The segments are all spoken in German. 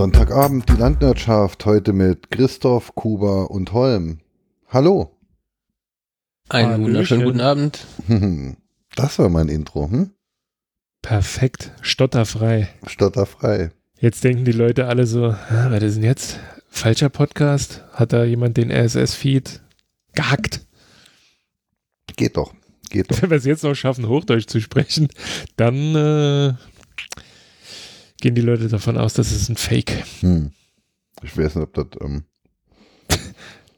Sonntagabend die Landwirtschaft heute mit Christoph, Kuba und Holm. Hallo. Einen Hallöchen. wunderschönen guten Abend. Das war mein Intro, hm? Perfekt, stotterfrei. Stotterfrei. Jetzt denken die Leute alle so, "Ah, was ist denn jetzt? Falscher Podcast? Hat da jemand den RSS-Feed gehackt? Geht doch. Geht doch. Wenn wir es jetzt noch schaffen, Hochdeutsch zu sprechen, dann äh, gehen die Leute davon aus, das ist ein Fake. Hm. Ich weiß nicht, ob das, ähm,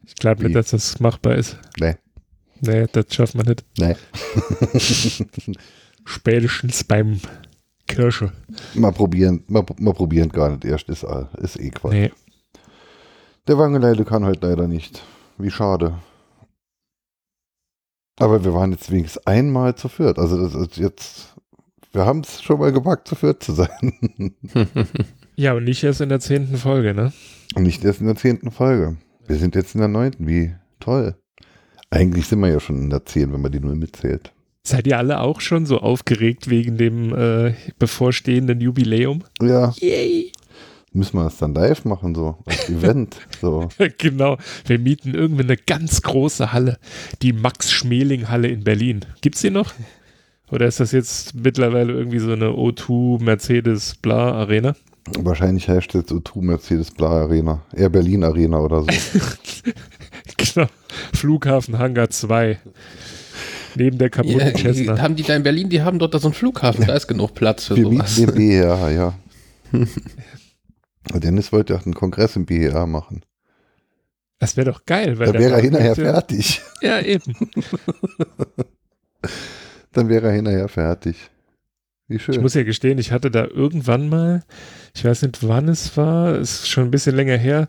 Ich glaube nicht, dass das machbar ist. nee, Nee, das schafft man nicht. nee. Spätestens beim Kirsche. mal probieren, mal, mal probieren gar nicht erst, ist, ist eh Quatsch. Nee. Der Wangeleide kann heute leider nicht. Wie schade. Aber wir waren jetzt wenigstens einmal zu viert. Also das ist jetzt, wir haben es schon mal gewagt, zu viert zu sein. Ja, und nicht erst in der zehnten Folge, ne? Und nicht erst in der zehnten Folge. Wir sind jetzt in der neunten. Wie toll. Eigentlich sind wir ja schon in der zehn, wenn man die Null mitzählt. Seid ihr alle auch schon so aufgeregt wegen dem äh, bevorstehenden Jubiläum? Ja, Yay! müssen wir das dann live machen, so als Event. So. genau. Wir mieten irgendwie eine ganz große Halle. Die Max-Schmeling-Halle in Berlin. Gibt's die noch? Oder ist das jetzt mittlerweile irgendwie so eine O2 Mercedes Bla Arena? Wahrscheinlich heißt jetzt O2 Mercedes Bla Arena. Air Berlin Arena oder so. genau. Flughafen Hangar 2. Neben der kaputten Ja, Cessna. haben die da in Berlin, die haben dort da so einen Flughafen, da ist genug Platz für Wir sowas. den BER, ja. Dennis wollte auch einen Kongress im BER machen. Das wäre doch geil. Weil Da der wäre er hinterher fertig. Ja, eben. Dann wäre er hinterher fertig. Wie schön. Ich muss ja gestehen, ich hatte da irgendwann mal, ich weiß nicht wann es war, ist schon ein bisschen länger her,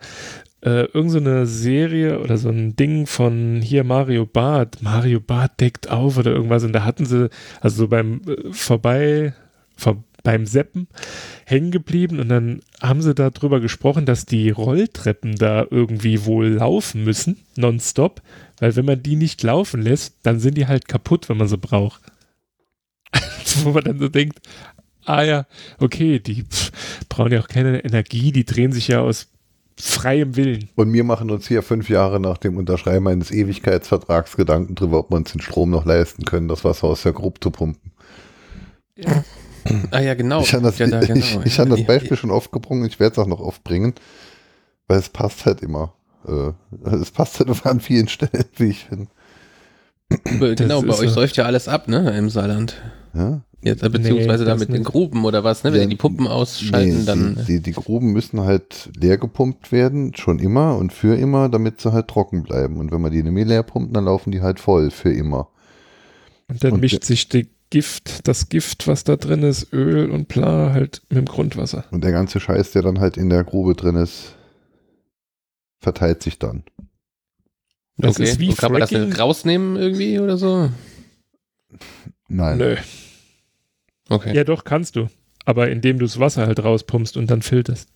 äh, irgend so Serie oder so ein Ding von hier Mario Barth. Mario Barth deckt auf oder irgendwas und da hatten sie, also so beim äh, vorbei, vor, beim Seppen hängen geblieben und dann haben sie darüber gesprochen, dass die Rolltreppen da irgendwie wohl laufen müssen, nonstop, weil wenn man die nicht laufen lässt, dann sind die halt kaputt, wenn man sie braucht. Wo man dann so denkt, ah ja, okay, die pff, brauchen ja auch keine Energie, die drehen sich ja aus freiem Willen. Und wir machen uns hier fünf Jahre nach dem Unterschreiben eines Ewigkeitsvertrags Gedanken drüber, ob wir uns den Strom noch leisten können, das Wasser aus der Grube zu pumpen. Ah ja, genau. Ich habe das, ja, da, ich, genau. ich habe das Beispiel schon oft gebrungen, ich werde es auch noch oft bringen, weil es passt halt immer. Äh, es passt halt an vielen Stellen, wie ich finde. Genau, Das bei euch so. säuft ja alles ab, ne, im Saarland. Ja? Jetzt, äh, beziehungsweise Nee, da das mit den. Gruben oder was, ne? Wenn Ja, die die Pumpen ausschalten, Nee, dann. die, die, die Gruben müssen halt leer gepumpt werden, schon immer und für immer, damit sie halt trocken bleiben. Und wenn man die nicht mehr leer pumpt, dann laufen die halt voll für immer. Und dann Und mischt sich die Gift, das Gift, was da drin ist, Öl und bla, halt mit dem Grundwasser. Und der ganze Scheiß, der dann halt in der Grube drin ist, verteilt sich dann. Das okay. ist wie Und kann man das nicht rausnehmen irgendwie oder so? Nein. Nö. Okay. Ja, doch, kannst du. Aber indem du das Wasser halt rauspumpst und dann filterst.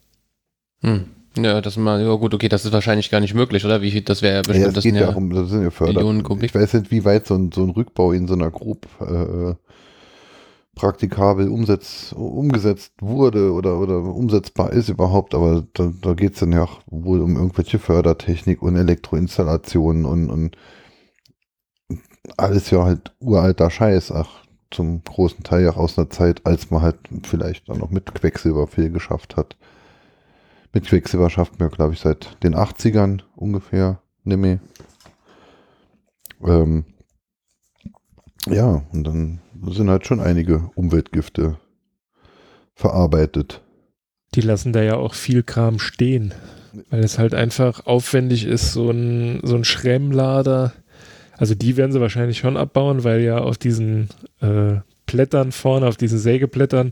Hm. Ja, das mal, ja gut, okay, das ist wahrscheinlich gar nicht möglich, oder? Wie viel, das wäre ja Ja, bestimmt, es das geht sind ja ja, um, das sind ja Förder. Millionen Kubik. Ich weiß nicht, wie weit so ein, so ein Rückbau in so einer Grube äh, praktikabel umsetz, umgesetzt wurde oder, oder umsetzbar ist überhaupt, aber da, da geht es dann ja auch wohl um irgendwelche Fördertechnik und Elektroinstallationen und, und alles ja halt uralter Scheiß, ach, zum großen Teil auch aus einer Zeit, als man halt vielleicht dann noch mit Quecksilber viel geschafft hat. Mit Quecksilber schafft man, glaube ich, seit den 80ern ungefähr mehr. Ähm, ja, und dann sind halt schon einige Umweltgifte verarbeitet. Die lassen da ja auch viel Kram stehen. Weil es halt einfach aufwendig ist, so ein, so ein Schremmlader. Also die werden sie wahrscheinlich schon abbauen, weil ja auf diesen äh, Blättern vorne, auf diesen Sägeblättern,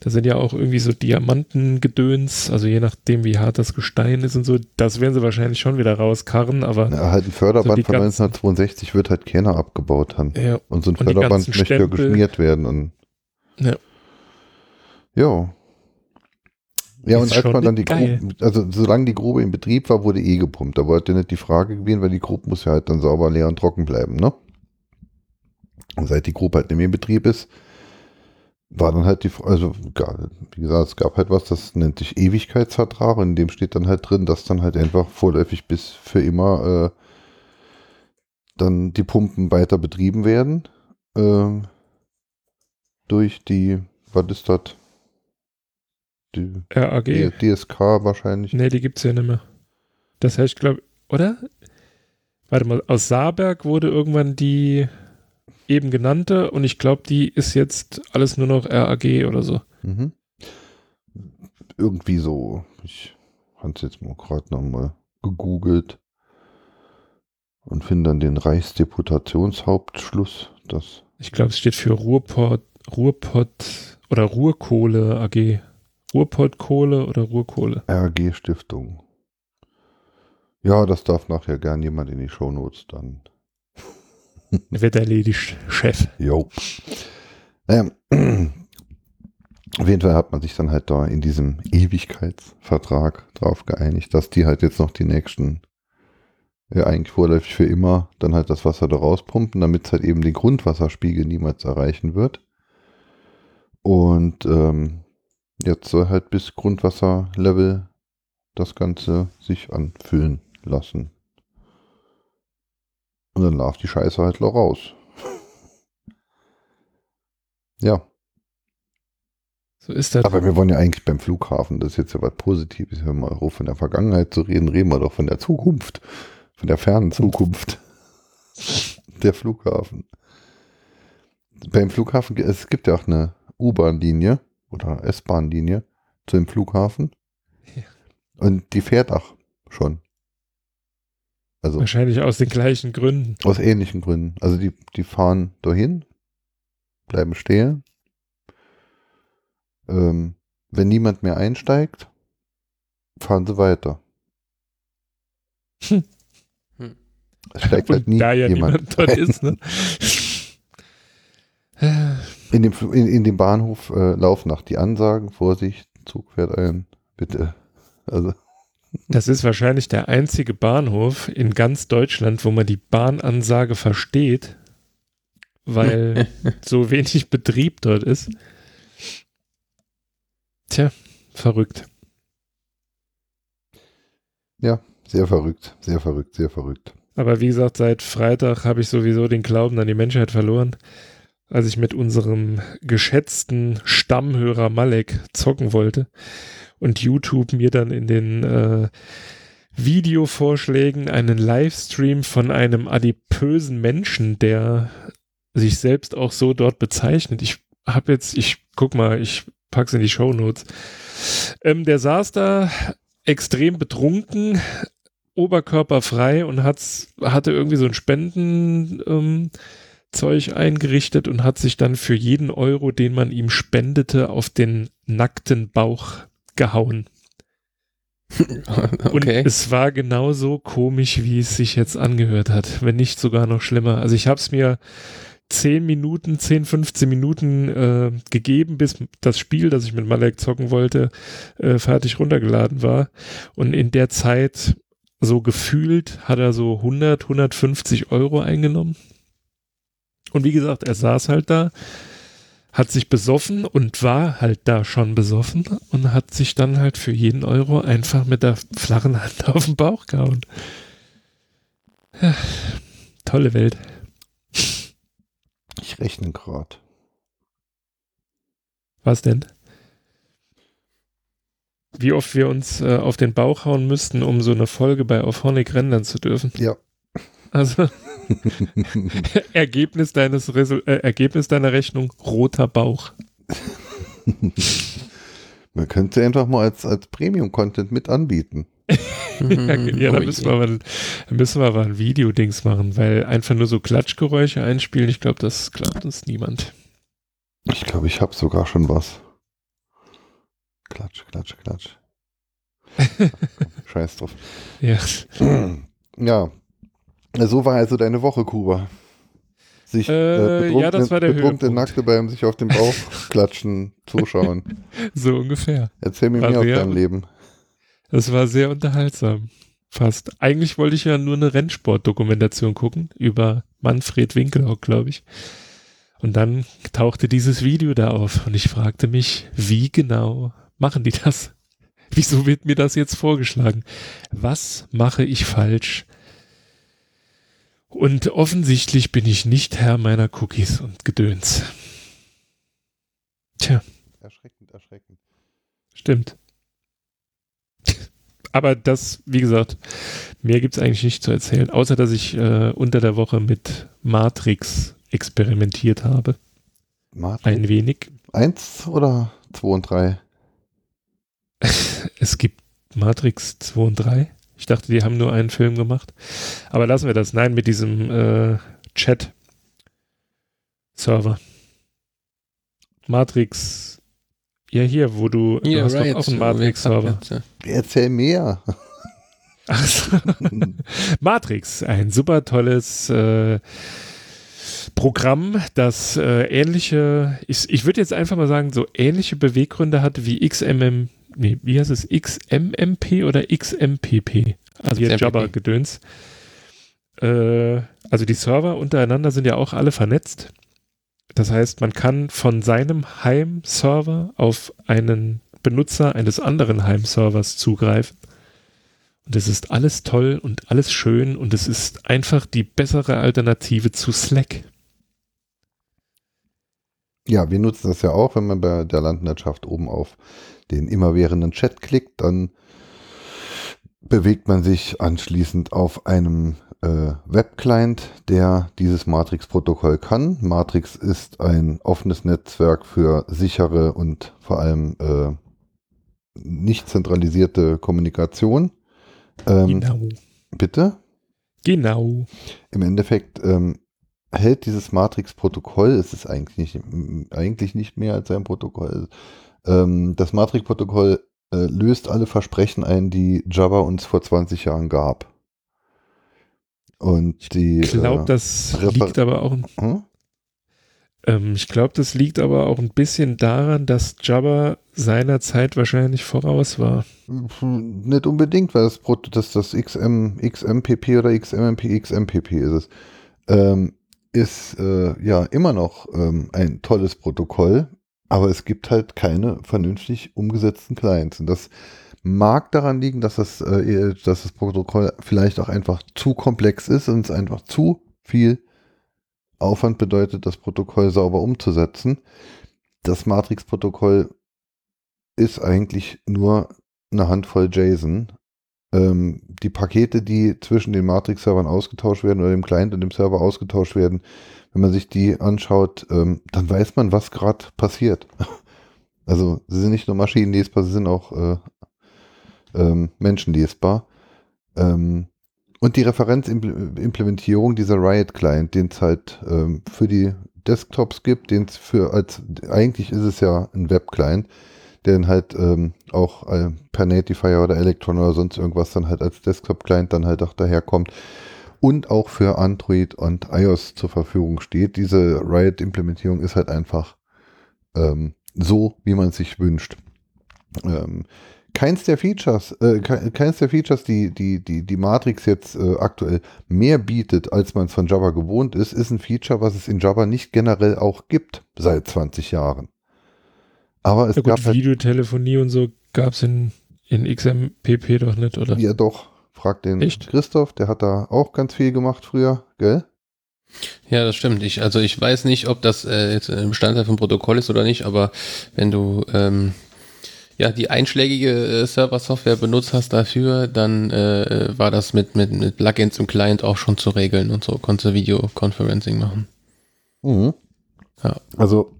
da sind ja auch irgendwie so Diamantengedöns, also je nachdem, wie hart das Gestein ist und so, das werden sie wahrscheinlich schon wieder rauskarren, aber Ja, halt ein Förderband So von ganzen- 1962 wird halt keiner abgebaut haben. ja, Und so ein Und Förderband möchte ja geschmiert werden. Und Ja. Ja. Ja, und als man dann die. Grube, also solange die Grube in Betrieb war, wurde eh gepumpt. Da wollte nicht die Frage gewesen, weil die Grube muss ja halt dann sauber, leer und trocken bleiben, ne? Und seit die Grube halt nicht mehr in Betrieb ist, war dann halt die, also wie gesagt, es gab halt was, das nennt sich Ewigkeitsvertrag, in dem steht dann halt drin, dass dann halt einfach vorläufig bis für immer äh, dann die Pumpen weiter betrieben werden. ähm, durch die, was ist das? Die RAG. DSK wahrscheinlich. Nee, die gibt's ja nicht mehr. Das heißt, ich glaube, oder? Warte mal, aus Saarberg wurde irgendwann die eben genannte und ich glaube, die ist jetzt alles nur noch RAG oder so. Mhm. Irgendwie so. Ich habe es jetzt mal gerade nochmal gegoogelt und finde dann den Reichsdeputationshauptschluss. Das Ich glaube, es steht für Ruhrpott, Ruhrpott oder Ruhrkohle AG. Ruhrpottkohle oder Ruhrkohle. RG Stiftung. Ja, das darf nachher gern jemand in die Shownotes dann. Wird erledigt, Chef. Jo. Naja, auf jeden Fall hat man sich dann halt da in diesem Ewigkeitsvertrag drauf geeinigt, dass die halt jetzt noch die nächsten, ja eigentlich vorläufig für immer, dann halt das Wasser da rauspumpen, damit es halt eben den Grundwasserspiegel niemals erreichen wird. Und ähm, jetzt soll halt bis Grundwasserlevel das Ganze sich anfüllen lassen. Und dann darf die Scheiße halt noch raus. ja, So ist das. aber wir wollen ja eigentlich beim Flughafen, das ist jetzt ja was Positives, hören wir mal auf von der Vergangenheit zu reden, reden wir doch von der Zukunft, von der fernen Zukunft. Der Flughafen. Beim Flughafen, es gibt ja auch eine U-Bahn-Linie oder S-Bahn-Linie zu dem Flughafen. Ja. Und die fährt auch schon. Also Wahrscheinlich aus den gleichen Gründen. aus ähnlichen Gründen. Also die, die fahren dahin, bleiben stehen. Ähm, wenn niemand mehr einsteigt, fahren sie weiter. Hm. Es steigt halt nie da ja jemand niemand dort ist, ne? In dem, in, in dem Bahnhof äh, laufen nach die Ansagen, Vorsicht, Zug fährt ein, bitte. Also, Das ist wahrscheinlich der einzige Bahnhof in ganz Deutschland, wo man die Bahnansage versteht, weil so wenig Betrieb dort ist. Tja, verrückt. sehr verrückt, sehr verrückt, sehr verrückt. Aber wie gesagt, seit Freitag habe ich sowieso den Glauben an die Menschheit verloren, als ich mit unserem geschätzten Stammhörer Malek zocken wollte und YouTube mir dann in den äh, Videovorschlägen einen Livestream von einem adipösen Menschen, der sich selbst auch so dort bezeichnet. Ich habe jetzt, ich guck mal, ich pack's in die Shownotes. Ähm, der saß da extrem betrunken, oberkörperfrei und hat's, hatte irgendwie so ein Spenden ähm, Zeug eingerichtet und hat sich dann für jeden Euro, den man ihm spendete, auf den nackten Bauch gehauen. Und okay. es war genauso komisch, wie es sich jetzt angehört hat, wenn nicht sogar noch schlimmer. Also ich habe es mir 10 Minuten, 10, 15 Minuten äh, gegeben, bis das Spiel, das ich mit Malek zocken wollte, äh, fertig runtergeladen war. Und in der Zeit, so gefühlt, hat er so 100, 150 Euro eingenommen. Und wie gesagt, er saß halt da, hat sich besoffen und war halt da schon besoffen und hat sich dann halt für jeden Euro einfach mit der flachen Hand auf den Bauch gehauen. Ja, tolle Welt. Ich rechne gerade. Was denn? Wie oft wir uns äh, auf den Bauch hauen müssten, um so eine Folge bei Auphonic rendern zu dürfen. Ja. Also Ergebnis deines Resul äh, Ergebnis deiner Rechnung roter Bauch. Man könnte einfach mal als, als Premium-Content mit anbieten. ja, ja da müssen wir, mal, da müssen wir aber ein Videodings machen, weil einfach nur so Klatschgeräusche einspielen, ich glaube, das glaubt uns niemand. Ich glaube, ich habe sogar schon was. Klatsch, klatsch, klatsch. Scheiß drauf. Ja. Ja. So war also deine Woche, Kuba. Sich Äh, ja, das war der betrunkene. Nackte beim sich auf den Bauch klatschen, zuschauen. So ungefähr. Erzähl mir War mehr aus sehr- deinem Leben. Das war sehr unterhaltsam. Fast. Eigentlich wollte ich ja nur eine Rennsportdokumentation gucken über Manfred Winkelhock, glaube ich. Und dann tauchte dieses Video da auf und ich fragte mich, wie genau machen die das? Wieso wird mir das jetzt vorgeschlagen? Was mache ich falsch? Und offensichtlich bin ich nicht Herr meiner Cookies und Gedöns. Tja. Erschreckend, erschreckend. Stimmt. Aber das, wie gesagt, mehr gibt es eigentlich nicht zu erzählen, außer dass ich äh, unter der Woche mit Matrix experimentiert habe. Matrix? Ein wenig. Eins oder zwei und drei? es gibt Matrix 2 und 3. Ich dachte, die haben nur einen Film gemacht. Aber lassen wir das. Nein, mit diesem äh, Chat-Server. Matrix. Ja, hier, wo du, Ja, du hast Riot, doch auch einen Matrix-Server. Erzähl mehr. Ach so. Matrix, ein super tolles äh, Programm, das äh, ähnliche, ich, ich würde jetzt einfach mal sagen, so ähnliche Beweggründe hat wie XMM, nee, wie heißt es, XMMP oder XMPP? Also XMPP. Jabber-Gedöns. Äh, also die Server untereinander sind ja auch alle vernetzt. Das heißt, man kann von seinem Heimserver auf einen Benutzer eines anderen Heimservers zugreifen. Und es ist alles toll und alles schön und es ist einfach die bessere Alternative zu Slack. Ja, wir nutzen das ja auch, wenn man bei der Landwirtschaft oben auf den immerwährenden Chat klickt, dann bewegt man sich anschließend auf einem äh, Webclient, der dieses Matrix-Protokoll kann. Matrix ist ein offenes Netzwerk für sichere und vor allem äh, nicht zentralisierte Kommunikation. Ähm, Genau. Bitte? Genau. Im Endeffekt ähm, hält dieses Matrix-Protokoll, es ist eigentlich nicht, eigentlich nicht mehr als ein Protokoll. Ähm, das Matrix-Protokoll äh, löst alle Versprechen ein, die Java uns vor 20 Jahren gab. Und die. Ich glaube, äh, das Refer- liegt aber auch ein hm? Ähm, ich glaube, das liegt aber auch ein bisschen daran, dass Jabba seiner Zeit wahrscheinlich voraus war. Nicht unbedingt, weil das, das, das XM, XMPP oder XMMP, XMPP ist es, ähm, ist äh, ja immer noch ähm, ein tolles Protokoll, aber es gibt halt keine vernünftig umgesetzten Clients. Und das mag daran liegen, dass das, äh, dass das Protokoll vielleicht auch einfach zu komplex ist und es einfach zu viel Aufwand bedeutet, das Protokoll sauber umzusetzen. Das Matrix-Protokoll ist eigentlich nur eine Handvoll JSON. Ähm, die Pakete, die zwischen den Matrix-Servern ausgetauscht werden oder dem Client und dem Server ausgetauscht werden, wenn man sich die anschaut, ähm, dann weiß man, was gerade passiert. Also sie sind nicht nur maschinenlesbar, sie sind auch äh, ähm, menschenlesbar. Ähm, und die Referenzimplementierung dieser Riot-Client, den es halt ähm, für die Desktops gibt, den es für als eigentlich ist es ja ein Web-Client, der dann halt ähm, auch äh, per Natifier oder Electron oder sonst irgendwas dann halt als Desktop-Client dann halt auch daherkommt und auch für Android und iOS zur Verfügung steht. Diese Riot-Implementierung ist halt einfach ähm, so, wie man es sich wünscht. Ähm, keins der Features, äh, ke- keins der Features, die, die, die, die Matrix jetzt äh, aktuell mehr bietet, als man es von Java gewohnt ist, ist ein Feature, was es in Java nicht generell auch gibt seit 20 Jahren. Aber es Ja gab gut, halt Videotelefonie und so gab es in, in XMPP doch nicht, oder? Ja, doch. Frag den Echt? Christoph, der hat da auch ganz viel gemacht früher, gell? Ja, das stimmt. Ich, also ich weiß nicht, ob das äh, jetzt ein Bestandteil vom Protokoll ist oder nicht, aber wenn du ähm, ja die einschlägige äh, Server-Software benutzt hast dafür, dann äh, war das mit, mit, mit Plugins im Client auch schon zu regeln und so konntest du Videoconferencing machen. Mhm. Ja. Also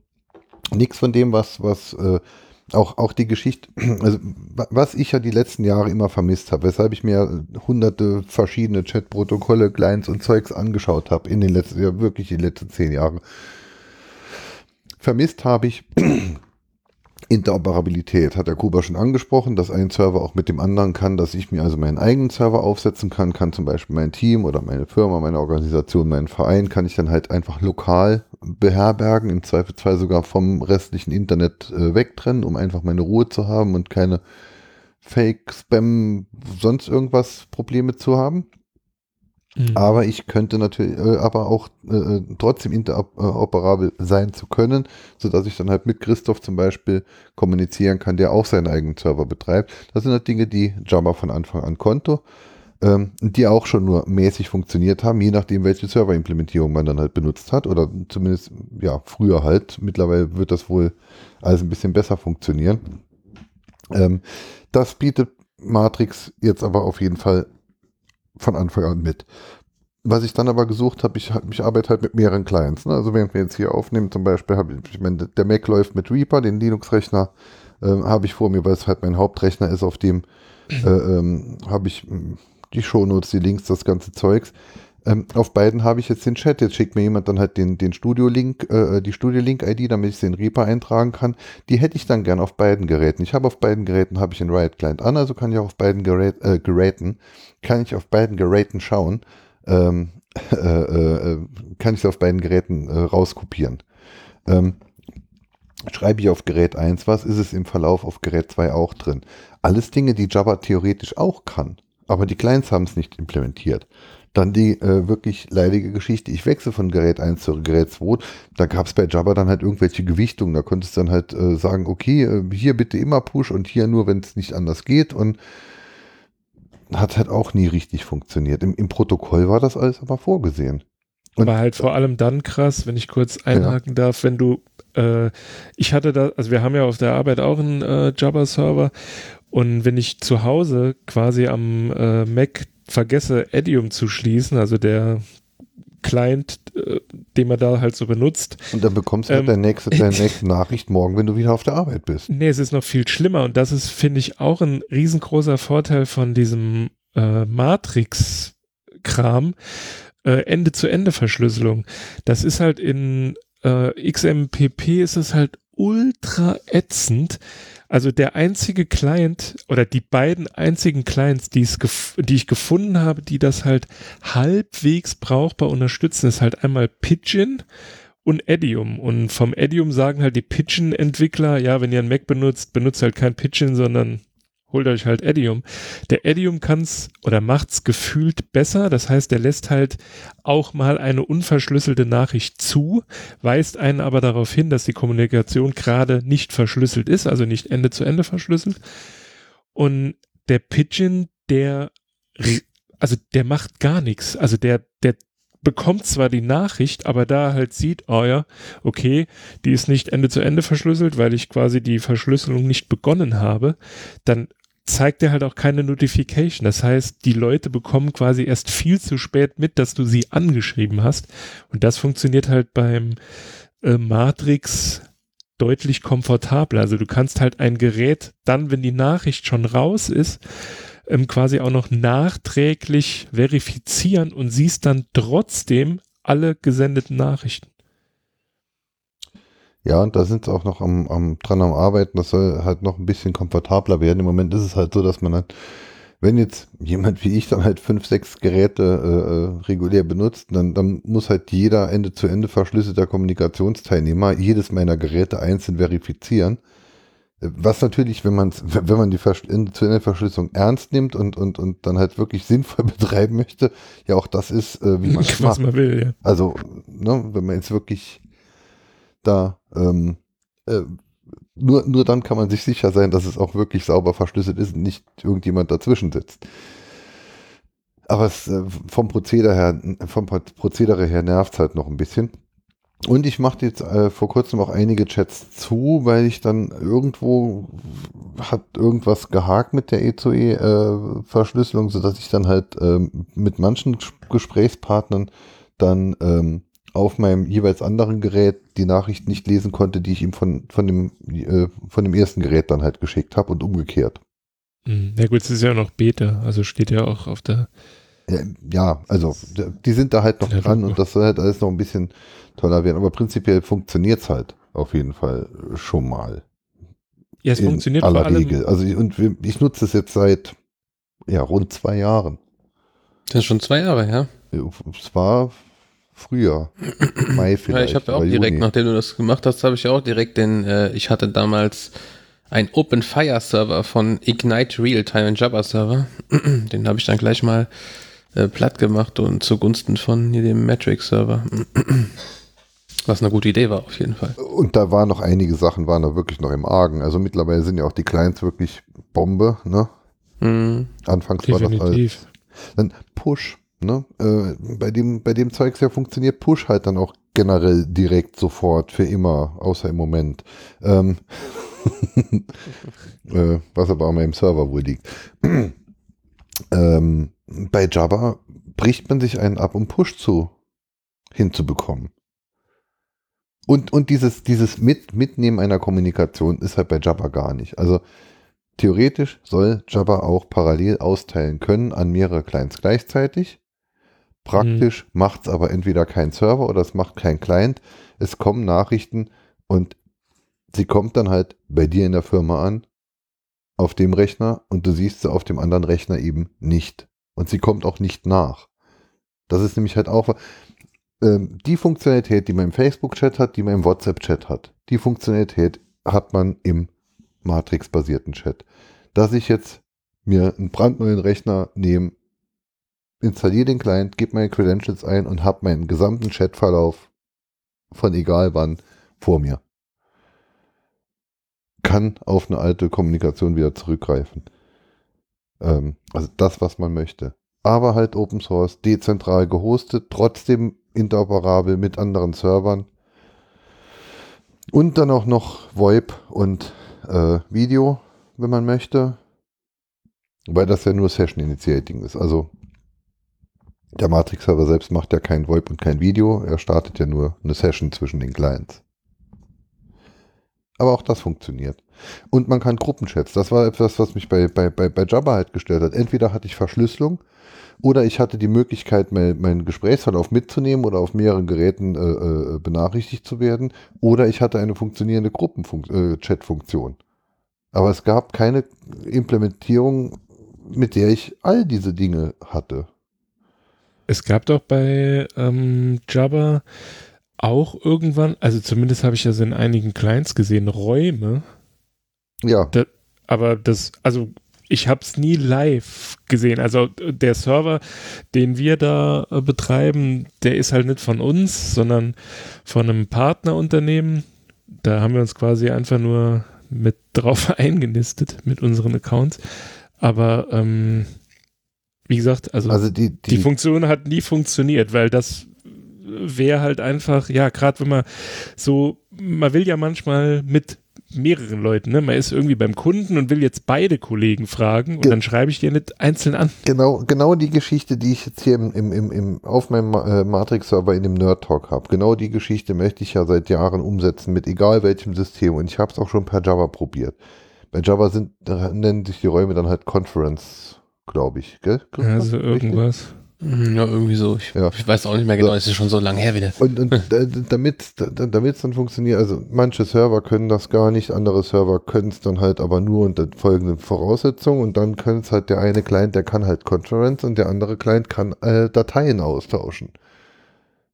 nichts von dem, was, was äh, auch, auch die Geschichte, also wa- was ich ja die letzten Jahre immer vermisst habe, weshalb ich mir hunderte verschiedene Chat-Protokolle, Clients und Zeugs angeschaut habe in den letzten, ja wirklich die letzten zehn Jahre. Vermisst habe ich Interoperabilität, hat der Kuba schon angesprochen, dass ein Server auch mit dem anderen kann, dass ich mir also meinen eigenen Server aufsetzen kann, kann zum Beispiel mein Team oder meine Firma, meine Organisation, meinen Verein, kann ich dann halt einfach lokal beherbergen, im Zweifelsfall sogar vom restlichen Internet äh, wegtrennen, um einfach meine Ruhe zu haben und keine Fake, Spam, sonst irgendwas Probleme zu haben. Mhm. Aber ich könnte natürlich, äh, aber auch äh, äh, trotzdem interoperabel sein zu können, sodass ich dann halt mit Christoph zum Beispiel kommunizieren kann, der auch seinen eigenen Server betreibt. Das sind halt Dinge, die Java von Anfang an konnte, ähm, die auch schon nur mäßig funktioniert haben, je nachdem, welche Serverimplementierung man dann halt benutzt hat oder zumindest, ja, früher halt. Mittlerweile wird das wohl alles ein bisschen besser funktionieren. Ähm, das bietet Matrix jetzt aber auf jeden Fall von Anfang an mit. Was ich dann aber gesucht habe, ich, ich arbeite halt mit mehreren Clients. Ne? Also während wir jetzt hier aufnehmen, zum Beispiel habe ich, ich meine, der Mac läuft mit Reaper, den Linux-Rechner äh, habe ich vor mir, weil es halt mein Hauptrechner ist, auf dem äh, ähm, habe ich hm, die Shownotes, die Links, das ganze Zeugs. Ähm, auf beiden habe ich jetzt den Chat. Jetzt schickt mir jemand dann halt den, den Studio-Link, äh, die Studio-Link-ID, damit ich in Reaper eintragen kann. Die hätte ich dann gern auf beiden Geräten. Ich habe auf beiden Geräten habe ich einen Riot-Client an, also kann ich auch auf beiden Gerät, äh, Geräten, kann ich auf beiden Geräten schauen, ähm, äh, äh, kann ich sie auf beiden Geräten äh, rauskopieren. Ähm, schreibe ich auf Gerät 1 was, ist es im Verlauf auf Gerät 2 auch drin. Alles Dinge, die Java theoretisch auch kann, aber die Clients haben es nicht implementiert. Dann die äh, wirklich leidige Geschichte, ich wechsle von Gerät 1 zu Gerät 2. Da gab es bei Java dann halt irgendwelche Gewichtungen. Da konntest du dann halt äh, sagen, okay, äh, hier bitte immer Push und hier nur, wenn es nicht anders geht. Und hat halt auch nie richtig funktioniert. Im, Im, Protokoll war das alles aber vorgesehen. Und aber halt vor allem dann krass, wenn ich kurz einhaken ja. darf, wenn du, äh, ich hatte da, also wir haben ja auf der Arbeit auch einen äh, Java-Server und wenn ich zu Hause quasi am äh, Mac vergesse, Edium zu schließen, also der Client, äh, den man da halt so benutzt. Und dann bekommst du halt ähm, deine, nächste, deine nächste Nachricht morgen, wenn du wieder auf der Arbeit bist. Nee, es ist noch viel schlimmer und das ist, finde ich, auch ein riesengroßer Vorteil von diesem äh, Matrix-Kram. Äh, Ende-zu-Ende-Verschlüsselung. Das ist halt in äh, XMPP ist es halt ultra ätzend, also der einzige Client oder die beiden einzigen Clients, die, die ich gefunden habe, die das halt halbwegs brauchbar unterstützen, ist halt einmal Pigeon und Edium. Und vom Edium sagen halt die Pigeon-Entwickler, ja, wenn ihr ein Mac benutzt, benutzt halt kein Pigeon, sondern holt euch halt Edium. Der Edium kann's oder macht's gefühlt besser. Das heißt, er lässt halt auch mal eine unverschlüsselte Nachricht zu, weist einen aber darauf hin, dass die Kommunikation gerade nicht verschlüsselt ist, also nicht Ende zu Ende verschlüsselt. Und der Pigeon, der, also der macht gar nichts. Also der, der bekommt zwar die Nachricht, aber da halt sieht, oh ja, okay, die ist nicht Ende zu Ende verschlüsselt, weil ich quasi die Verschlüsselung nicht begonnen habe, dann zeigt er halt auch keine Notification. Das heißt, die Leute bekommen quasi erst viel zu spät mit, dass du sie angeschrieben hast. Und das funktioniert halt beim äh, Matrix deutlich komfortabler. Also du kannst halt ein Gerät dann, wenn die Nachricht schon raus ist, ähm, quasi auch noch nachträglich verifizieren und siehst dann trotzdem alle gesendeten Nachrichten. Ja, und da sind sie auch noch am, am, dran am Arbeiten. Das soll halt noch ein bisschen komfortabler werden. Im Moment ist es halt so, dass man halt, wenn jetzt jemand wie ich dann halt fünf, sechs Geräte äh, äh regulär benutzt, dann, dann muss halt jeder Ende zu Ende verschlüsselter Kommunikationsteilnehmer jedes meiner Geräte einzeln verifizieren. Was natürlich, wenn man wenn man die Ende zu Ende Verschlüsselung ernst nimmt und, und, und dann halt wirklich sinnvoll betreiben möchte, ja auch das ist, äh, wie man es macht. Man will, ja. Also, ne, wenn man jetzt wirklich da ähm, äh, nur, nur dann kann man sich sicher sein, dass es auch wirklich sauber verschlüsselt ist und nicht irgendjemand dazwischen sitzt. Aber es, äh, vom Prozedere her, vom Prozedere her nervt es halt noch ein bisschen. Und ich machte jetzt äh, vor kurzem auch einige Chats zu, weil ich dann irgendwo hat irgendwas gehakt mit der E2E-Verschlüsselung, äh, sodass ich dann halt ähm, mit manchen Gesprächspartnern dann ähm, auf meinem jeweils anderen Gerät die Nachricht nicht lesen konnte, die ich ihm von, von, dem, äh, von dem ersten Gerät dann halt geschickt habe und umgekehrt. Hm, ja gut, es ist ja noch Beta, also steht ja auch auf der ja, also die sind da halt noch dran und das soll halt alles noch ein bisschen toller werden. Aber prinzipiell funktioniert es halt auf jeden Fall schon mal. Ja, es funktioniert aller vor allem. Regel. Also ich, und ich nutze es jetzt seit ja, rund zwei Jahren. Das ist schon zwei Jahre, ja? Es war früher. Mai vielleicht. Ja, ich habe ja auch direkt, Juni. nachdem du das gemacht hast, habe ich ja auch direkt den, äh, ich hatte damals ein Open Fire Server von Ignite Realtime, ein Java Server. den habe ich dann gleich mal äh, platt gemacht und zugunsten von hier dem Matrix-Server. Was eine gute Idee war, auf jeden Fall. Und da waren noch einige Sachen, waren da wirklich noch im Argen. Also mittlerweile sind ja auch die Clients wirklich Bombe, ne? Mhm. Anfangs war das alles. Definitiv. Dann Push, ne? Äh, bei dem, bei dem Zeugs ja funktioniert Push halt dann auch generell direkt sofort, für immer, außer im Moment. Ähm, äh, was aber mal im Server wohl liegt. ähm, bei Jabba bricht man sich einen ab, um Push zu hinzubekommen. Und, und dieses, dieses Mit, Mitnehmen einer Kommunikation ist halt bei Jabba gar nicht. Also theoretisch soll Jabba auch parallel austeilen können an mehrere Clients gleichzeitig. Praktisch macht es aber entweder kein Server oder es macht kein Client. Es kommen Nachrichten und sie kommt dann halt bei dir in der Firma an, auf dem Rechner und du siehst sie auf dem anderen Rechner eben nicht. Und sie kommt auch nicht nach. Das ist nämlich halt auch ähm, die Funktionalität, die man im Facebook-Chat hat, die man im WhatsApp-Chat hat. Die Funktionalität hat man im Matrix-basierten Chat. Dass ich jetzt mir einen brandneuen Rechner nehme, installiere den Client, gebe meine Credentials ein und habe meinen gesamten Chatverlauf von egal wann vor mir. Kann auf eine alte Kommunikation wieder zurückgreifen. Ähm, also das, was man möchte. Aber halt Open Source, dezentral gehostet, trotzdem interoperabel mit anderen Servern. Und dann auch noch VoIP und äh, Video, wenn man möchte. Wobei das ja nur Session Initiating ist. Also der Matrix-Server selbst macht ja kein VoIP und kein Video. Er startet ja nur eine Session zwischen den Clients. Aber auch das funktioniert. Und man kann Gruppenchats. Das war etwas, was mich bei, bei, bei, bei Jabba halt gestört hat. Entweder hatte ich Verschlüsselung oder ich hatte die Möglichkeit, mein, meinen Gesprächsverlauf mitzunehmen oder auf mehreren Geräten äh, äh, benachrichtigt zu werden. Oder ich hatte eine funktionierende Gruppen-Chat-Funktion. Aber es gab keine Implementierung, mit der ich all diese Dinge hatte. Es gab doch bei ähm, Jabba auch irgendwann, also zumindest habe ich das in einigen Clients gesehen, Räume. Ja. Da, aber das, also ich habe es nie live gesehen. Also der Server, den wir da äh, betreiben, der ist halt nicht von uns, sondern von einem Partnerunternehmen. Da haben wir uns quasi einfach nur mit drauf eingenistet mit unseren Accounts. Aber ähm, wie gesagt, also, Also die, die, die Funktion hat nie funktioniert, weil das wäre halt einfach, ja, gerade wenn man so, man will ja manchmal mit mehreren Leuten, ne? Man ist irgendwie beim Kunden und will jetzt beide Kollegen fragen und Ge- dann schreibe ich dir nicht einzeln an. Genau, genau die Geschichte, die ich jetzt hier im, im, im, im, auf meinem äh, Matrix-Server in dem Nerd Talk habe. Genau die Geschichte möchte ich ja seit Jahren umsetzen mit egal welchem System. Und ich habe es auch schon per Java probiert. Bei Java sind, nennen sich die Räume dann halt Conference, glaube ich. Gell? Also Richtig? irgendwas. Mhm, Ja, irgendwie so. Ich, Ja. ich weiß auch nicht mehr genau, So. es ist schon so lange her wieder. Und, und da- damit damit es dann funktioniert, also manche Server können das gar nicht, andere Server können es dann halt aber nur unter folgenden Voraussetzungen und dann können es halt der eine Client, der kann halt Conference und der andere Client kann äh, Dateien austauschen.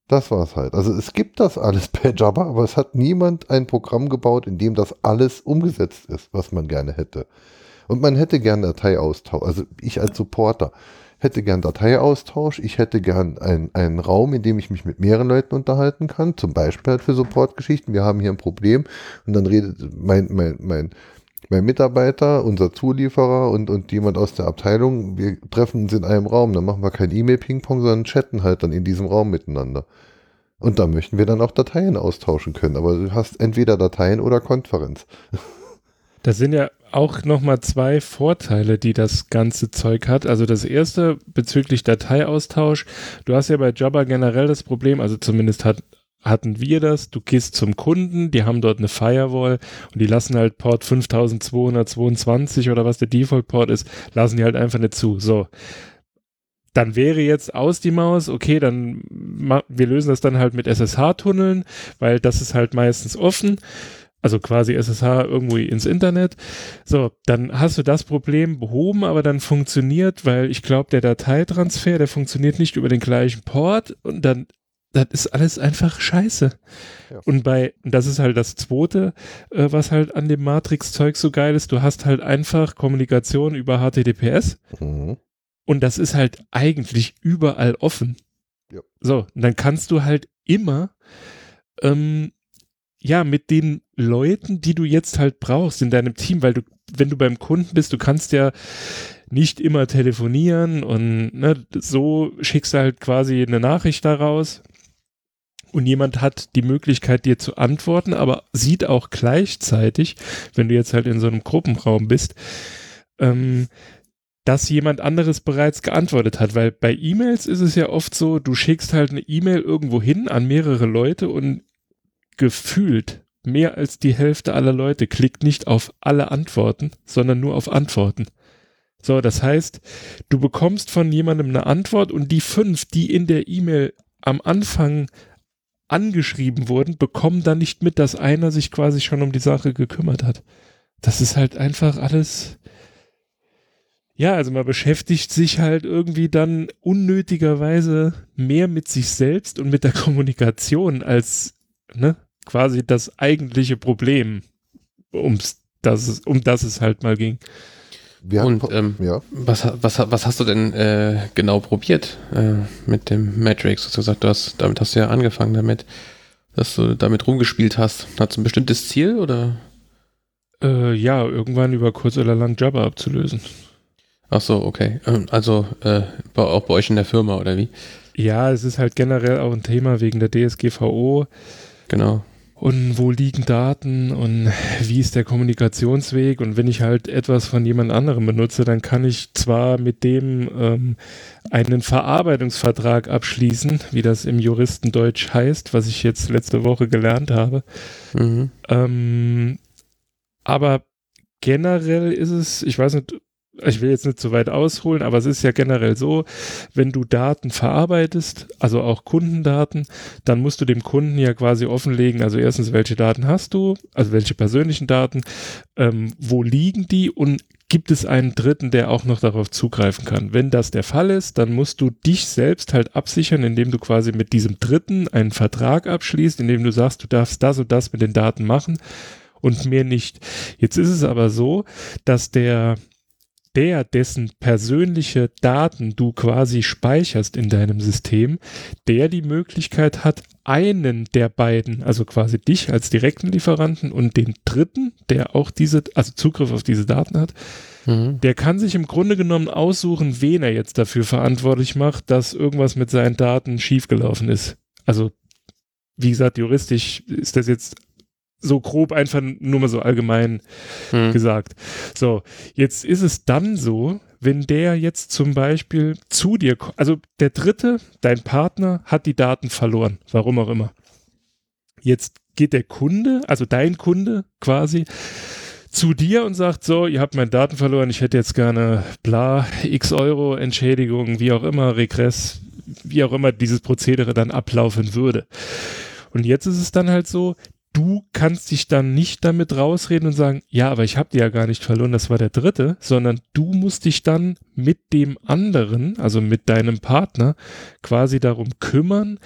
Das war's halt. Also es gibt das alles per Java, aber es hat niemand ein Programm gebaut, in dem das alles umgesetzt ist, was man gerne hätte. Und man hätte gern Dateiaustausch, also ich als Supporter hätte gern Dateiaustausch, ich hätte gern ein- einen Raum, in dem ich mich mit mehreren Leuten unterhalten kann, zum Beispiel halt für Supportgeschichten. Wir haben hier ein Problem und dann redet mein, mein, mein, mein Mitarbeiter, unser Zulieferer und, und jemand aus der Abteilung, wir treffen uns in einem Raum, dann machen wir kein E-Mail-Ping-Pong, sondern chatten halt dann in diesem Raum miteinander. Und da möchten wir dann auch Dateien austauschen können, aber du hast entweder Dateien oder Konferenz. Das sind ja auch nochmal zwei Vorteile, die das ganze Zeug hat. Also das erste bezüglich Dateiaustausch. Du hast ja bei Jabba generell das Problem, also zumindest hat, hatten wir das. Du gehst zum Kunden, die haben dort eine Firewall und die lassen halt Port 5222 oder was der Default-Port ist, lassen die halt einfach nicht zu. So. Dann wäre jetzt aus die Maus, okay, dann wir lösen das dann halt mit SSH-Tunneln, weil das ist halt meistens offen also quasi SSH irgendwo ins Internet. So, dann hast du das Problem behoben, aber dann funktioniert, weil ich glaube, der Dateitransfer, der funktioniert nicht über den gleichen Port und dann, das ist alles einfach scheiße. Ja. Und bei, das ist halt das Zweite, äh, was halt an dem Matrix-Zeug so geil ist, du hast halt einfach Kommunikation über HTTPS Mhm. Und das ist halt eigentlich überall offen. Ja. So, und dann kannst du halt immer, ähm, ja, mit den Leuten, die du jetzt halt brauchst in deinem Team, weil du, wenn du beim Kunden bist, du kannst ja nicht immer telefonieren und ne, so schickst du halt quasi eine Nachricht daraus und jemand hat die Möglichkeit, dir zu antworten, aber sieht auch gleichzeitig, wenn du jetzt halt in so einem Gruppenraum bist, ähm, dass jemand anderes bereits geantwortet hat, weil bei E-Mails ist es ja oft so, du schickst halt eine E-Mail irgendwo hin an mehrere Leute und gefühlt mehr als die Hälfte aller Leute klickt nicht auf alle Antworten, sondern nur auf Antworten. So, das heißt, du bekommst von jemandem eine Antwort und die fünf, die in der E-Mail am Anfang angeschrieben wurden, bekommen dann nicht mit, dass einer sich quasi schon um die Sache gekümmert hat. Das ist halt einfach alles. Ja, also man beschäftigt sich halt irgendwie dann unnötigerweise mehr mit sich selbst und mit der Kommunikation als ne, quasi das eigentliche Problem, ums, das es, um das es halt mal ging. Wir Und ähm, ja. was, was, was hast du denn äh, genau probiert äh, mit dem Matrix? Du hast gesagt, du hast, damit hast du ja angefangen damit, dass du damit rumgespielt hast. Hat es ein bestimmtes Ziel oder? Äh, ja, irgendwann über kurz oder lang Jabber abzulösen. Ach so, okay. Ähm, Also äh, auch bei euch in der Firma oder wie? Ja, es ist halt generell auch ein Thema wegen der DSGVO Genau. Und wo liegen Daten? Und wie ist der Kommunikationsweg? Und wenn ich halt etwas von jemand anderem benutze, dann kann ich zwar mit dem ähm, einen Verarbeitungsvertrag abschließen, wie das im Juristendeutsch heißt, was ich jetzt letzte Woche gelernt habe, Mhm. Ähm, aber generell ist es, ich weiß nicht, ich will jetzt nicht zu weit ausholen, aber es ist ja generell so, wenn du Daten verarbeitest, also auch Kundendaten, dann musst du dem Kunden ja quasi offenlegen, also erstens, welche Daten hast du, also welche persönlichen Daten, ähm, wo liegen die und gibt es einen Dritten, der auch noch darauf zugreifen kann. Wenn das der Fall ist, dann musst du dich selbst halt absichern, indem du quasi mit diesem Dritten einen Vertrag abschließt, indem du sagst, du darfst das und das mit den Daten machen und mehr nicht. Jetzt ist es aber so, dass der der, dessen persönliche Daten du quasi speicherst in deinem System, der die Möglichkeit hat, einen der beiden, also quasi dich als direkten Lieferanten und den dritten, der auch diese, also Zugriff auf diese Daten hat, Mhm. der kann sich im Grunde genommen aussuchen, wen er jetzt dafür verantwortlich macht, dass irgendwas mit seinen Daten schiefgelaufen ist. Also, wie gesagt, juristisch ist das jetzt so grob einfach nur mal so allgemein Mhm. gesagt. So, jetzt ist es dann so, wenn der jetzt zum Beispiel zu dir, also der dritte, dein Partner, hat die Daten verloren, warum auch immer. Jetzt geht der Kunde, also dein Kunde quasi, zu dir und sagt so, ihr habt meine Daten verloren, ich hätte jetzt gerne bla, x Euro Entschädigung, wie auch immer, Regress, wie auch immer dieses Prozedere dann ablaufen würde. Und jetzt ist es dann halt so, du kannst dich dann nicht damit rausreden und sagen, ja, aber ich habe die ja gar nicht verloren, das war der dritte, sondern du musst dich dann mit dem anderen, also mit deinem Partner, quasi darum kümmern,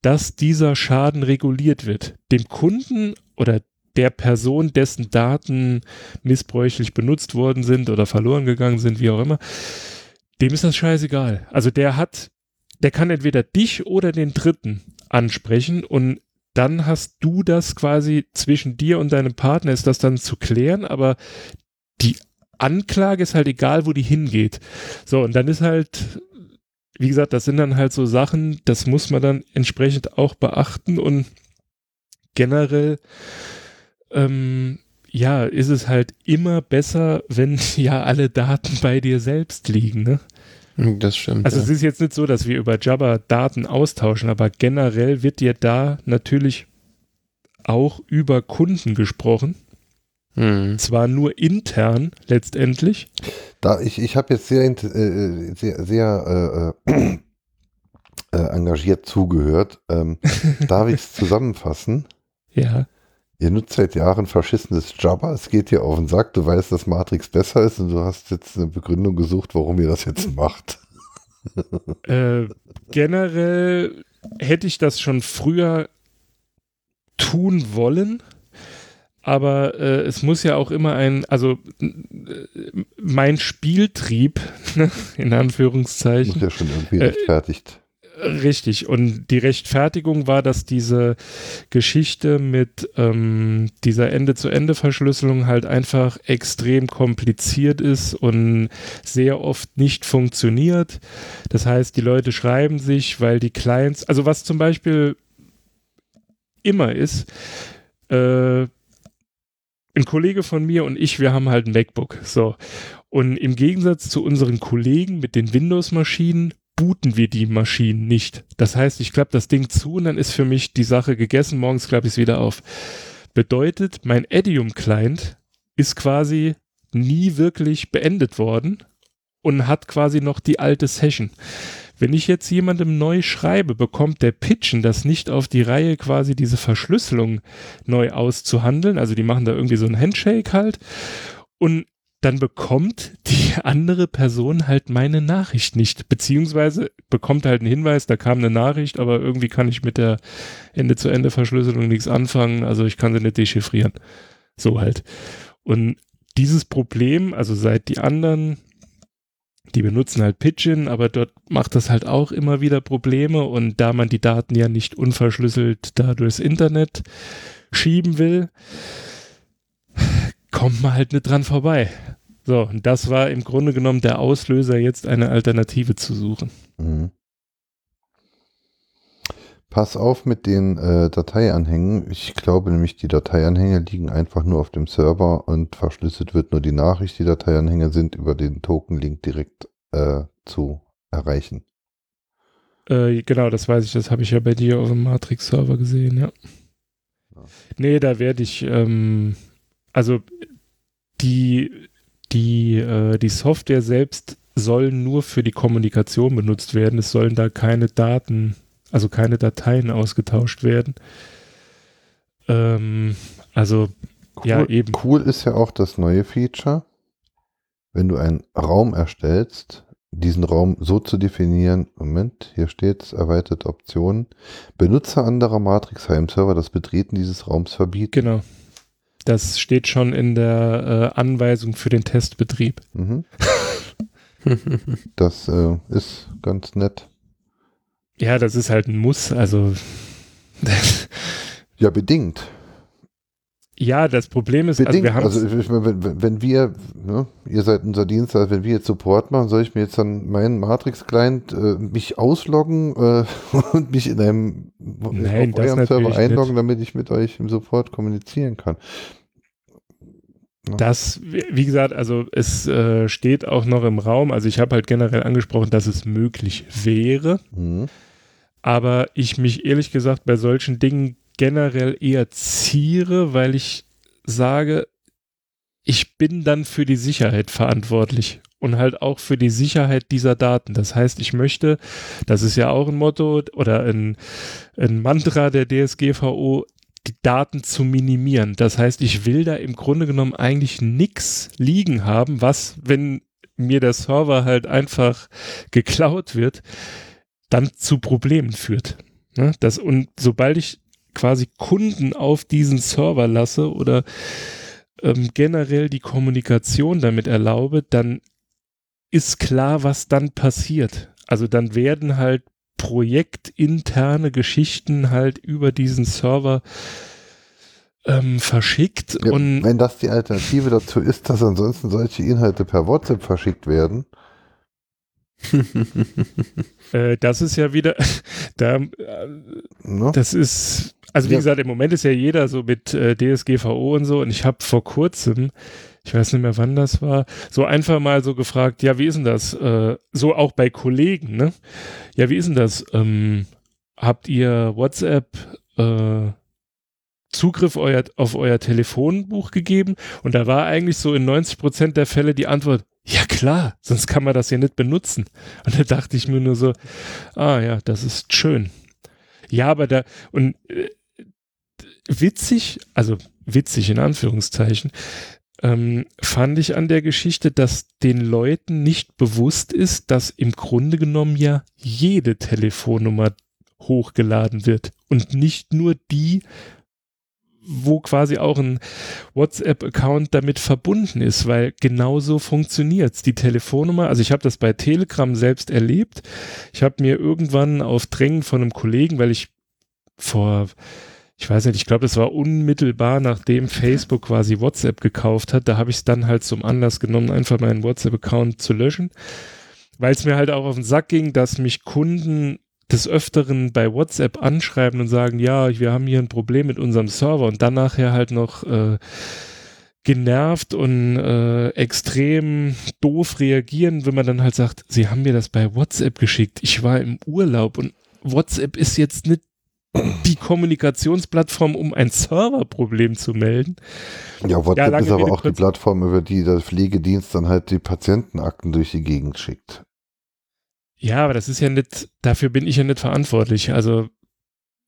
dass dieser Schaden reguliert wird. Dem Kunden oder der Person, dessen Daten missbräuchlich benutzt worden sind oder verloren gegangen sind, wie auch immer, dem ist das scheißegal. Also der hat, der kann entweder dich oder den Dritten ansprechen und dann hast du das quasi zwischen dir und deinem Partner ist das dann zu klären, aber die Anklage ist halt egal, wo die hingeht. So, und dann ist halt, wie gesagt, das sind dann halt so Sachen, das muss man dann entsprechend auch beachten und generell, ähm, ja, ist es halt immer besser, wenn ja alle Daten bei dir selbst liegen, ne? Das stimmt. Also ja. es ist jetzt nicht so, dass wir über Jabber Daten austauschen, aber generell wird dir da natürlich auch über Kunden gesprochen. Mhm. Zwar nur intern letztendlich. Da ich, ich habe jetzt sehr, int- äh, sehr, sehr äh, äh, äh, engagiert zugehört. Ähm, darf ich es zusammenfassen? Ja. Ihr nutzt seit Jahren verschissenes Jabba, es geht dir auf den Sack, du weißt, dass Matrix besser ist und du hast jetzt eine Begründung gesucht, warum ihr das jetzt macht. Äh, generell hätte ich das schon früher tun wollen, aber äh, es muss ja auch immer ein, also äh, mein Spieltrieb, ne, in Anführungszeichen. Muss ja schon irgendwie rechtfertigt. Richtig. Und die Rechtfertigung war, dass diese Geschichte mit ähm, dieser Ende-zu-Ende-Verschlüsselung halt einfach extrem kompliziert ist und sehr oft nicht funktioniert. Das heißt, die Leute schreiben sich, weil die Clients, also was zum Beispiel immer ist, äh, ein Kollege von mir und ich, wir haben halt ein MacBook. So. Und im Gegensatz zu unseren Kollegen mit den Windows-Maschinen booten wir die Maschinen nicht. Das heißt, ich klappe das Ding zu und dann ist für mich die Sache gegessen. Morgens klappe ich es wieder auf. Bedeutet, mein Edium-Client ist quasi nie wirklich beendet worden und hat quasi noch die alte Session. Wenn ich jetzt jemandem neu schreibe, bekommt der Pitchen das nicht auf die Reihe, quasi diese Verschlüsselung neu auszuhandeln. Also die machen da irgendwie so ein Handshake halt. Und dann bekommt die andere Person halt meine Nachricht nicht, beziehungsweise bekommt halt einen Hinweis, da kam eine Nachricht, aber irgendwie kann ich mit der Ende-zu-Ende-Verschlüsselung nichts anfangen, also ich kann sie nicht dechiffrieren. So halt. Und dieses Problem, also seit die anderen, die benutzen halt Pidgin, aber dort macht das halt auch immer wieder Probleme und da man die Daten ja nicht unverschlüsselt da durchs Internet schieben will, kommt man halt nicht dran vorbei. So, und das war im Grunde genommen der Auslöser, jetzt eine Alternative zu suchen. Mhm. Pass auf mit den äh, Dateianhängen. Ich glaube nämlich, die Dateianhänge liegen einfach nur auf dem Server und verschlüsselt wird nur die Nachricht. Die Dateianhänge sind über den Token-Link direkt äh, zu erreichen. Äh, genau, das weiß ich. Das habe ich ja bei dir auf dem Matrix-Server gesehen, ja. ja. Nee, da werde ich, ähm, also die, die, äh, die Software selbst soll nur für die Kommunikation benutzt werden. Es sollen da keine Daten, also keine Dateien ausgetauscht werden. Ähm, also cool, ja, eben. Cool ist ja auch das neue Feature, wenn du einen Raum erstellst, diesen Raum so zu definieren, Moment, hier steht es, erweiterte Optionen, Benutzer anderer Matrix Heim-Server das Betreten dieses Raums verbieten. Genau. Das steht schon in der äh, Anweisung für den Testbetrieb. Mhm. das äh, ist ganz nett. Ja, das ist halt ein Muss, also. ja, bedingt. Ja, das Problem ist, also Bedingt, also, wir also wenn, wenn, wir, ne, ihr seid unser Dienst, also wenn wir jetzt Support machen, soll ich mir jetzt dann meinen Matrix-Client äh, mich ausloggen äh, und mich in einem Nein, auf eurem Server einloggen, nicht. damit ich mit euch im Support kommunizieren kann. Ja. Das, wie gesagt, also es äh, steht auch noch im Raum, also ich habe halt generell angesprochen, dass es möglich wäre, mhm. aber ich mich ehrlich gesagt bei solchen Dingen generell eher ziere, weil ich sage, ich bin dann für die Sicherheit verantwortlich und halt auch für die Sicherheit dieser Daten. Das heißt, ich möchte, das ist ja auch ein Motto oder ein, ein Mantra der DSGVO, die Daten zu minimieren. Das heißt, ich will da im Grunde genommen eigentlich nichts liegen haben, was, wenn mir der Server halt einfach geklaut wird, dann zu Problemen führt. Ne? Das, und sobald ich quasi Kunden auf diesen Server lasse oder ähm, generell die Kommunikation damit erlaube, dann ist klar, was dann passiert. Also dann werden halt projektinterne Geschichten halt über diesen Server ähm, verschickt. Ja, und wenn das die Alternative dazu ist, dass ansonsten solche Inhalte per WhatsApp verschickt werden. äh, das ist ja wieder, da, äh, no? das ist also wie ja. gesagt, im Moment ist ja jeder so mit äh, DSGVO und so und ich habe vor kurzem, ich weiß nicht mehr wann das war, so einfach mal so gefragt, ja, wie ist denn das? Äh, so auch bei Kollegen, ne? Ja, wie ist denn das? Ähm, habt ihr WhatsApp äh, Zugriff euer, auf euer Telefonbuch gegeben? Und da war eigentlich so in 90 Prozent der Fälle die Antwort, ja klar, sonst kann man das ja nicht benutzen. Und da dachte ich mir nur so, ah ja, das ist schön. Ja, aber da, und äh, witzig, also witzig in Anführungszeichen, ähm, fand ich an der Geschichte, dass den Leuten nicht bewusst ist, dass im Grunde genommen ja jede Telefonnummer hochgeladen wird und nicht nur die, wo quasi auch ein WhatsApp-Account damit verbunden ist, weil genauso funktioniert's. Die Telefonnummer, also ich habe das bei Telegram selbst erlebt. Ich habe mir irgendwann auf Drängen von einem Kollegen, weil ich vor ich weiß nicht, ich glaube, das war unmittelbar nachdem Facebook quasi WhatsApp gekauft hat. Da habe ich es dann halt zum Anlass genommen, einfach meinen WhatsApp-Account zu löschen, weil es mir halt auch auf den Sack ging, dass mich Kunden des Öfteren bei WhatsApp anschreiben und sagen, ja, wir haben hier ein Problem mit unserem Server und dann nachher halt noch äh, genervt und äh, extrem doof reagieren, wenn man dann halt sagt, sie haben mir das bei WhatsApp geschickt. Ich war im Urlaub und WhatsApp ist jetzt nicht die Kommunikationsplattform, um ein Serverproblem zu melden. Ja, WhatsApp ja, ist aber auch die Plattform, über die der Pflegedienst dann halt die Patientenakten durch die Gegend schickt. Ja, aber das ist ja nicht, dafür bin ich ja nicht verantwortlich. Also,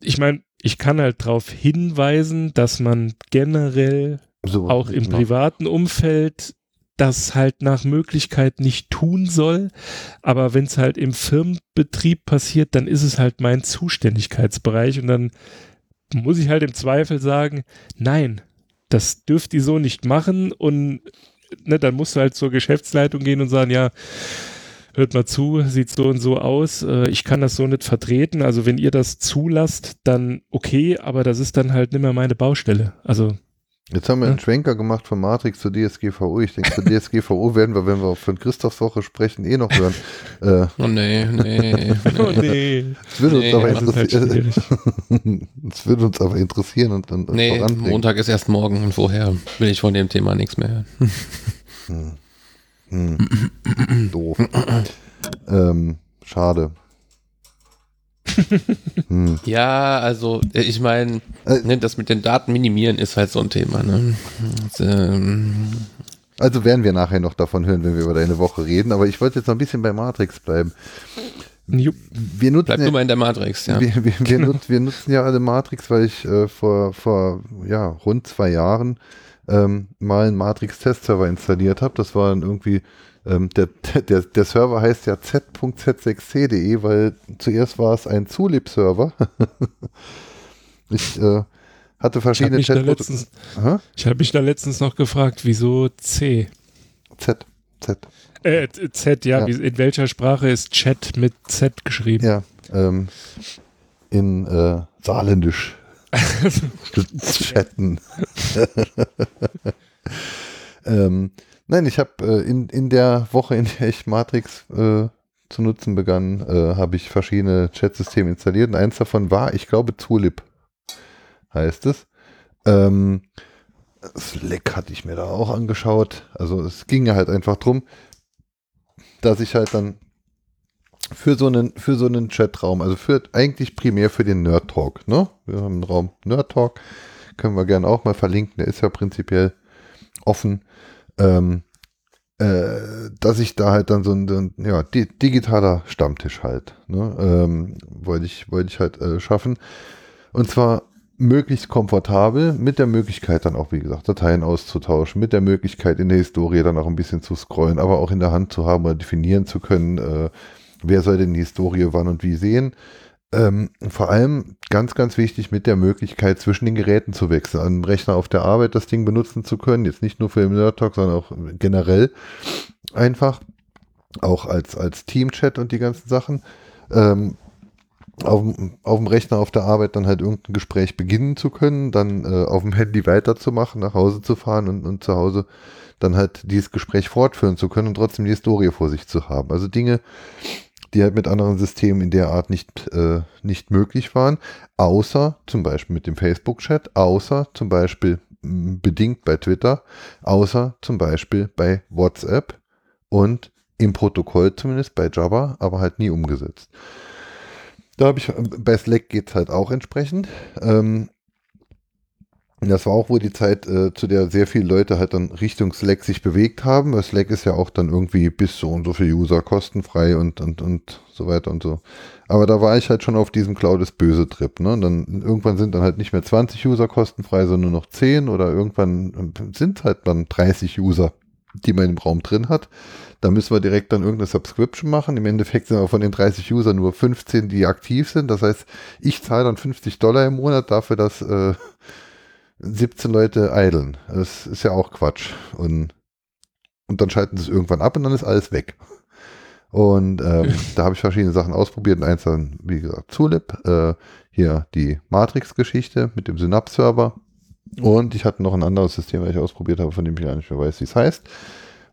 ich meine, ich kann halt darauf hinweisen, dass man generell so, auch im privaten Umfeld das halt nach Möglichkeit nicht tun soll. Aber wenn es halt im Firmenbetrieb passiert, dann ist es halt mein Zuständigkeitsbereich und dann muss ich halt im Zweifel sagen, nein, das dürft ihr so nicht machen und ne, dann musst du halt zur Geschäftsleitung gehen und sagen, ja, hört mal zu, sieht so und so aus, äh, ich kann das so nicht vertreten, also wenn ihr das zulasst, dann okay, aber das ist dann halt nicht mehr meine Baustelle. Also Jetzt haben wir einen Schwenker gemacht von Matrix zu DSGVO. Ich denke, zu DSGVO werden wir, wenn wir von Christophs Woche sprechen, eh noch hören. Äh, oh nee, nee. oh nee. Es würde nee, uns aber interessieren. es würde uns aber interessieren und dann Nee, Montag ist erst morgen und vorher will ich von dem Thema nichts mehr hören. Hm. Hm. Doof. ähm, schade hm. Ja, also äh, ich meine, äh, ne, das mit den Daten minimieren ist halt so ein Thema. Ne? Das, ähm, also werden wir nachher noch davon hören, wenn wir über deine Woche reden, aber ich wollte jetzt noch ein bisschen bei Matrix bleiben. Wir nutzen Bleib ja, du mal in der Matrix, ja. Wir, wir, wir, nut, wir nutzen ja alle Matrix, weil ich äh, vor, vor ja, rund zwei Jahren ähm, mal einen Matrix-Test-Server installiert habe. Das war dann irgendwie ähm, der, der, der Server heißt ja z.z6c.de, weil zuerst war es ein Zulip-Server. ich äh, hatte verschiedene ich habe mich, hab mich da letztens noch gefragt, wieso C? Z. Z. Äh, Z, ja. ja. Wie, in welcher Sprache ist Chat mit Z geschrieben? Ja, ähm, in äh, Saarländisch. Chatten. ähm, Nein, ich habe äh, in, in der Woche, in der ich Matrix äh, zu nutzen begann, äh, habe ich verschiedene Chatsysteme installiert und eins davon war, ich glaube, Zulip heißt es. Ähm, Slack hatte ich mir da auch angeschaut. Also es ging ja halt einfach drum, dass ich halt dann für so einen, für so einen Chatraum, also für eigentlich primär für den Nerd Talk, ne? Wir haben einen Raum Nerd Talk, können wir gerne auch mal verlinken, der ist ja prinzipiell offen ähm, äh, dass ich da halt dann so ein, ein ja, di digitaler Stammtisch halt, ne, ähm, wollte ich, wollte ich halt äh, schaffen. Und zwar möglichst komfortabel, mit der Möglichkeit dann auch, wie gesagt, Dateien auszutauschen, mit der Möglichkeit in der Historie dann auch ein bisschen zu scrollen, aber auch in der Hand zu haben oder definieren zu können, äh, wer soll denn die Historie wann und wie sehen. Ähm, vor allem ganz, ganz wichtig mit der Möglichkeit, zwischen den Geräten zu wechseln, einem Rechner auf der Arbeit das Ding benutzen zu können, jetzt nicht nur für den Nerd Talk, sondern auch generell einfach, auch als, als Team-Chat und die ganzen Sachen. Ähm, auf, auf dem Rechner auf der Arbeit dann halt irgendein Gespräch beginnen zu können, dann äh, auf dem Handy weiterzumachen, nach Hause zu fahren und, und zu Hause dann halt dieses Gespräch fortführen zu können und trotzdem die Historie vor sich zu haben. Also Dinge, die halt mit anderen Systemen in der Art nicht, äh, nicht möglich waren, außer zum Beispiel mit dem Facebook-Chat, außer zum Beispiel mh, bedingt bei Twitter, außer zum Beispiel bei WhatsApp und im Protokoll zumindest bei Java, aber halt nie umgesetzt. Da habe ich, bei Slack geht es halt auch entsprechend. Ähm, das war auch wohl die Zeit, äh, zu der sehr viele Leute halt dann Richtung Slack sich bewegt haben, weil Slack ist ja auch dann irgendwie bis so und so viel User kostenfrei und, und, und so weiter und so. Aber da war ich halt schon auf diesem Cloud ist böse Trip. Ne? Und dann irgendwann sind dann halt nicht mehr 20 User kostenfrei, sondern nur noch 10 oder irgendwann sind halt dann 30 User, die man im Raum drin hat. Da müssen wir direkt dann irgendeine Subscription machen. Im Endeffekt sind aber von den 30 Usern nur 15, die aktiv sind. Das heißt, ich zahle dann 50 Dollar im Monat dafür, dass äh, 17 Leute eideln. Das ist ja auch Quatsch. Und, und dann schalten sie es irgendwann ab und dann ist alles weg. Und ähm, da habe ich verschiedene Sachen ausprobiert. Und eins dann, wie gesagt, Zulip. Äh, hier die Matrix-Geschichte mit dem Synapse-Server. Und ich hatte noch ein anderes System, das ich ausprobiert habe, von dem ich gar nicht mehr weiß, wie es heißt.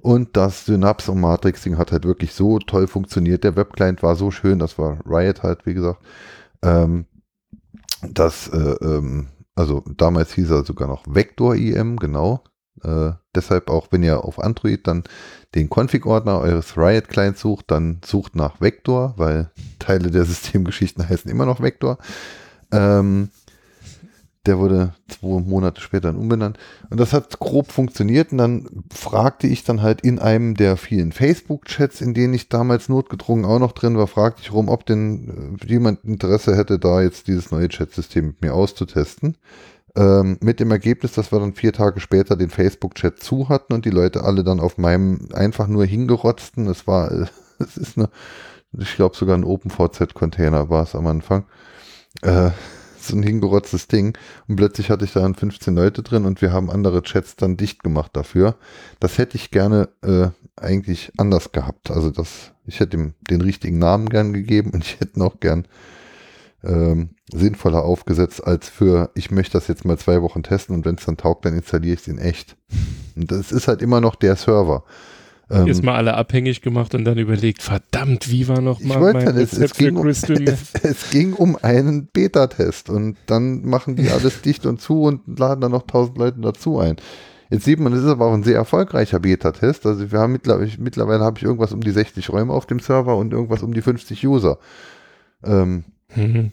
Und das Synapse und Matrix-Ding hat halt wirklich so toll funktioniert. Der Webclient war so schön, das war Riot halt, wie gesagt. Ähm, das, äh, ähm, also damals hieß er sogar noch Vector IM, genau. Äh, deshalb auch, wenn ihr auf Android dann den Config-Ordner eures Riot-Clients sucht, dann sucht nach Vector, weil Teile der Systemgeschichten heißen immer noch Vector. Ähm, der wurde zwei Monate später dann umbenannt. Und das hat grob funktioniert. Und dann fragte ich dann halt in einem der vielen Facebook-Chats, in denen ich damals notgedrungen auch noch drin war, fragte ich rum, ob denn äh, jemand Interesse hätte, da jetzt dieses neue Chatsystem mit mir auszutesten. Ähm, mit dem Ergebnis, dass wir dann vier Tage später den Facebook-Chat zu hatten und die Leute alle dann auf meinem einfach nur hingerotzten. Es war, es ist eine, ich glaube sogar ein OpenVZ-Container war es am Anfang. Äh, so ein hingerotztes Ding. Und plötzlich hatte ich da 15 Leute drin und wir haben andere Chats dann dicht gemacht dafür. Das hätte ich gerne äh, eigentlich anders gehabt. Also das, ich hätte ihm den richtigen Namen gern gegeben und ich hätte auch gern ähm, sinnvoller aufgesetzt als für, ich möchte das jetzt mal zwei Wochen testen und wenn es dann taugt, dann installiere ich es in echt. Und das ist halt immer noch der Server. Ähm, Erstmal alle abhängig gemacht und dann überlegt, verdammt, wie war noch mal mein es, es, ging um, es, es, ging um einen Beta-Test und dann machen die alles dicht und zu und laden dann noch tausend Leute dazu ein. Jetzt sieht man, es ist aber auch ein sehr erfolgreicher Beta-Test. Also wir haben mittlerweile, mittlerweile habe ich irgendwas um die 60 Räume auf dem Server und irgendwas um die 50 User. Ähm, mhm.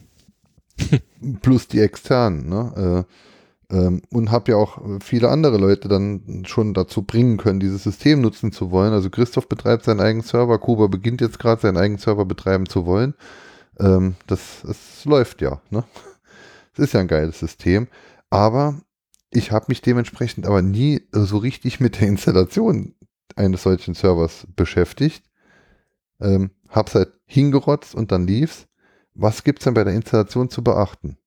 plus die externen. Ne? Äh, und habe ja auch viele andere Leute dann schon dazu bringen können, dieses System nutzen zu wollen. Also Christoph betreibt seinen eigenen Server, Kuba beginnt jetzt gerade seinen eigenen Server betreiben zu wollen. Ähm, das, das läuft ja. Ne? Es ist ja ein geiles System. Aber ich habe mich dementsprechend aber nie so richtig mit der Installation eines solchen Servers beschäftigt. Ähm, hab's halt hingerotzt und dann lief's. Was gibt's denn bei der Installation zu beachten?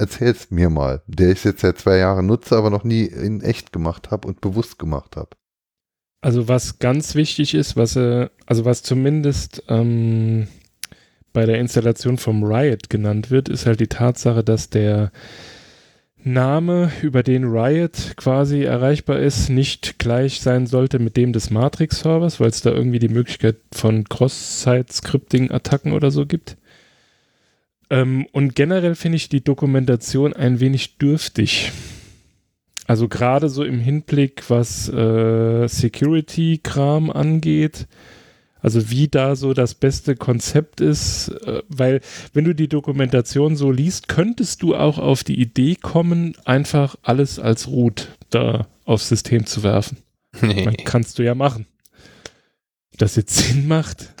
Erzähl's mir mal, der ich jetzt seit zwei Jahren nutze, aber noch nie in echt gemacht habe und bewusst gemacht habe. Also was ganz wichtig ist, was äh, also was zumindest ähm, bei der Installation vom Riot genannt wird, ist halt die Tatsache, dass der Name, über den Riot quasi erreichbar ist, nicht gleich sein sollte mit dem des Matrix-Servers, weil es da irgendwie die Möglichkeit von Cross-Site-Scripting-Attacken oder so gibt. Ähm, und generell finde ich die Dokumentation ein wenig dürftig. Also gerade so im Hinblick, was äh, Security-Kram angeht, also wie da so das beste Konzept ist, äh, weil wenn du die Dokumentation so liest, könntest du auch auf die Idee kommen, einfach alles als Root da aufs System zu werfen. Nee. kannst du ja machen. Das jetzt Sinn macht,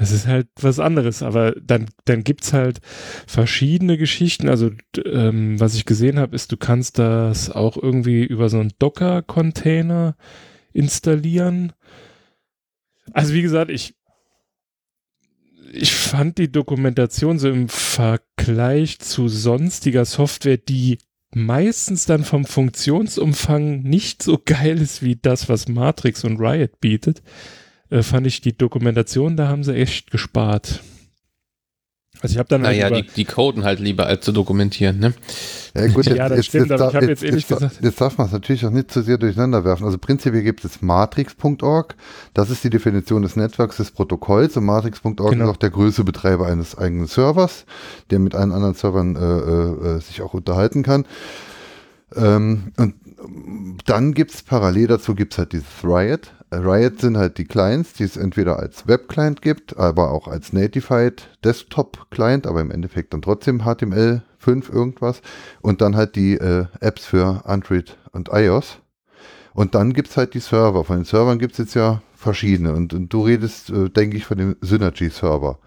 das ist halt was anderes, aber dann, dann es halt verschiedene Geschichten. Also, ähm, was ich gesehen habe, ist, du kannst das auch irgendwie über so einen Docker-Container installieren. Also, wie gesagt, ich, ich fand die Dokumentation so im Vergleich zu sonstiger Software, die meistens dann vom Funktionsumfang nicht so geil ist wie das, was Matrix und Riot bietet äh, fand ich die Dokumentation, da haben sie echt gespart. Also ich habe dann naja, halt die, die coden halt lieber als zu dokumentieren, ne? Ja gut, jetzt, ja, das jetzt, stimmt, jetzt, aber ich habe jetzt, ehrlich jetzt, gesagt... Jetzt darf man es natürlich auch nicht zu sehr durcheinander werfen. Also prinzipiell gibt es matrix.org, das ist die Definition des Netzwerks des Protokolls und matrix.org genau. ist auch der größte Betreiber eines eigenen Servers, der mit allen anderen Servern äh, äh, äh sich auch unterhalten kann. Ähm, und dann gibt es parallel dazu gibt es halt dieses Riot, Riot sind halt die Clients, die es entweder als Web-Client gibt, aber auch als Natified Desktop-Client, aber im Endeffekt dann trotzdem HTML5 irgendwas. Und dann halt die äh, Apps für Android und iOS. Und dann gibt es halt die Server. Von den Servern gibt es jetzt ja verschiedene. Und, und du redest, äh, denke ich, von dem Synergy-Server.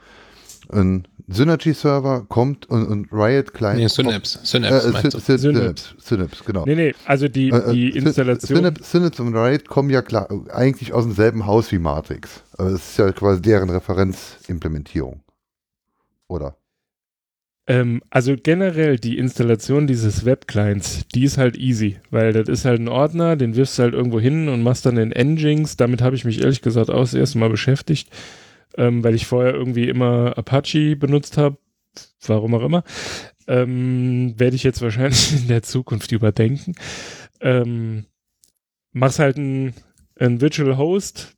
Ein Synergy-Server kommt und, und Riot Client. Nee, Synapse. Synapse, äh, Sy Synapse, Synapse, genau. Nee, nee, also die, äh, äh, die Installation. Synapse, Synapse und Riot kommen ja klar, eigentlich aus demselben Haus wie Matrix. Also es ist ja quasi deren Referenzimplementierung. Oder? Ähm, also generell die Installation dieses Webclients, die ist halt easy, weil das ist halt ein Ordner, den wirfst du halt irgendwo hin und machst dann den Nginx. Damit habe ich mich ehrlich gesagt auch das erste Mal beschäftigt, ähm, weil ich vorher irgendwie immer Apache benutzt habe, warum auch immer. Ähm, Werde ich jetzt wahrscheinlich in der Zukunft überdenken. Ähm, machst halt ein, ein Virtual Host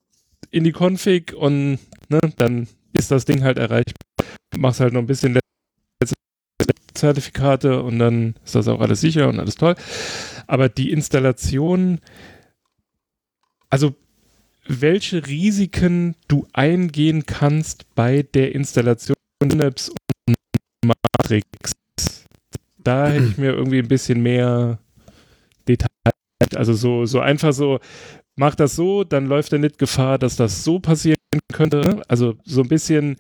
in die Config und ne, dann ist das Ding halt erreichbar. Machst halt noch ein bisschen Zertifikate und dann ist das auch alles sicher und alles toll. Aber die Installation, also welche Risiken du eingehen kannst bei der Installation von Synapse und Matrix, da hätte ich mir irgendwie ein bisschen mehr Detail, also so, so einfach so, mach das so, dann läuft er nicht Gefahr, dass das so passieren könnte. Also so ein bisschen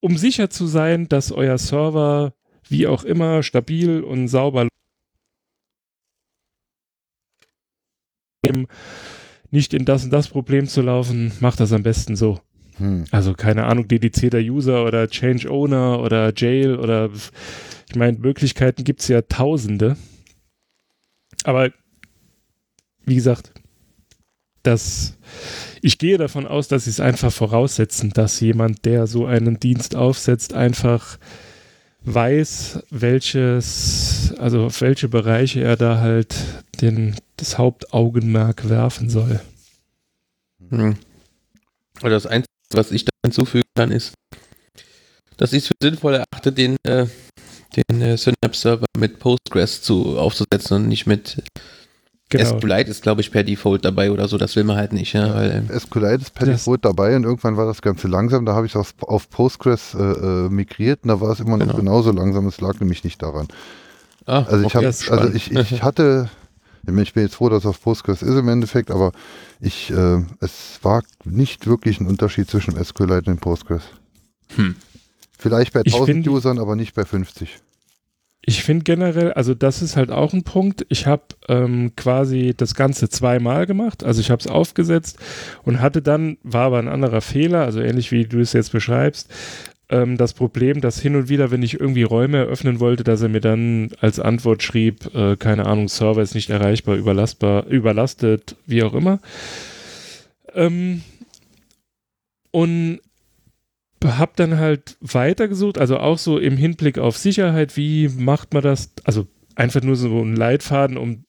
um sicher zu sein, dass euer Server wie auch immer stabil und sauber nicht in das und das Problem zu laufen, macht das am besten so. Hm. Also keine Ahnung, dedizierter User oder Change Owner oder Jail oder ich meine, Möglichkeiten gibt es ja tausende. Aber wie gesagt, das ich gehe davon aus, dass sie es einfach voraussetzen, dass jemand, der so einen Dienst aufsetzt, einfach weiß, welches, also auf welche Bereiche er da halt den, das Hauptaugenmerk werfen soll. Hm. Oder das Einzige, was ich da hinzufügen kann, ist, dass ich es für sinnvoll erachte, den, äh, den äh, Synapse-Server mit Postgres zu, aufzusetzen und nicht mit Genau. SQLite ist, glaube ich, per Default dabei oder so, das will man halt nicht. Ja, weil, ähm, SQLite ist per Default dabei und irgendwann war das Ganze langsam, da habe ich es auf, auf, Postgres äh, äh, migriert und da war es immer noch genau. genauso langsam, es lag nämlich nicht daran. Ah, also ich, okay, hab, also ich, ich hatte, ich bin jetzt froh, dass es auf Postgres ist im Endeffekt, aber ich, äh, es war nicht wirklich ein Unterschied zwischen SQLite und Postgres. Hm. Vielleicht bei 1000 Usern, aber nicht bei 50. Ich finde generell, also das ist halt auch ein Punkt. Ich habe ähm, quasi das Ganze zweimal gemacht. Also ich habe es aufgesetzt und hatte dann, war aber ein anderer Fehler, also ähnlich wie du es jetzt beschreibst, ähm, das Problem, dass hin und wieder, wenn ich irgendwie Räume eröffnen wollte, dass er mir dann als Antwort schrieb, äh, keine Ahnung, Server ist nicht erreichbar, überlastbar, überlastet, wie auch immer. Ähm, und habe dann halt weitergesucht, also auch so im Hinblick auf Sicherheit, wie macht man das? Also einfach nur so ein Leitfaden, um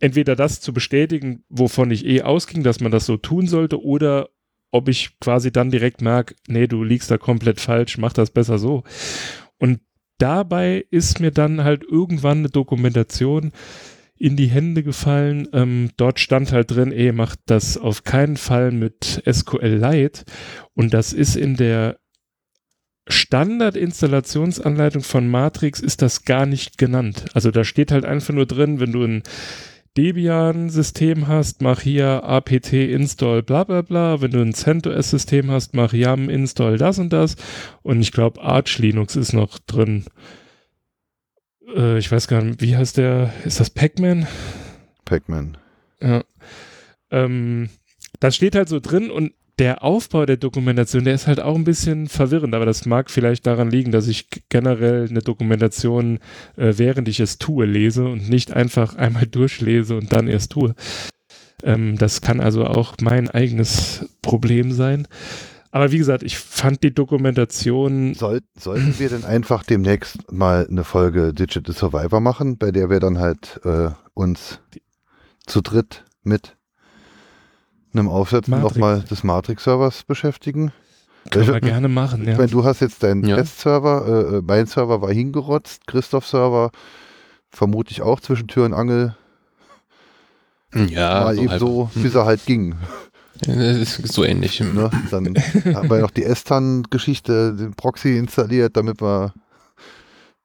entweder das zu bestätigen, wovon ich eh ausging, dass man das so tun sollte, oder ob ich quasi dann direkt merke, nee, du liegst da komplett falsch, mach das besser so. Und dabei ist mir dann halt irgendwann eine Dokumentation in die Hände gefallen. Ähm, dort stand halt drin, ey, macht das auf keinen Fall mit SQL-Lite. Und das ist in der Standard-Installationsanleitung von Matrix ist das gar nicht genannt. Also da steht halt einfach nur drin, wenn du ein Debian-System hast, mach hier apt install bla bla bla. Wenn du ein CentOS-System hast, mach yum install das und das. Und ich glaube Arch Linux ist noch drin äh, ich weiß gar nicht, wie heißt der? Ist das Pac-Man? Pac-Man. Ja. Ähm, das steht halt so drin und der Aufbau der Dokumentation, der ist halt auch ein bisschen verwirrend, aber das mag vielleicht daran liegen, dass ich generell eine Dokumentation, äh, während ich es tue, lese und nicht einfach einmal durchlese und dann erst tue. Ähm, das kann also auch mein eigenes Problem sein. Aber wie gesagt, ich fand die Dokumentation. Soll, sollten wir denn einfach demnächst mal eine Folge Digital Survivor machen, bei der wir dann halt äh, uns zu dritt mit einem Aufsetzen nochmal des Matrix-Servers beschäftigen? Können wir gerne machen, ja. Ich meine, du hast jetzt deinen ja. Testserver, äh, äh, mein Server war hingerotzt, Christoph Server vermutlich auch zwischen Tür und Angel. Ja, mal so eben so, bis er halt ging. Das ist so ähnlich. Ne? Dann haben wir noch die S-TAN-Geschichte, den Proxy installiert, damit wir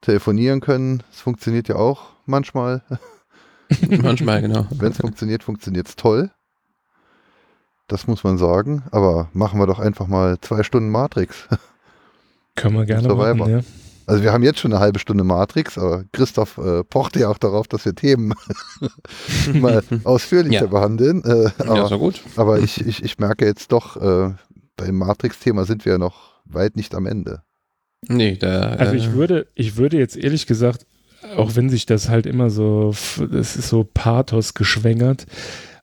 telefonieren können. Das funktioniert ja auch manchmal. manchmal, genau. Wenn es funktioniert, funktioniert es toll. Das muss man sagen. Aber machen wir doch einfach mal zwei Stunden Matrix. Können wir gerne machen, ja. Also wir haben jetzt schon eine halbe Stunde Matrix, aber Christoph äh, pochte ja auch darauf, dass wir Themen mal ausführlicher ja. behandeln. Äh, aber, ja, so gut. aber ich, ich, ich merke jetzt doch, äh, beim Matrix-Thema sind wir ja noch weit nicht am Ende. Nee, da. Also ich äh, würde, ich würde jetzt ehrlich gesagt, auch wenn sich das halt immer so, das ist so Pathos geschwängert,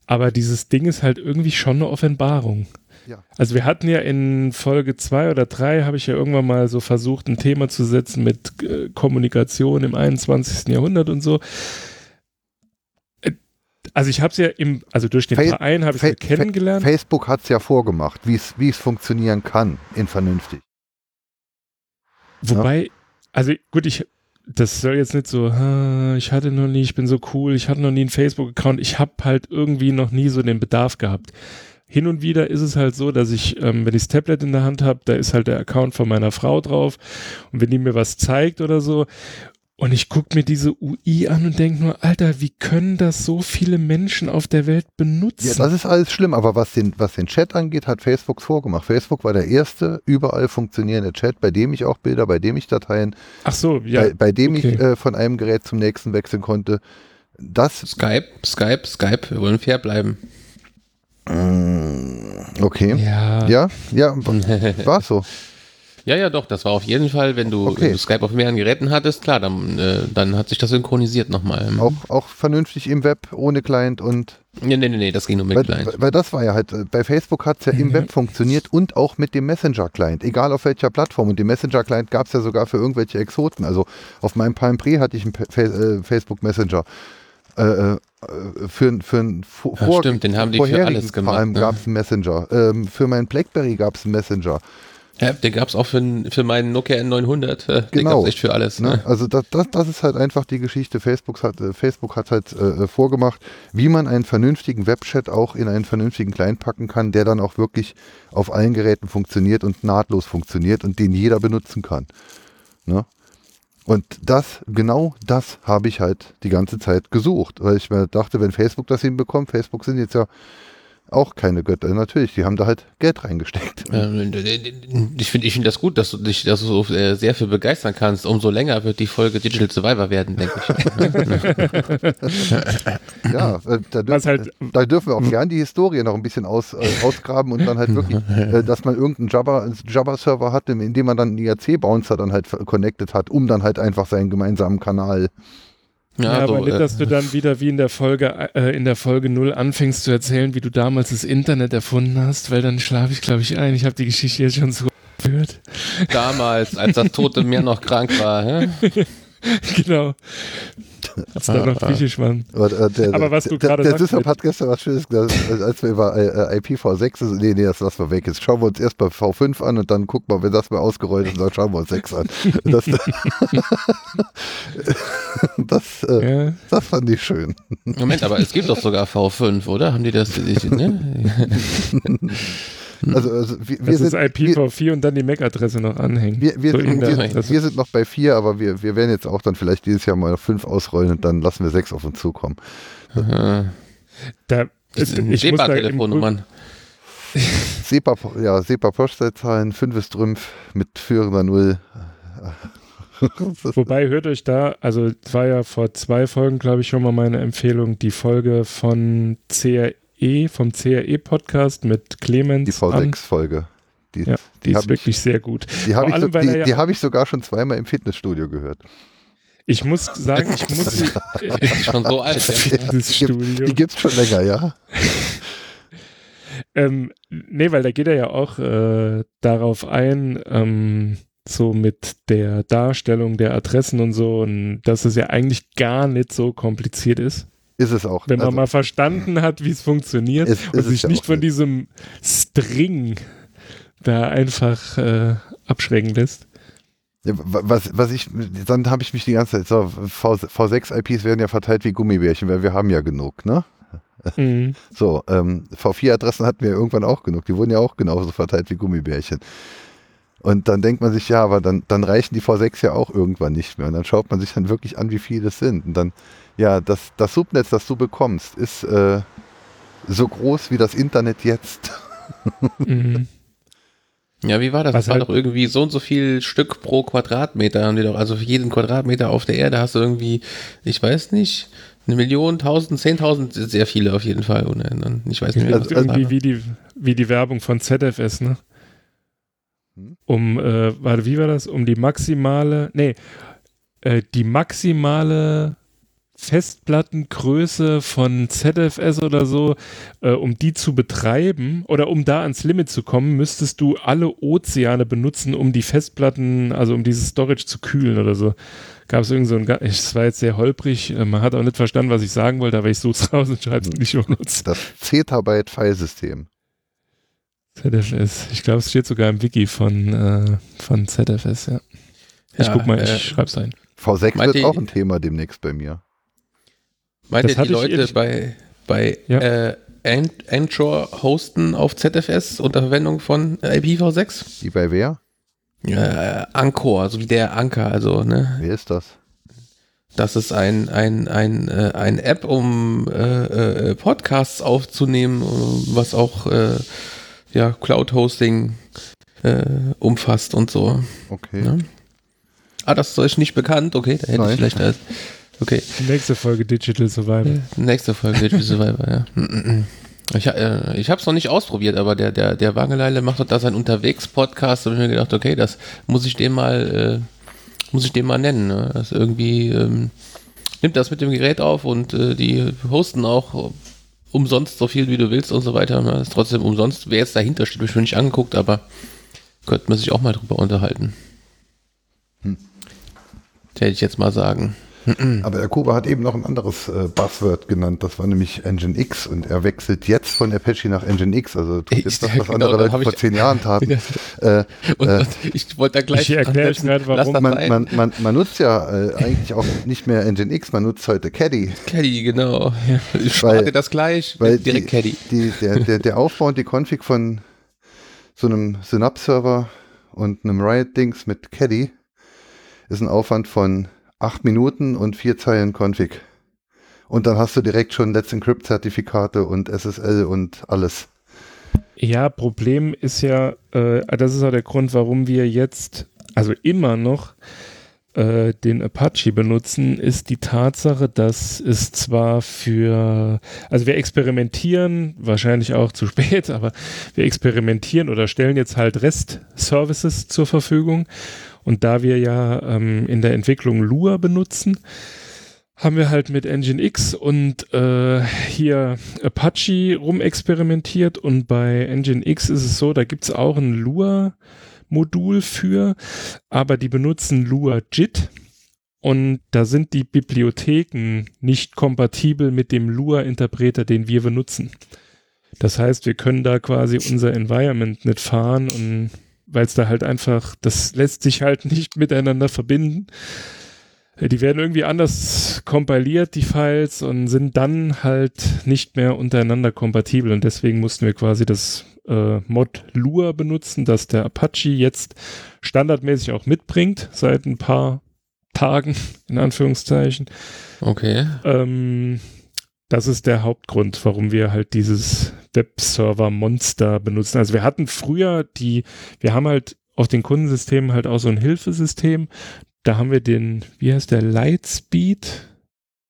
aber dieses Ding ist halt irgendwie schon eine Offenbarung. Ja. Also wir hatten ja in Folge zwei oder drei habe ich ja irgendwann mal so versucht, ein Thema zu setzen mit äh, Kommunikation im 21. Jahrhundert und so. Äh, Also ich habe es ja im, also durch den Fa- Verein habe ich Fa- kennengelernt. Facebook hat es ja vorgemacht, wie es funktionieren kann in vernünftig. Wobei, also gut, ich, das soll jetzt nicht so, "Ah, ich hatte noch nie, ich bin so cool, ich hatte noch nie einen Facebook-Account, ich habe halt irgendwie noch nie so den Bedarf gehabt. Hin und wieder ist es halt so, dass ich, ähm, wenn ich das Tablet in der Hand habe, da ist halt der Account von meiner Frau drauf und wenn die mir was zeigt oder so und ich gucke mir diese UI an und denke nur, Alter, wie können das so viele Menschen auf der Welt benutzen? Ja, das ist alles schlimm, aber was den, was den Chat angeht, hat Facebook vorgemacht. Facebook war der erste überall funktionierende Chat, bei dem ich auch Bilder, bei dem ich Dateien, Ach so, ja. bei, bei dem okay. ich äh, von einem Gerät zum nächsten wechseln konnte. Das, Skype, Skype, Skype, wir wollen fair bleiben. Mm, okay. ja. Ja, ja, war so. Ja, ja, doch, das war auf jeden Fall, wenn du, Okay. wenn du Skype auf mehreren Geräten hattest, klar, dann, äh, dann hat sich das synchronisiert nochmal. Auch, auch vernünftig im Web, ohne Client und Nee, nee, nee, nee, das ging nur mit weil, Client. weil das war ja halt, äh, bei Facebook hat es ja im Mhm. Web funktioniert und auch mit dem Messenger-Client, egal auf welcher Plattform. Und den Messenger-Client gab es ja sogar für irgendwelche Exoten. Also auf meinem Palm Pre hatte ich einen Fa äh, Facebook Messenger. Äh, äh, für, für einen vor, Ja, vor- stimmt, den haben die für alles gemacht, Palm ne? gab es einen Messenger. Ähm, für meinen Blackberry gab es einen Messenger. Ja, den gab's auch für, für meinen Nokia N900. äh, Den Genau. gab's echt für alles. Ne? Ne? Also das, das, das ist halt einfach die Geschichte. Facebook hat, äh, Facebook hat halt äh, vorgemacht, wie man einen vernünftigen Webchat auch in einen vernünftigen Client packen kann, der dann auch wirklich auf allen Geräten funktioniert und nahtlos funktioniert und den jeder benutzen kann. Ne? Und das, genau das habe ich halt die ganze Zeit gesucht, weil ich mir dachte, wenn Facebook das hinbekommt, Facebook sind jetzt ja auch keine Götter. Natürlich, die haben da halt Geld reingesteckt. Ähm, Ich finde ich find das gut, dass du dich dass du so äh, sehr für begeistern kannst. Umso länger wird die Folge Digital Survivor werden, denke ich. Ja, äh, da, dürfen, Was halt- da dürfen wir auch gern die Historie noch ein bisschen aus, äh, ausgraben und dann halt wirklich, äh, dass man irgendeinen Java- Java-Server hat, in dem man dann einen IRC-Bouncer dann halt connected hat, um dann halt einfach seinen gemeinsamen Kanal. Ja, also, aber nicht, äh, dass du dann wieder wie in der Folge äh, in der Folge 0 anfängst zu erzählen, wie du damals das Internet erfunden hast, weil dann schlafe ich, glaube ich, ein. Ich habe die Geschichte jetzt schon so gehört. damals, als das tote Meer noch krank war. hä? genau. Als da noch Griechisch waren. Aber, äh, der, Aber was du gerade Der mit- hat gestern was Schönes gesagt, als wir über äh, äh, IPv6, ist- nee, nee, das lassen wir weg. Jetzt schauen wir uns erst mal V5 an und dann gucken wir, wenn das mal ausgerollt ist, dann schauen wir uns 6 an. Das, das, äh, Ja. das fand ich schön. Moment, aber es gibt doch sogar V5, oder? Haben die das? Ich, ne? Also, also wir, wir Das ist sind, wir, IPv4 und dann die MAC-Adresse noch anhängen. Wir, wir, So in der- wir, wir sind noch bei vier, aber wir, wir werden jetzt auch dann vielleicht dieses Jahr mal auf fünf ausrollen und dann lassen wir sechs auf uns zukommen. Äh, Da, ich, ich muss da im SEPA-Telefonnummern. SEPA, ja, SEPA Postleitzahlen, fünf ist Trümpf mit führender Null. Wobei, hört euch da, also es war ja vor zwei Folgen, glaube ich, schon mal meine Empfehlung, die Folge von CRE, vom CRE-Podcast mit Clemens. Die an. V6-Folge. Die, Ja, die, die ist habe ich, wirklich sehr gut. die hab vor ich, so, ja- hab ich sogar schon zweimal im Fitnessstudio gehört. Ich muss sagen, ich muss Ist schon so alt. Ja. dieses Studio. Die gibt es schon länger, ja. Ähm, nee, weil da geht er ja auch äh, darauf ein, ähm, so mit der Darstellung der Adressen und so, und dass es ja eigentlich gar nicht so kompliziert ist. Ist es auch. Wenn man Also, mal verstanden hat, wie es funktioniert Ist- und ist sich nicht von diesem String da einfach äh, abschrecken lässt. was, was ich, dann habe ich mich die ganze Zeit, so, v, V6-IPs werden ja verteilt wie Gummibärchen, weil wir haben ja genug, ne? Mhm. So, ähm, V4-Adressen hatten wir irgendwann auch genug. Die wurden ja auch genauso verteilt wie Gummibärchen. Und dann denkt man sich, ja, aber dann, dann reichen die V6 ja auch irgendwann nicht mehr. Und dann schaut man sich dann wirklich an, wie viele es sind. Und dann, ja, das, das Subnetz, das du bekommst, ist äh, so groß wie das Internet jetzt. Mhm. ja, wie war das? Was das war halt- doch irgendwie so und so viel Stück pro Quadratmeter. Haben die doch, also für jeden Quadratmeter auf der Erde hast du irgendwie, ich weiß nicht, eine Million, tausend, zehntausend, sehr viele auf jeden Fall. Und dann, ich weiß nicht mehr. Also- was das Irgendwie war. wie die, wie die Werbung von ZFS, ne? Hm? Um, äh, warte, wie war das? Um die maximale, nee, äh, die maximale Festplattengröße von ZFS oder so, äh, um die zu betreiben oder um da ans Limit zu kommen, müsstest du alle Ozeane benutzen, um die Festplatten, also um dieses Storage zu kühlen oder so. Gab es irgend so ein, es war jetzt sehr holprig, äh, man hat auch nicht verstanden, was ich sagen wollte, aber ich suche es raus und schreibe es nicht benutzt. Das Zettabyte-Filesystem. ZFS, ich glaube, es steht sogar im Wiki von, äh, von ZFS, ja. Ich Ja, guck mal, äh, ich schreib's ein. V6 Meint wird auch ein Thema demnächst bei mir. Meint Das ihr, die Leute bei, bei Ja. äh, An- Anchor hosten auf ZFS unter Verwendung von äh, IPv6? Wie bei wer? Äh, Anchor, so wie der Anker, also, ne? Wer ist das? Das ist ein, ein, ein, äh, ein App, um äh, äh, Podcasts aufzunehmen, was auch äh, ja, Cloud-Hosting äh, umfasst und so. Okay. Ne? Ah, das ist euch nicht bekannt? Okay, da hätte Nein. ich vielleicht als. Okay, Nächste Folge Digital Survival. nächste Folge Digital Survivor, ja. Ich, äh, ich habe es noch nicht ausprobiert, aber der, der, der Wangeleile macht doch da seinen Unterwegs-Podcast. Da habe ich mir gedacht, okay, das muss ich den mal, äh, muss ich den mal nennen. Ne? Das irgendwie ähm, nimmt das mit dem Gerät auf und äh, die hosten auch umsonst so viel, wie du willst und so weiter. Ne? Das ist trotzdem umsonst. Wer jetzt dahinter steht, habe ich mir nicht angeguckt, aber könnte man sich auch mal drüber unterhalten. Hm. Hätte ich jetzt mal sagen. Aber der Kuba hat eben noch ein anderes äh, Buzzword genannt, das war nämlich Engine X und er wechselt jetzt von Apache nach Engine X, also tut jetzt das, was Genau, andere Leute vor zehn Jahren taten. Äh, Und, Äh, und ich wollte da gleich ich erklär jetzt ansetzen, gerade, warum man, man, man, man nutzt ja äh, eigentlich auch nicht mehr Engine X, man nutzt heute Caddy. Caddy, genau. Ich Weil- starte das gleich, Weil direkt die, Caddy. Die, der, der, der Aufbau und die Config von so einem Synapse-Server und einem Riot-Dings mit Caddy ist ein Aufwand von acht Minuten und vier Zeilen Config. Und dann hast du direkt schon Let's Encrypt-Zertifikate und SSL und alles. Ja, Problem ist ja, äh, das ist auch der Grund, warum wir jetzt, also immer noch, äh, den Apache benutzen, ist die Tatsache, dass es zwar für, also wir experimentieren, wahrscheinlich auch zu spät, aber wir experimentieren oder stellen jetzt halt Rest-Services zur Verfügung. Und da wir ja ähm, in der Entwicklung Lua benutzen, haben wir halt mit Engine X und äh, hier Apache rumexperimentiert und bei Engine X ist es so, da gibt es auch ein Lua-Modul für, aber die benutzen Lua JIT und da sind die Bibliotheken nicht kompatibel mit dem Lua-Interpreter, den wir benutzen. Das heißt, wir können da quasi unser Environment nicht fahren und weil es da halt einfach, das lässt sich halt nicht miteinander verbinden. Äh, Die werden irgendwie anders kompiliert, die Files, und sind dann halt nicht mehr untereinander kompatibel. Und deswegen mussten wir quasi das äh, Mod Lua benutzen, das der Apache jetzt standardmäßig auch mitbringt, seit ein paar Tagen, in Anführungszeichen. Okay. Ähm, das ist der Hauptgrund, warum wir halt dieses Webserver-Monster benutzen. Also wir hatten früher die, wir haben halt auf den Kundensystemen halt auch so ein Hilfesystem. Da haben wir den, wie heißt der, Lightspeed?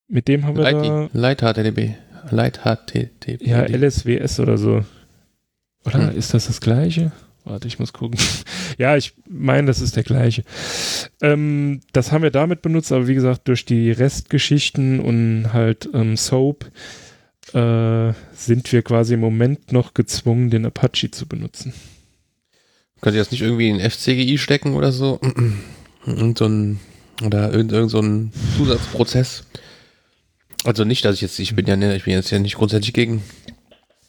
Mit dem haben wir da, Light, Light HTTP. Light HTTP. ja, LSWS oder so. Oder Hm. ist das das gleiche? Warte, ich muss gucken. ja, ich meine, das ist der gleiche. Ähm, das haben wir damit benutzt, aber wie gesagt, durch die Restgeschichten und halt ähm, Soap äh, sind wir quasi im Moment noch gezwungen, den Apache zu benutzen. Könnt ihr das nicht irgendwie in FCGI stecken oder so? Und so ein, oder irgend, so ein Zusatzprozess. Also nicht, dass ich jetzt, ich bin ja, ich bin jetzt ja nicht grundsätzlich gegen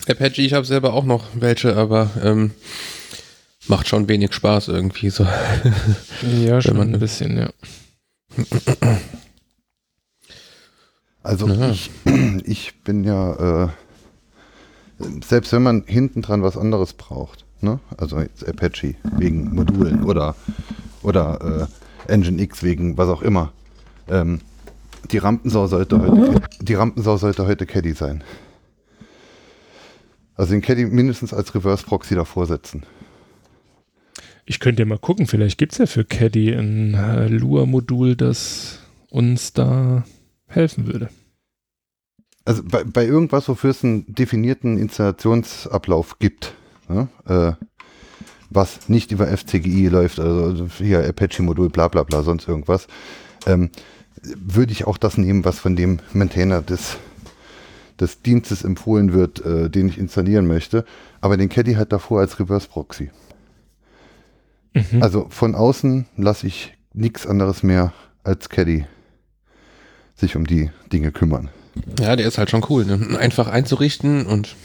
Apache, ich habe selber auch noch welche, aber ähm, macht schon wenig Spaß irgendwie so. Ja, schon ein bisschen, ja. Also Ja. ich, ich bin ja, äh, selbst wenn man hinten dran was anderes braucht, ne? also jetzt Apache wegen Modulen oder, oder äh, Engine X wegen was auch immer, ähm, die Rampensau sollte heute, die Rampensau sollte heute Caddy sein. Also den Caddy mindestens als Reverse Proxy davor setzen. Ich könnte ja mal gucken, vielleicht gibt es ja für Caddy ein äh, Lua-Modul, das uns da helfen würde. Also bei, bei irgendwas, wofür es einen definierten Installationsablauf gibt, ne? äh, was nicht über FCGI läuft, also hier Apache-Modul, bla bla bla, sonst irgendwas, ähm, würde ich auch das nehmen, was von dem Maintainer des, des Dienstes empfohlen wird, äh, den ich installieren möchte. Aber den Caddy halt davor als Reverse Proxy. Mhm. Also von außen lasse ich nichts anderes mehr als Caddy sich um die Dinge kümmern. Ja, der ist halt schon cool. Ne? Einfach einzurichten und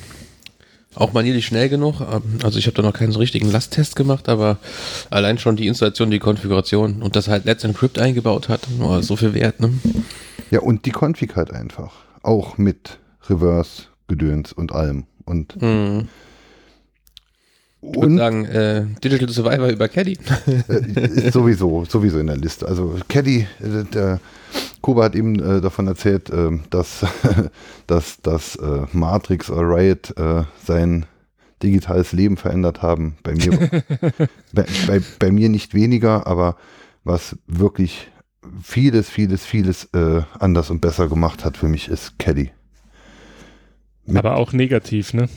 auch nicht schnell genug. Also ich habe da noch keinen so richtigen Lasttest gemacht, aber allein schon die Installation, die Konfiguration und das halt Let's Encrypt eingebaut hat, oh, so viel wert. Ne? Ja, und die Config halt einfach. Auch mit Reverse, Gedöns und allem. Und mhm. Ich würde sagen, äh, Digital Survivor über Caddy. Äh, ist sowieso, sowieso in der Liste. Also Caddy, äh, der Kuba hat eben äh, davon erzählt, äh, dass, dass, dass äh, Matrix oder Riot sein digitales Leben verändert haben. Bei mir, bei, bei, bei, mir nicht weniger, aber was wirklich vieles, vieles, vieles anders und besser gemacht hat für mich, ist Caddy. Mit aber auch negativ, ne?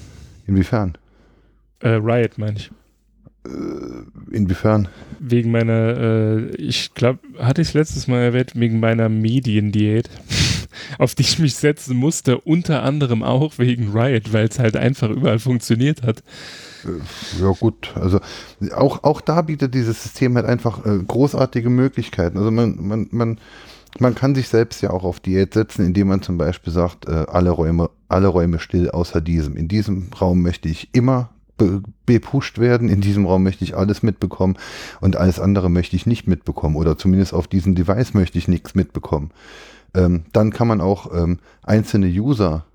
Inwiefern? Äh, Riot meine ich. Äh, inwiefern? Wegen meiner, äh, ich glaube, hatte ich es letztes Mal erwähnt, wegen meiner Mediendiät, auf die ich mich setzen musste, unter anderem auch wegen Riot, weil es halt einfach überall funktioniert hat. Äh, ja gut, also auch, auch da bietet dieses System halt einfach äh, großartige Möglichkeiten. Also man, man, man, man kann sich selbst ja auch auf Diät setzen, indem man zum Beispiel sagt, äh, alle Räume, alle Räume still außer diesem. In diesem Raum möchte ich immer bepusht werden. In diesem Raum möchte ich alles mitbekommen und alles andere möchte ich nicht mitbekommen oder zumindest auf diesem Device möchte ich nichts mitbekommen. Ähm, dann kann man auch ähm, einzelne User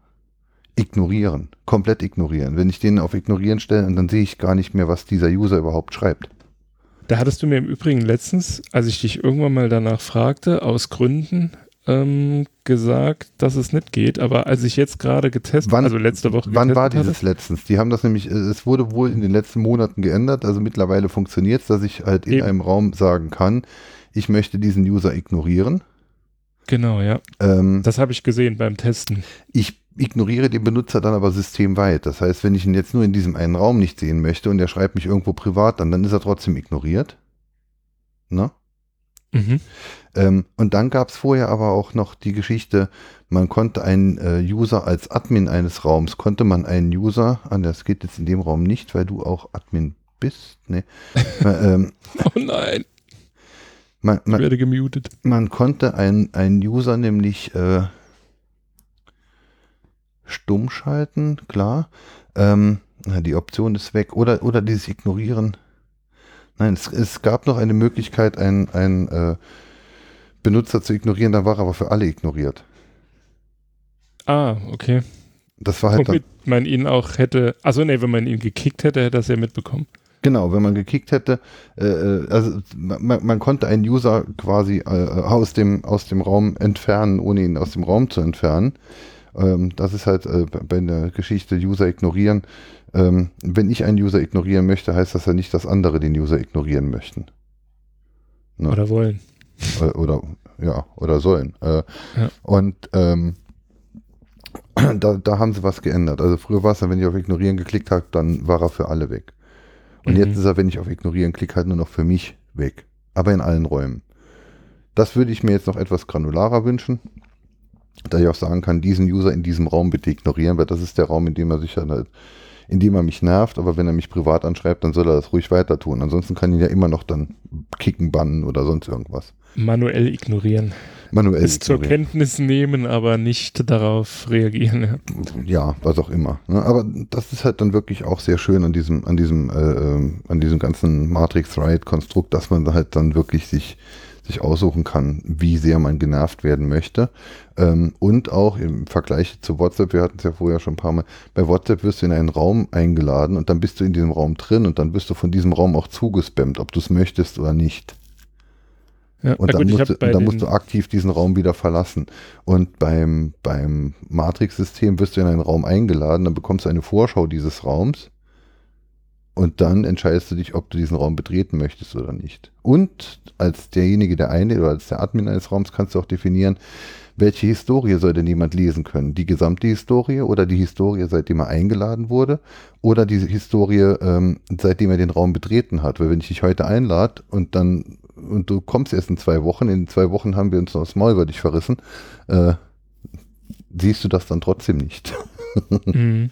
ignorieren, komplett ignorieren. Wenn ich den auf Ignorieren stelle, dann sehe ich gar nicht mehr, was dieser User überhaupt schreibt. Da hattest du mir im Übrigen letztens, als ich dich irgendwann mal danach fragte, aus Gründen ähm, gesagt, dass es nicht geht, aber als ich jetzt gerade getestet, wann, also letzte Woche Wann war dieses hatte, letztens? Die haben das nämlich, äh, es wurde wohl in den letzten Monaten geändert, also mittlerweile funktioniert es, dass ich halt in eben. einem Raum sagen kann, ich möchte diesen User ignorieren. Genau, ja. Ähm, das habe ich gesehen beim Testen. Ich ignoriere den Benutzer dann aber systemweit. Das heißt, wenn ich ihn jetzt nur in diesem einen Raum nicht sehen möchte und er schreibt mich irgendwo privat an, dann ist er trotzdem ignoriert. Ne? Mhm. Ähm, und dann gab es vorher aber auch noch die Geschichte, man konnte einen äh, User als Admin eines Raums, konnte man einen User, ah, das geht jetzt in dem Raum nicht, weil du auch Admin bist, ne? ähm, oh nein. Man, man, ich werde gemutet. Man konnte einen, User nämlich äh, stumm schalten, klar. Ähm, die Option ist weg. Oder, oder dieses Ignorieren Nein, es, es gab noch eine Möglichkeit, einen, einen äh, Benutzer zu ignorieren, dann war er aber für alle ignoriert. Ah, okay. Das war halt Womit man ihn auch hätte, also nee, wenn man ihn gekickt hätte, hätte er es ja mitbekommen. Genau, wenn man gekickt hätte, äh, äh also man, man, konnte einen User quasi äh, aus, dem, aus dem Raum entfernen, ohne ihn aus dem Raum zu entfernen. Ähm, das ist halt äh, bei der Geschichte User ignorieren. Ähm, wenn ich einen User ignorieren möchte, heißt das ja nicht, dass andere den User ignorieren möchten. Ne? Oder wollen. Oder, oder, ja, oder sollen. Äh, ja. Und ähm, da, da haben sie was geändert. Also früher war es dann, wenn ich auf Ignorieren geklickt habe, dann war er für alle weg. Und mhm. jetzt ist er, wenn ich auf Ignorieren klicke, halt nur noch für mich weg. Aber in allen Räumen. Das würde ich mir jetzt noch etwas granularer wünschen da ich auch sagen kann, diesen User in diesem Raum bitte ignorieren, weil das ist der Raum, in dem er sich halt, in dem er mich nervt, aber wenn er mich privat anschreibt, dann soll er das ruhig weiter tun. Ansonsten kann ihn ja immer noch dann kicken, bannen oder sonst irgendwas. Manuell ignorieren. Manuell es zur Kenntnis nehmen, aber nicht darauf reagieren. Ja, ja was auch immer. Ne? Aber das ist halt dann wirklich auch sehr schön an diesem, an diesem, äh, ähm, an diesem ganzen Matrix-Ride-Konstrukt, dass man halt dann wirklich sich sich aussuchen kann, wie sehr man genervt werden möchte. Ähm, und auch im Vergleich zu WhatsApp, wir hatten es ja vorher schon ein paar Mal, bei WhatsApp wirst du in einen Raum eingeladen und dann bist du in diesem Raum drin und dann bist du von diesem Raum auch zugespammt, ob du es möchtest oder nicht. Ja, und dann, gut, musst, du, dann musst du aktiv diesen Raum wieder verlassen. Und beim, beim Matrix-System wirst du in einen Raum eingeladen, dann bekommst du eine Vorschau dieses Raums Und dann entscheidest du dich, ob du diesen Raum betreten möchtest oder nicht. Und als derjenige, der eine oder als der Admin eines Raums kannst du auch definieren, welche Historie soll denn jemand lesen können? Die gesamte Historie oder die Historie, seitdem er eingeladen wurde oder die Historie, ähm, seitdem er den Raum betreten hat? Weil wenn ich dich heute einlade und dann und du kommst erst in zwei Wochen, in zwei Wochen haben wir uns noch das Maul über dich verrissen, äh, siehst du das dann trotzdem nicht. Mhm.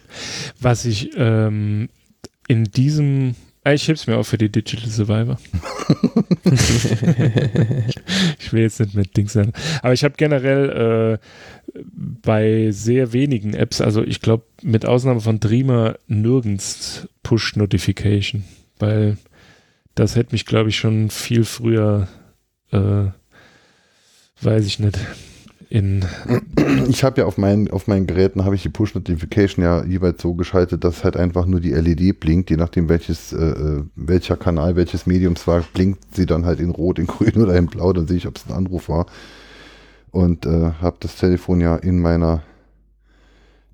Was ich ähm, in diesem Ah, Ich heb's mir auf für die Digital Survivor. ich will jetzt nicht mit Dings sagen. Aber ich habe generell äh, bei sehr wenigen Apps, also ich glaube mit Ausnahme von Dreamer, nirgends Push-Notification. Weil das hätte mich, glaube ich, schon viel früher, äh, weiß ich nicht, in Ich habe ja auf meinen, auf meinen Geräten habe ich die Push-Notification ja jeweils so geschaltet, dass halt einfach nur die LED blinkt, je nachdem welches, äh, äh, welcher Kanal, welches Mediums war, blinkt sie dann halt in Rot, in Grün oder in Blau, dann sehe ich, ob es ein Anruf war. Und äh, habe das Telefon ja in meiner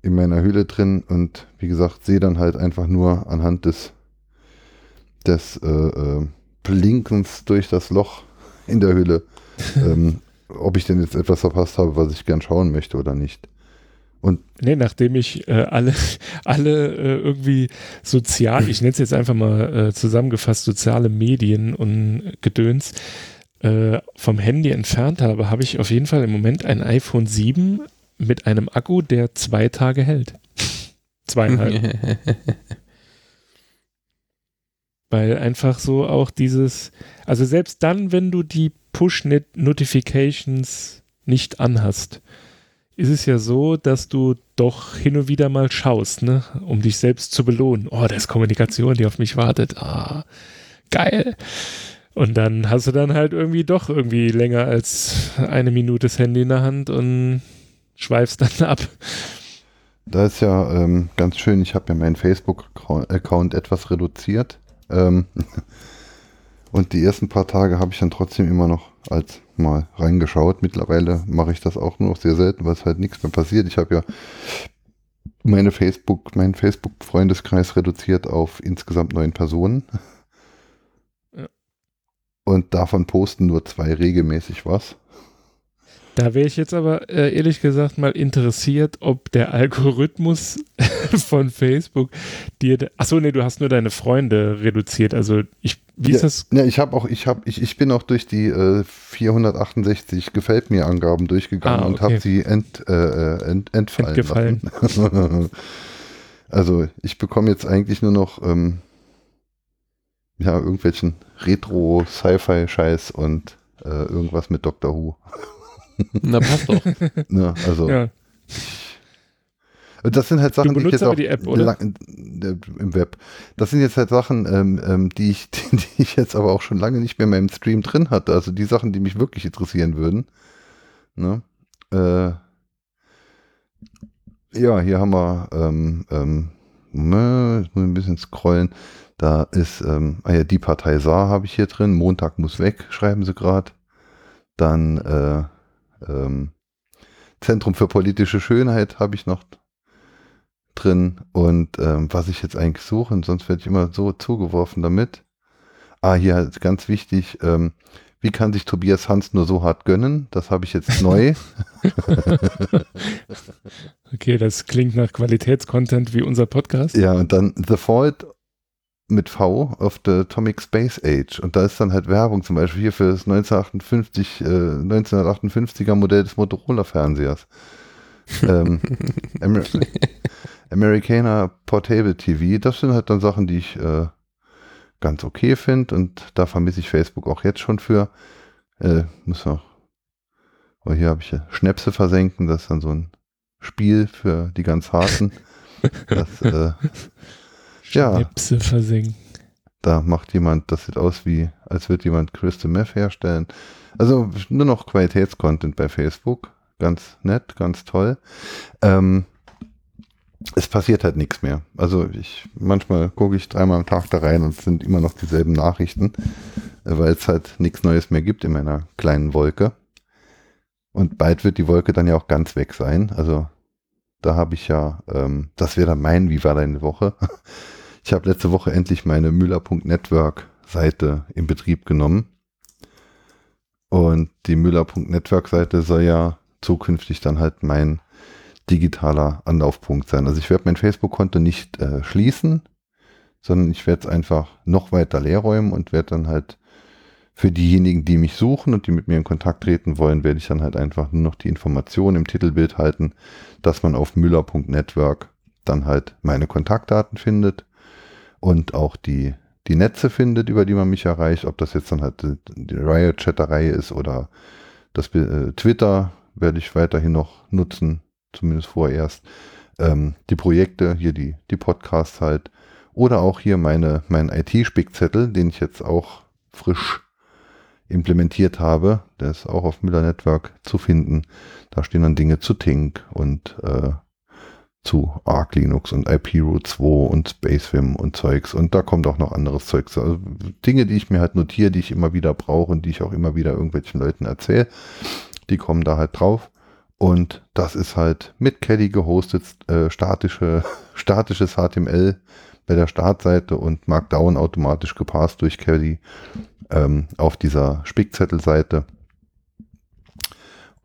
in meiner Hülle drin. Und wie gesagt, sehe dann halt einfach nur anhand des des äh, äh, Blinkens durch das Loch in der Hülle, ähm, ob ich denn jetzt etwas verpasst habe, was ich gern schauen möchte oder nicht. Und Nee, nachdem ich äh, alle, alle äh, irgendwie sozial, ich nenne es jetzt einfach mal äh, zusammengefasst, soziale Medien und Gedöns äh, vom Handy entfernt habe, habe ich auf jeden Fall im Moment ein iPhone 7 mit einem Akku, der zwei Tage hält. Zweieinhalb. Weil einfach so auch dieses, also selbst dann, wenn du die Push-Notifications nicht anhast, ist es ja so, dass du doch hin und wieder mal schaust, ne, um dich selbst zu belohnen. Oh, da ist Kommunikation, die auf mich wartet. Ah, geil. Und dann hast du dann halt irgendwie doch irgendwie länger als eine Minute das Handy in der Hand und schweifst dann ab. Da ist ja ähm, ganz schön, ich habe ja meinen Facebook-Account etwas reduziert. Ähm, und die ersten paar Tage habe ich dann trotzdem immer noch als mal reingeschaut. Mittlerweile mache ich das auch nur noch sehr selten, weil es halt nichts mehr passiert. Ich habe ja meine Facebook, meinen Facebook-Freundeskreis reduziert auf insgesamt neun Personen. Ja. Und davon posten nur zwei regelmäßig was. Da wäre ich jetzt aber äh, ehrlich gesagt mal interessiert, ob der Algorithmus von Facebook dir. Achso, nee, du hast nur deine Freunde reduziert. Also ich, wie ist ja, das? Ja, ich habe auch, ich habe, ich, ich bin auch durch die äh, 468 gefällt mir Angaben durchgegangen Ah, und okay. habe sie ent, äh, äh, ent, entfallen Entgefallen. lassen. also ich bekomme jetzt eigentlich nur noch ähm, ja irgendwelchen Retro-Sci-Fi-Scheiß und äh, irgendwas mit Doctor Who. Na, passt doch. Ne, also Ja. Das sind halt Sachen, die ich jetzt aber auch die App, oder? lang- äh, im Web. Das sind jetzt halt Sachen, ähm, ähm, die, ich, die, die ich jetzt aber auch schon lange nicht mehr in meinem Stream drin hatte. Also die Sachen, die mich wirklich interessieren würden. Ne? Äh, ja, hier haben wir, ähm, ähm, jetzt muss ich ein bisschen scrollen. Da ist, ähm, ah ja, die Partei Saar habe ich hier drin. Montag muss weg, schreiben sie gerade. Dann äh, ähm, Zentrum für politische Schönheit habe ich noch drin und ähm, was ich jetzt eigentlich suche, und sonst werde ich immer so zugeworfen damit. Ah, hier ist ganz wichtig, ähm, wie kann sich Tobias Hans nur so hart gönnen? Das habe ich jetzt neu. Okay, das klingt nach Qualitätscontent wie unser Podcast. ja, und dann The Fault mit V of the Atomic Space Age. Und da ist dann halt Werbung, zum Beispiel hier für das 1958, äh, 1958er Modell des Motorola-Fernsehers. ähm, Amer Americana Portable TV, das sind halt dann Sachen, die ich äh, ganz okay finde und da vermisse ich Facebook auch jetzt schon für. Äh, muss noch. Oh, hier habe ich ja Schnäpse versenken, das ist dann so ein Spiel für die ganz harten. Das, äh, ja. Schnäpse versenken. da macht jemand, das sieht aus wie, als würde jemand Crystal Meth herstellen. Also nur noch Qualitätscontent bei Facebook. Ganz nett, ganz toll. Ähm, es passiert halt nichts mehr. Also ich, manchmal gucke ich dreimal am Tag da rein und es sind immer noch dieselben Nachrichten, weil es halt nichts Neues mehr gibt in meiner kleinen Wolke. Und bald wird die Wolke dann ja auch ganz weg sein. Also da habe ich ja, ähm, das wäre dann mein, wie war deine Woche? Ich habe letzte Woche endlich meine Müller.network Seite in Betrieb genommen. Und die Müller.network Seite soll ja zukünftig dann halt mein digitaler Anlaufpunkt sein. Also ich werde mein Facebook-Konto nicht äh, schließen, sondern ich werde es einfach noch weiter leer räumen und werde dann halt für diejenigen, die mich suchen und die mit mir in Kontakt treten wollen, werde ich dann halt einfach nur noch die Information im Titelbild halten, dass man auf müller.network dann halt meine Kontaktdaten findet und auch die, die Netze findet, über die man mich erreicht, ob das jetzt dann halt die Riot-Chatterei ist oder das äh, Twitter werde ich weiterhin noch nutzen, zumindest vorerst. Ähm, die Projekte, hier die, die Podcasts halt. Oder auch hier meine, mein IT-Spickzettel, den ich jetzt auch frisch implementiert habe. Der ist auch auf Müller Network zu finden. Da stehen dann Dinge zu Tink und äh, zu Arc Linux und IP Root 2 und Spacevim und Zeugs. Und da kommt auch noch anderes Zeugs. Also Dinge, die ich mir halt notiere, die ich immer wieder brauche und die ich auch immer wieder irgendwelchen Leuten erzähle, die kommen da halt drauf. Und das ist halt mit Caddy gehostet, äh, statische, statisches HTML bei der Startseite und Markdown automatisch gepasst durch Caddy ähm, auf dieser Spickzettelseite.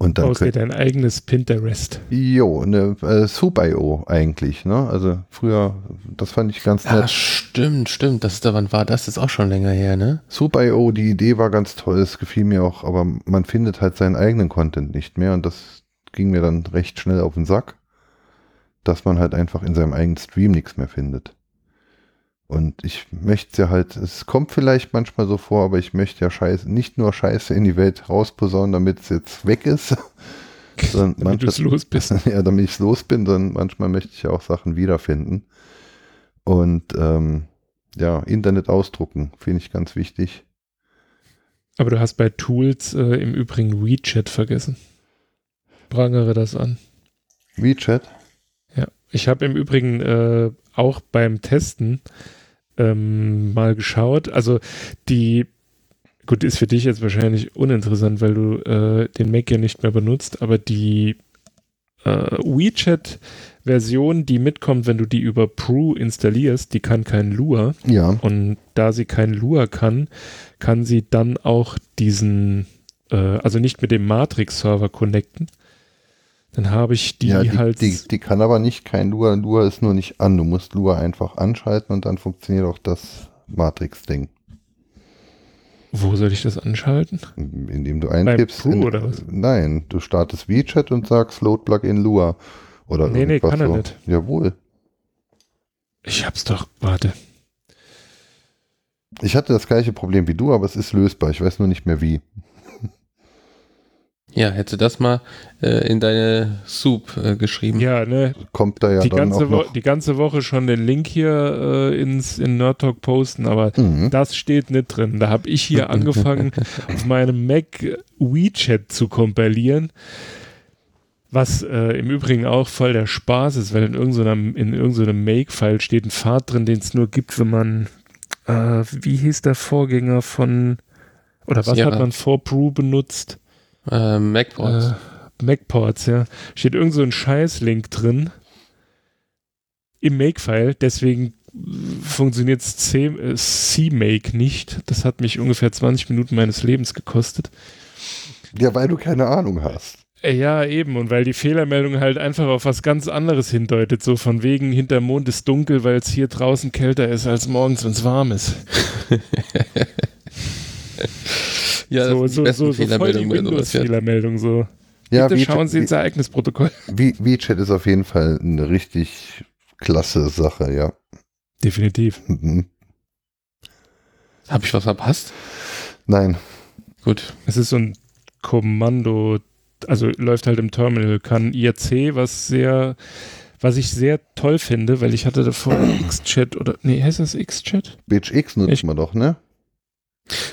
Und dann Außer dein eigenes Pinterest. Jo, eine äh, Soup.io eigentlich, ne? Also früher, das fand ich ganz Ja, nett. stimmt, stimmt. Das ist, wann war das? Das ist auch schon länger her, ne? Soup.io, die Idee war ganz toll, es gefiel mir auch, aber man findet halt seinen eigenen Content nicht mehr und das ging mir dann recht schnell auf den Sack, dass man halt einfach in seinem eigenen Stream nichts mehr findet. Und ich möchte ja halt, es kommt vielleicht manchmal so vor, aber ich möchte ja Scheiße, nicht nur Scheiße in die Welt rausposaunen, damit es jetzt weg ist, Damit du es manchmal, los bist. ja, damit ich los bin, sondern manchmal möchte ich ja auch Sachen wiederfinden. Und ähm, ja, Internet ausdrucken, finde ich ganz wichtig. Aber du hast bei Tools äh, im Übrigen WeChat vergessen. Prangere das an. WeChat? Ja. Ich habe im Übrigen äh, auch beim Testen ähm, mal geschaut. Also die, gut, ist für dich jetzt wahrscheinlich uninteressant, weil du äh, den Mac ja nicht mehr benutzt, aber die äh, WeChat-Version, die mitkommt, wenn du die über Brew installierst, die kann kein Lua. Ja. Und da sie kein Lua kann, kann sie dann auch diesen, äh, also nicht mit dem Matrix-Server connecten. Dann habe ich die ja, die, halt. die, die kann aber nicht kein Lua. Lua ist nur nicht an. Du musst Lua einfach anschalten und dann funktioniert auch das Matrix-Ding. wo soll ich das anschalten? Indem du eingibst. Brew in, oder was? Nein, du startest WeChat und sagst Load Plugin Lua. Oder Nee, nee, kann er so. nicht. Jawohl. Ich hab's doch, warte. Ich hatte das gleiche Problem wie du, aber es ist lösbar. Ich weiß nur nicht mehr wie. Ja, hätte das mal äh, in deine Soup äh, geschrieben. Ja, ne? Kommt da ja die, dann ganze auch Wo noch. die ganze Woche schon den Link hier äh, ins, in Nerd Talk posten, aber Mhm. das steht nicht drin. Da habe ich hier angefangen, auf meinem Mac WeChat zu kompilieren. Was äh, im Übrigen auch voll der Spaß ist, weil in irgendeinem, in irgendeinem Make-File steht ein Pfad drin, den es nur gibt, wenn man, äh, wie hieß der Vorgänger von, oder was Ja. hat man vor Brew benutzt? Äh, MacPorts. Äh, MacPorts, ja. Steht irgend so ein Scheiß-Link drin im Make-File, deswegen funktioniert äh, CMake nicht. Das hat mich ungefähr 20 Minuten meines Lebens gekostet. Ja, weil du keine Ahnung hast. Äh, Ja, eben. Und weil die Fehlermeldung halt einfach auf was ganz anderes hindeutet. So von wegen, hinterm Mond ist dunkel, weil es hier draußen kälter ist als morgens, wenn es warm ist. ja, so, das ist so, so, so voll die. Windows-Fehlermeldung. So. Ja, Bitte schauen Sie ins Ereignisprotokoll. We- WeChat ist auf jeden Fall eine richtig klasse Sache, ja. Definitiv. Mhm. Habe ich was verpasst? Nein. Gut. Es ist so ein Kommando, also läuft halt im Terminal, kann IRC, was sehr, was ich sehr toll finde, weil ich hatte davor X-Chat oder, nee, heißt das X-Chat? Bitch X nutzt Ich- man doch, ne?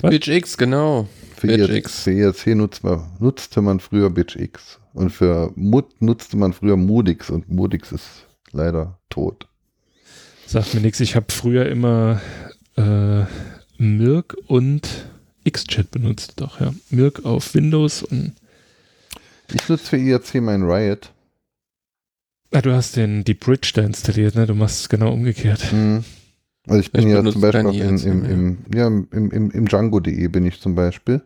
Was? Bitch X, genau. Für, Bitch IRC, IRC nutzt man, nutzte man früher Bitch X. Und für Mut nutzte man früher Modix und Modix ist leider tot. Sagt mir nichts. Ich habe früher immer äh, Mirk und X-Chat benutzt, doch, ja. Mirk auf Windows und, Ich nutze für IRC mein Riot. ah, du hast den, die Bridge da installiert, ne? Du machst es genau umgekehrt. Mhm. Also ich bin Ich ja zum Beispiel auch in, im, im, ja, im, im, im Django.de bin ich zum Beispiel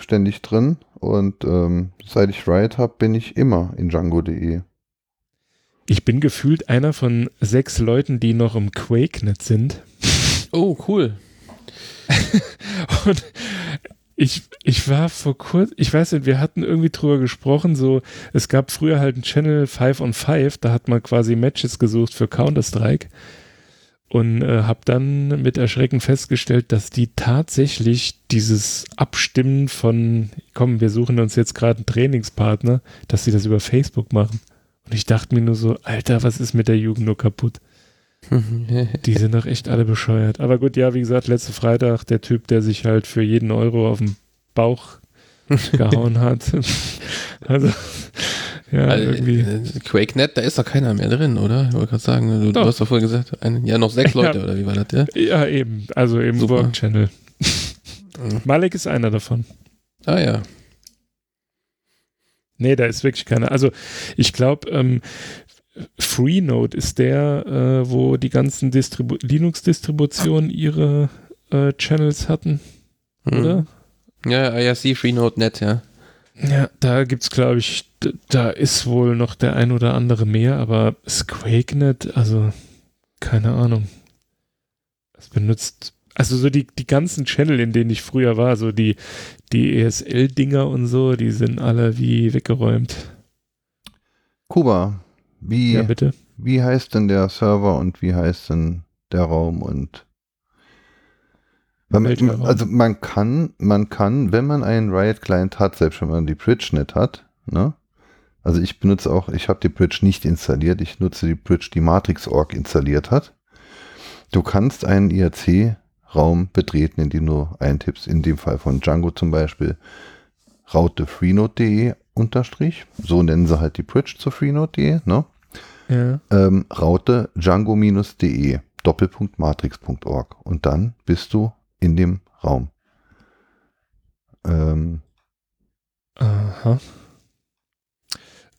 ständig drin und ähm, seit ich Riot habe, bin ich immer in Django.de. Ich bin gefühlt einer von sechs Leuten, die noch im QuakeNet sind. Oh, cool. Und ich, ich war vor kurzem, ich weiß nicht, wir hatten irgendwie drüber gesprochen, so, es gab früher halt einen Channel 5 on 5, da hat man quasi Matches gesucht für Counter-Strike und äh, habe dann mit Erschrecken festgestellt, dass die tatsächlich dieses Abstimmen von, komm, wir suchen uns jetzt gerade einen Trainingspartner, dass sie das über Facebook machen. Und ich dachte mir nur so, Alter, was ist mit der Jugend nur kaputt? Die sind doch echt alle bescheuert. Aber gut, ja, wie gesagt, letzte Freitag der Typ, der sich halt für jeden Euro auf den Bauch gehauen hat. also, ja, Also, irgendwie. äh, QuakeNet, da ist doch keiner mehr drin, oder? Ich wollte gerade sagen, du, du hast doch vorhin gesagt, ein, ja, noch sechs Ja. Leute, oder wie war das, ja? Ja, eben. Also im Super. Work Channel. Mhm. Malek ist einer davon. Ah ja. Nee, da ist wirklich keiner. Also ich glaube, ähm, Freenode ist der, äh, wo die ganzen Distribu Linux-Distributionen ihre äh, Channels hatten, Mhm. oder? Ja, IRC FreeNode.net, ja. Ja, da gibt's, glaube ich, da ist wohl noch der ein oder andere mehr, aber das QuakeNet, also keine Ahnung. Es benutzt, also so die, die ganzen Channel, in denen ich früher war, so die, die ESL-Dinger und so, die sind alle wie weggeräumt. Kuba, wie, Ja, bitte. wie heißt denn der Server und wie heißt denn der Raum und man, also man kann, man kann, wenn man einen Riot Client hat, selbst wenn man die Bridge nicht hat, ne? Also ich benutze auch, ich habe die Bridge nicht installiert, ich nutze die Bridge, die Matrix.org installiert hat. Du kannst einen IRC-Raum betreten, indem du eintippst, in dem Fall von Django zum Beispiel, raute freenode.de unterstrich, so nennen sie halt die Bridge zu freenode.de, ne? Ja. ähm, Raute django-de Doppelpunkt matrix.org und dann bist du in dem Raum. Ähm, Aha.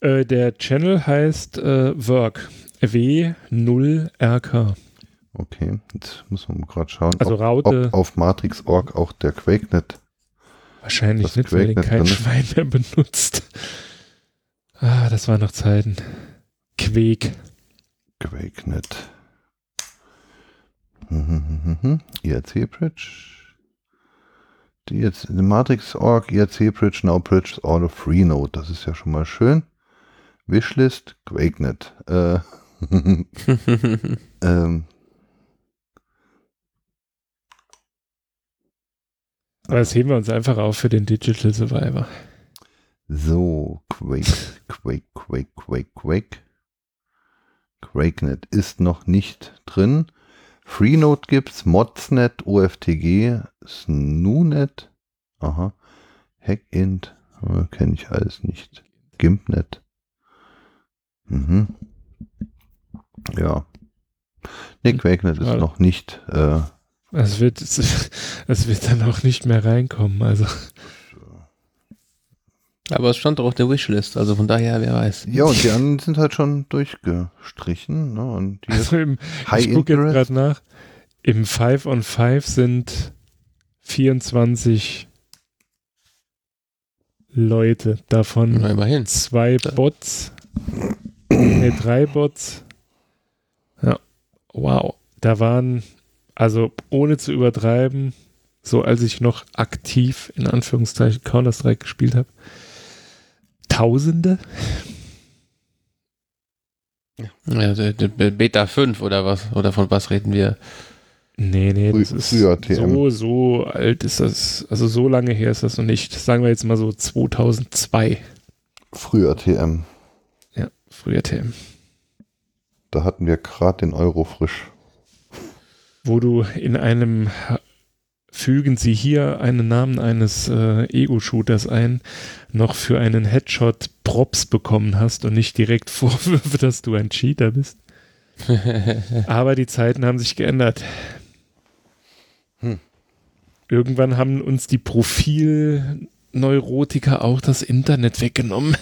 Äh, der Channel heißt äh, Work. W0RK. okay, jetzt muss man gerade schauen, Also ob, Raute. ob auf matrix.org auch der QuakeNet. Wahrscheinlich das nicht, weil den kein. Schwein mehr benutzt. Ah, das waren noch Zeiten. Quake. QuakeNet. IRC Bridge. Die jetzt die Matrix.org, IRC Bridge, Now Bridge, all of Freenode. Das ist ja schon mal schön. Wishlist, QuakeNet. Äh, ähm, Aber das heben wir uns einfach auf für den Digital Survivor. So, Quake, Quake, Quake, Quake, Quake. QuakeNet ist noch nicht drin. Freenode gibt's, Modsnet, OFTG, Snoonet, aha, Hackint, äh, kenne ich alles nicht. Gimpnet. Mhm. Ja. Nee, QuakeNet ist Schade. noch nicht äh, Es wird, es wird dann auch nicht mehr reinkommen. Also, Aber es stand doch auf der Wishlist, also von daher, wer weiß. Ja, und die anderen sind halt schon durchgestrichen. Ne? Und die also im, High ich gucke jetzt gerade nach. Im 5 on 5 sind 24 Leute. Davon Na, immerhin. zwei Bots. Ne, drei Bots. Ja. Wow. Da waren, also ohne zu übertreiben, so als ich noch aktiv in Anführungszeichen Counter-Strike gespielt habe, Tausende? Ja, Beta 5 oder was? Oder von was reden wir? Nee, nee, Frü- das ist früher TM. so, so alt ist das, also so lange her ist das noch nicht. Sagen wir jetzt mal so 2002. früher TM. Ja, früher TM. Da hatten wir gerade den Euro frisch. Wo du in einem fügen Sie hier einen Namen eines äh, Ego-Shooters ein, noch für einen Headshot Props bekommen hast und nicht direkt Vorwürfe, dass du ein Cheater bist. Aber die Zeiten haben sich geändert. Hm. Irgendwann haben uns die Profilneurotiker auch das Internet weggenommen.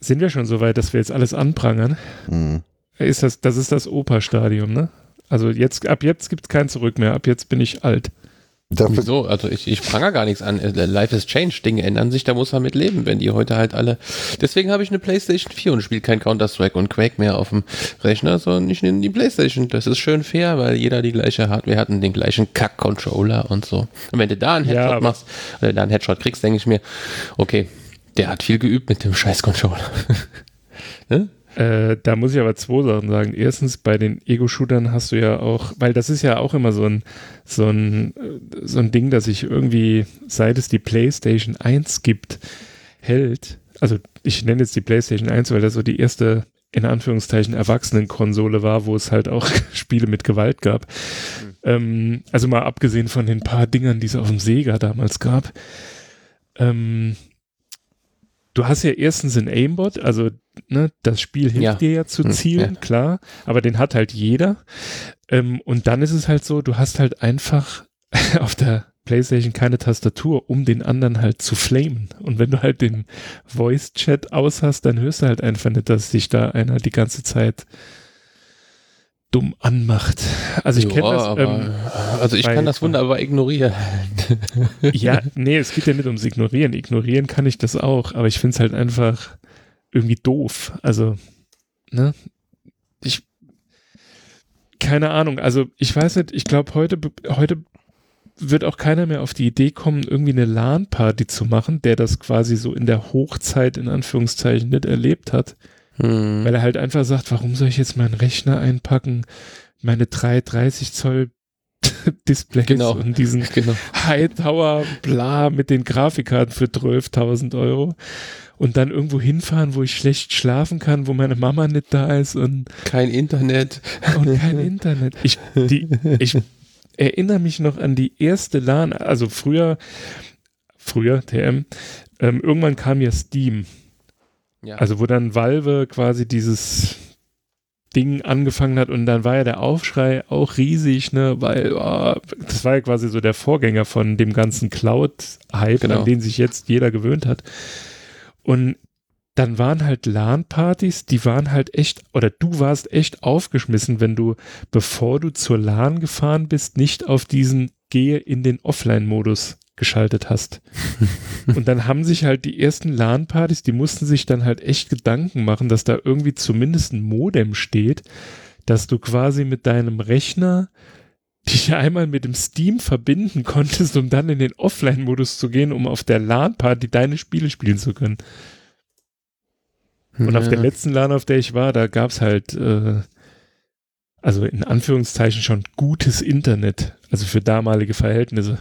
Sind wir schon so weit, dass wir jetzt alles anprangern? Hm. Ist das, das ist das Opa-Stadium, ne? Also jetzt, ab jetzt gibt es kein Zurück mehr. Ab jetzt bin ich alt. Dafür Wieso? Also ich, ich prangere gar nichts an. Äh, Life is Change. Dinge ändern sich, da muss man mit leben, wenn die heute halt alle. Deswegen habe ich eine PlayStation 4 und spiele kein Counter-Strike und Quake mehr auf dem Rechner, sondern ich nehme die PlayStation. Das ist schön fair, weil jeder die gleiche Hardware hat und den gleichen Kack-Controller und so. Und wenn du da einen Headshot ja, machst, oder da einen Headshot kriegst, denke ich mir, okay, der hat viel geübt mit dem scheiß Controller. ne? Äh, da muss ich aber zwei Sachen sagen. Erstens, bei den Ego-Shootern hast du ja auch, weil das ist ja auch immer so ein, so ein, so ein Ding, das sich irgendwie, seit es die PlayStation 1 gibt, hält. Also ich nenne jetzt die PlayStation 1, weil das so die erste, in Anführungszeichen, Erwachsenenkonsole war, wo es halt auch Spiele mit Gewalt gab. Mhm. Ähm, also mal abgesehen von den paar Dingern, die es auf dem Sega damals gab. Ähm, du hast ja erstens ein Aimbot, also ne, das Spiel hilft ja. dir ja zu hm, zielen, ja. klar, aber den hat halt jeder. Ähm, und dann ist es halt so, du hast halt einfach auf der PlayStation keine Tastatur, um den anderen halt zu flamen. Und wenn du halt den Voice-Chat aus hast, dann hörst du halt einfach nicht, dass sich da einer die ganze Zeit dumm anmacht. Also ich kenne das. Ähm, also ich kann das wunderbar ignorieren. ja, nee, es geht ja nicht ums Ignorieren. Ignorieren kann ich das auch, aber ich finde es halt einfach irgendwie doof. Also, ne? Ich, keine Ahnung. Also ich weiß nicht, ich glaube heute, heute wird auch keiner mehr auf die Idee kommen, irgendwie eine LAN-Party zu machen, der das quasi so in der Hochzeit in Anführungszeichen nicht erlebt hat. Hm. Weil er halt einfach sagt, warum soll ich jetzt meinen Rechner einpacken, meine 330 Zoll Displays genau. und diesen genau. Hightower bla mit den Grafikkarten für 12.000 Euro und dann irgendwo hinfahren, wo ich schlecht schlafen kann, wo meine Mama nicht da ist und kein Internet und kein Internet. Ich, die, ich erinnere mich noch an die erste LAN, also früher, früher TM, ähm, irgendwann kam ja Steam ja. Also wo dann Valve quasi dieses Ding angefangen hat und dann war ja der Aufschrei auch riesig, ne, weil oh, das war ja quasi so der Vorgänger von dem ganzen Cloud-Hype, genau. an den sich jetzt jeder gewöhnt hat. Und dann waren halt LAN-Partys, die waren halt echt, oder du warst echt aufgeschmissen, wenn du, bevor du zur LAN gefahren bist, nicht auf diesen Gehe in den Offline-Modus geschaltet hast. und dann haben sich halt die ersten LAN-Partys, die mussten sich dann halt echt Gedanken machen, dass da irgendwie zumindest ein Modem steht, dass du quasi mit deinem Rechner dich einmal mit dem Steam verbinden konntest, um dann in den Offline-Modus zu gehen, um auf der LAN-Party deine Spiele spielen zu können. Und ja. auf der letzten LAN, auf der ich war, da gab es halt, äh, also in Anführungszeichen schon gutes Internet, also für damalige Verhältnisse.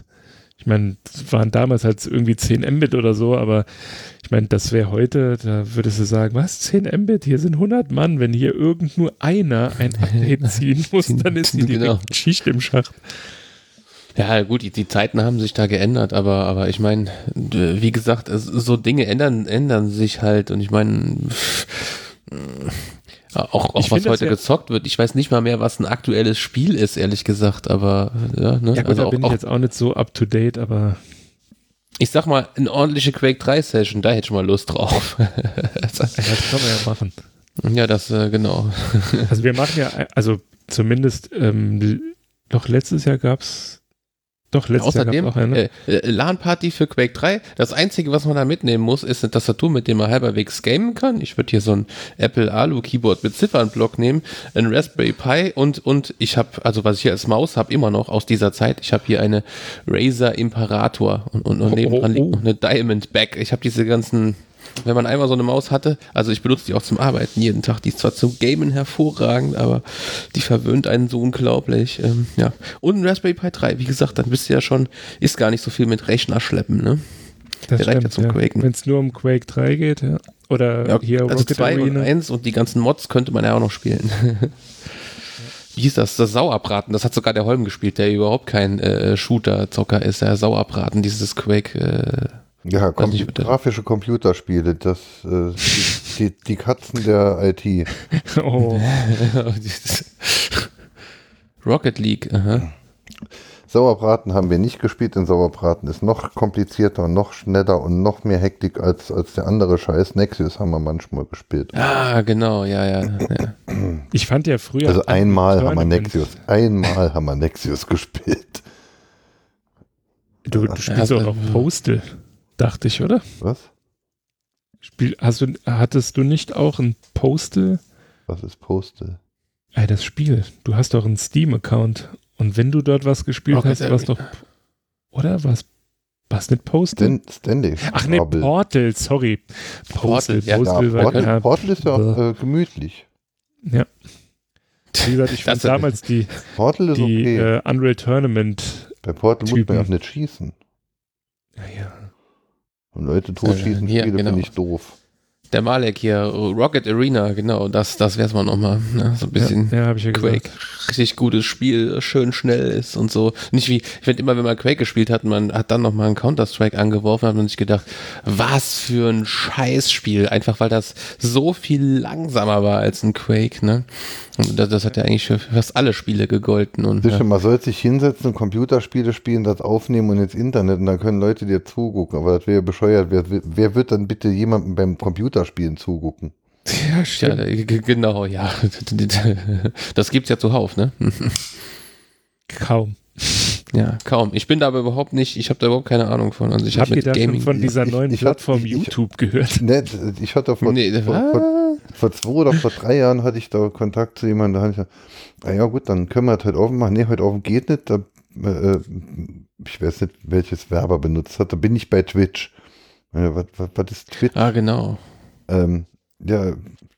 Ich meine, es waren damals halt irgendwie 10 Mbit oder so, aber ich meine, das wäre heute, da würdest du sagen, was, 10 Mbit, hier sind 100 Mann, wenn hier irgend nur einer ein Update ziehen muss, dann ist die genau. Schicht im Schacht. Ja, gut, die, die, Zeiten haben sich da geändert, aber, aber ich meine, wie gesagt, so Dinge ändern, ändern sich halt und ich meine, auch, auch was heute ja gezockt wird. Ich weiß nicht mal mehr, was ein aktuelles Spiel ist, ehrlich gesagt, aber ja, ne? Ja, gut, also da bin auch, ich jetzt auch nicht so up to date, aber. Ich sag mal, eine ordentliche Quake 3 Session, da hätte ich mal Lust drauf. das, das kann man ja machen. Ja, das, äh, genau. also wir machen ja, also zumindest, ähm, doch letztes Jahr gab es doch, letztes Außerdem, Jahr auch eine. Äh, äh LAN-Party für Quake 3. Das Einzige, was man da mitnehmen muss, ist eine Tastatur, mit der man halberwegs gamen kann. Ich würde hier so ein Apple Alu-Keyboard mit Ziffernblock nehmen, ein Raspberry Pi und, und ich habe, also was ich hier als Maus habe, immer noch aus dieser Zeit, ich habe hier eine Razer Imperator und, und, und nebenan oh, oh, oh. liegt noch eine Diamond Back. Ich habe diese ganzen wenn man einmal so eine Maus hatte, also ich benutze die auch zum Arbeiten jeden Tag, die ist zwar zum Gamen hervorragend, aber die verwöhnt einen so unglaublich. Ähm, ja. Und ein Raspberry Pi 3, wie gesagt, dann bist du ja schon, ist gar nicht so viel mit Rechner schleppen, ne? Das Der stimmt, ja. Wenn es nur um Quake 3 geht, ja. Oder ja, hier also Rocket 2 und 1 und die ganzen Mods könnte man ja auch noch spielen. wie hieß das? Das Sauabraten. Das hat sogar der Holm gespielt, der überhaupt kein äh, Shooter-Zocker ist. Der Sauabraten, dieses Quake. Äh, ja, kom nicht, grafische Computerspiele, das äh, die, die, die, Katzen der IT. oh. Rocket League, aha. Sauerbraten haben wir nicht gespielt, denn Sauerbraten ist noch komplizierter und noch schneller und noch mehr Hektik als, als der andere Scheiß. Nexus haben wir manchmal gespielt. Ah, genau, ja, ja. ja. Ich fand ja früher. Also einmal haben wir Nexus, einmal haben wir Nexus gespielt. Du, du spielst Ja, auch also- Postal, dachte ich, oder? Was? Spiel, hast du, hattest du nicht auch ein Postal? Was ist Postal? Ey, das Spiel. Du hast doch einen Steam-Account. Und wenn du dort was gespielt Rocket hast, war's doch. Arena. Oder was? Was nicht Postal? Stan Stanley. Ach nee, Parable. Portal, sorry. Portal, ja. Ja, Postal war Portal, ja, Portal ist ja auch äh, gemütlich. ja. Wie gesagt, ich fand damals die, Portal ist die okay. äh, Unreal Tournament. Bei Portal muss man Typen. ja auch nicht schießen. Ja, ja. Und Leute totschießen, hier, Spiele genau. finde ich doof. Der Malek hier, Rocket Arena, genau, das, das wär's mal nochmal. Ne? So ein bisschen ja, ja habe ich ja Quake. gesagt. Richtig gutes Spiel, schön schnell ist und so. Nicht wie, ich finde immer, wenn man Quake gespielt hat, man hat dann nochmal einen Counter-Strike angeworfen, hat man sich gedacht, was für ein Scheißspiel. Einfach weil das so viel langsamer war als ein Quake, ne? Und das, das hat ja eigentlich für fast alle Spiele gegolten und Sicher, ja. man soll sich hinsetzen und Computerspiele spielen, das aufnehmen und ins Internet und dann können Leute dir zugucken. Aber das wäre bescheuert. Wer, wer wird dann bitte jemandem beim Computerspielen zugucken? Ja, Ja, stimmt. genau, ja. Das gibt's ja zuhauf, ne? Kaum. Ja, kaum. Ich bin da aber überhaupt nicht, ich habe da überhaupt keine Ahnung von. Also ich Habt habe ihr mit da schon Gaming. von dieser Ich- neuen ich hab- Plattform ich- ich- YouTube gehört? Ne, ich hatte vor, Nee, vor, vor, vor zwei oder vor drei Jahren hatte ich da Kontakt zu jemandem, da habe ich gesagt, ah ja gut, dann können wir das heute offen machen. Nee, heute offen geht nicht. Da, äh, ich weiß nicht, welches Werber benutzt hat. Da bin ich bei Twitch. Was, was, was ist Twitch? Ah, genau. Ähm, ja,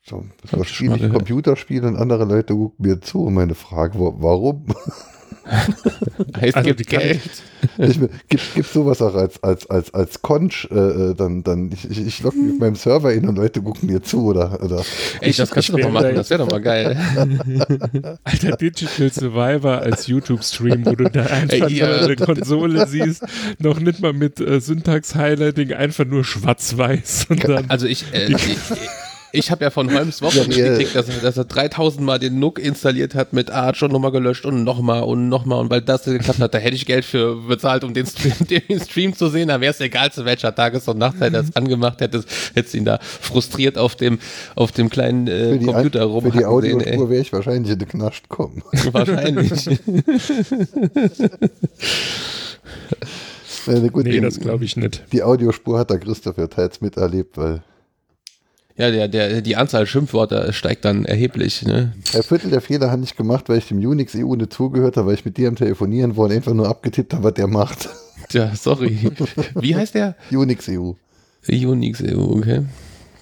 so, so spiele ich. Computerspiele und andere Leute gucken mir zu. Und meine Frage, wa- warum? Heißt, Also gibt Geld. ich, gibt, gibt sowas auch als, als, als, als Conch, äh, äh, dann, dann, ich, ich, ich logge mit meinem Server in und Leute gucken mir zu oder, oder Ey, das kannst du doch mal machen, das wäre doch mal geil. Alter Digital Survivor als YouTube-Stream, wo du da einfach Ey, ja. eine Konsole siehst, noch nicht mal mit äh, Syntax-Highlighting, einfach nur schwarz-weiß Also ich, äh, ich, ich habe ja von Holmes Woche Ja, ja. mitgekriegt, dass, er- dass er 3000 Mal den Nook installiert hat mit Arch und nochmal gelöscht und nochmal und nochmal und weil das geklappt hat, da hätte ich Geld für bezahlt, um den Stream, den Stream zu sehen, da wäre es egal zu welcher Tages- und Nachtzeit er es angemacht hätte, hättest ihn da frustriert auf dem, auf dem kleinen äh, für die, Computer An- für rumhacken die Audiospur wäre ich wahrscheinlich in den Knast kommen. Wahrscheinlich. Äh, gut, nee, die, das glaube ich nicht. die Audiospur hat der Christopher teils miterlebt, weil Ja, der, der, die Anzahl Schimpfwörter steigt dann erheblich, ne? ein Viertel der Fehler habe ich gemacht, weil ich dem Unix EU nicht zugehört habe, weil ich mit dir am Telefonieren war und einfach nur abgetippt habe, was der macht. Tja, sorry. Wie heißt der? Unix EU. Unix EU, okay.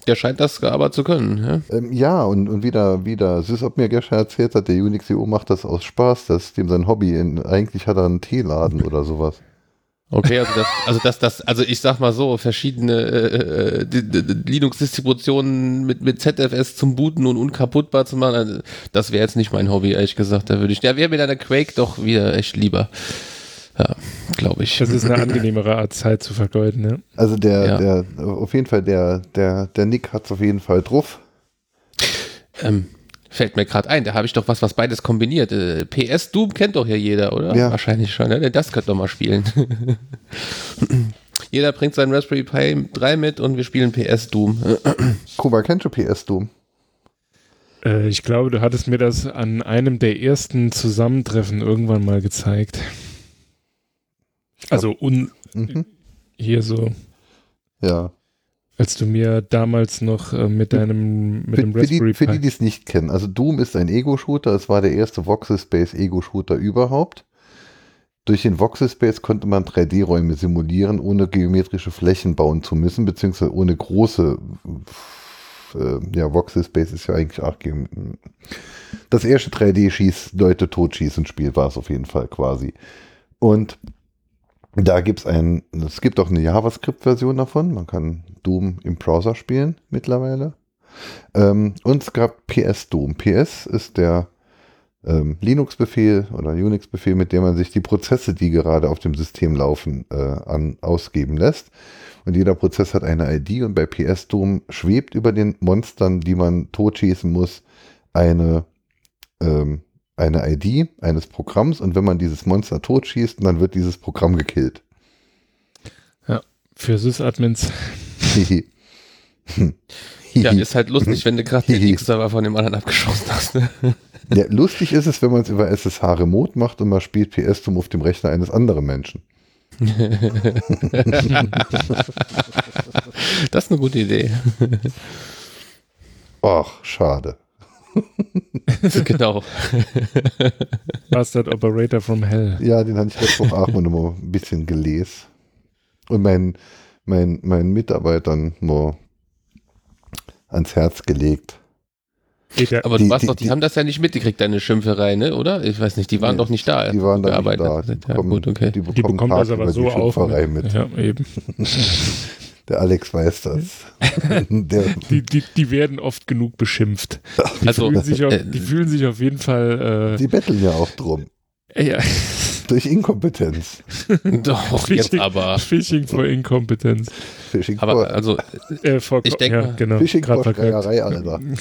Der scheint das aber zu können, ja? Ähm, ja, und, und wieder, wieder, Sysop mir gestern erzählt hat, der Unix EU macht das aus Spaß, das ist dem sein Hobby. In, eigentlich hat er einen Teeladen oder sowas. Okay, also das, also das, das, also ich sag mal so, verschiedene äh, äh, Linux-Distributionen mit, mit ZFS zum Booten und unkaputtbar zu machen, also das wäre jetzt nicht mein Hobby, ehrlich gesagt. Da würde ich, da wäre mir dann der Quake doch wieder echt lieber. Ja, glaube ich. Das ist eine angenehmere Art, Zeit zu vergeuden, ne? Also der, Ja. der, auf jeden Fall, der, der, der Nick hat es auf jeden Fall drauf. Ähm, fällt mir gerade ein, da habe ich doch was, was beides kombiniert. Äh, PS Doom kennt doch hier jeder, oder? Ja. Wahrscheinlich schon, ne? Das könnt ihr mal spielen. jeder bringt seinen Raspberry Pi 3 mit und wir spielen PS Doom. Kuba, kennst du PS Doom? Äh, ich glaube, du hattest mir das an einem der ersten Zusammentreffen irgendwann mal gezeigt. Also un Mhm. hier so, Ja. Als du mir damals noch äh, mit deinem mit Für, dem Raspberry die, für die, Pi. die es nicht kennen, also Doom ist ein Ego-Shooter, es war der erste Voxel-Space-Ego-Shooter überhaupt. Durch den Voxel-Space konnte man 3D-Räume simulieren, ohne geometrische Flächen bauen zu müssen, beziehungsweise ohne große, äh, ja, Voxel-Space ist ja eigentlich auch, geom- das erste 3D-Schieß, Leute totschießen Spiel war es auf jeden Fall quasi. Und da gibt es ein, es gibt auch eine JavaScript-Version davon. Man kann Doom im Browser spielen mittlerweile. Ähm, und es gab PS Doom. PS ist der ähm, Linux-Befehl oder Unix-Befehl, mit dem man sich die Prozesse, die gerade auf dem System laufen, äh, an, ausgeben lässt. Und jeder Prozess hat eine ID und bei PS Doom schwebt über den Monstern, die man totschießen muss, eine, ähm, eine ID eines Programms und wenn man dieses Monster totschießt, dann wird dieses Programm gekillt. Für Sysadmins. Ja, ist halt lustig, wenn du gerade den X-Server von dem anderen abgeschossen hast. Ne? Ja, lustig ist es, wenn man es über SSH Remote macht und man spielt PS-Tum auf dem Rechner eines anderen Menschen. Das ist eine gute Idee. Ach, schade. genau. Bastard Operator from Hell. Ja, den habe ich letzte Woche auch mal noch mal ein bisschen gelesen. Und meinen mein, mein Mitarbeitern nur ans Herz gelegt. Ja, Aber Die- du warst die- doch, die, die- haben das ja nicht mitgekriegt, deine Schimpferei, ne? oder? Ich weiß nicht, die waren Nee, doch nicht da. Die waren da nicht da. Die Ja, bekommen, gut, okay. die die bekommen bekommt das Tag aber so die auf. Schimpferei mit. Ja, eben. Der Alex weiß das. Der, Die, die, die werden oft genug beschimpft. Die, Also, fühlen, sich auf, äh, die fühlen sich auf jeden Fall. die betteln ja auch drum. Äh, ja, Durch Inkompetenz. Doch, jetzt Phishing- aber. Phishing vor Inkompetenz. Phishing Aber vor, also, Äh, vor, Ich denk ja, genau. Phishing vor. Schreierei, Alter.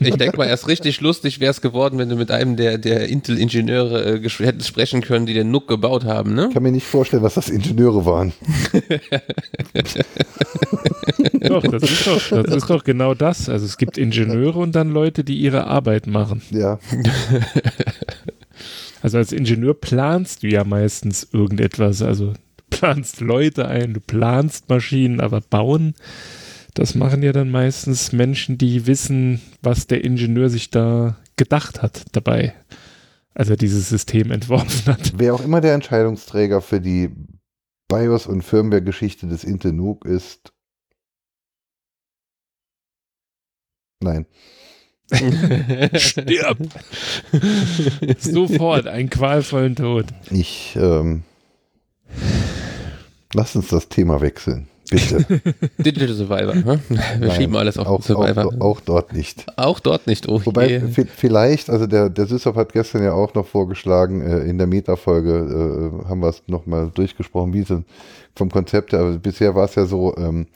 ich denke mal, erst richtig lustig wäre es geworden, wenn du mit einem der, der Intel-Ingenieure äh, hättest sprechen können, die den NUC gebaut haben, ne? Ich kann mir nicht vorstellen, was das Ingenieure waren. Doch, das ist doch, das ist doch genau das. Also es gibt Ingenieure und dann Leute, die ihre Arbeit machen. Ja, Also als Ingenieur planst du ja meistens irgendetwas. Also du planst Leute ein, du planst Maschinen, aber bauen, das machen ja dann meistens Menschen, die wissen, was der Ingenieur sich da gedacht hat dabei, als er dieses System entworfen hat. wer auch immer der Entscheidungsträger für die BIOS- und Firmware-Geschichte des Intel NUC ist. Nein. Stirb! Sofort einen qualvollen Tod. Ich, ähm, lass uns das Thema wechseln. Bitte. Digital Survivor, ne? Wir Nein, schieben alles auf auch, den Survivor. auch, auch dort nicht. Auch dort nicht, oh Wobei, je. vi- vielleicht, also der, der Süßhoff hat gestern ja auch noch vorgeschlagen, äh, in der Meta-Folge äh, haben wir es nochmal durchgesprochen, wie denn vom Konzept her, aber bisher war es ja so, ähm,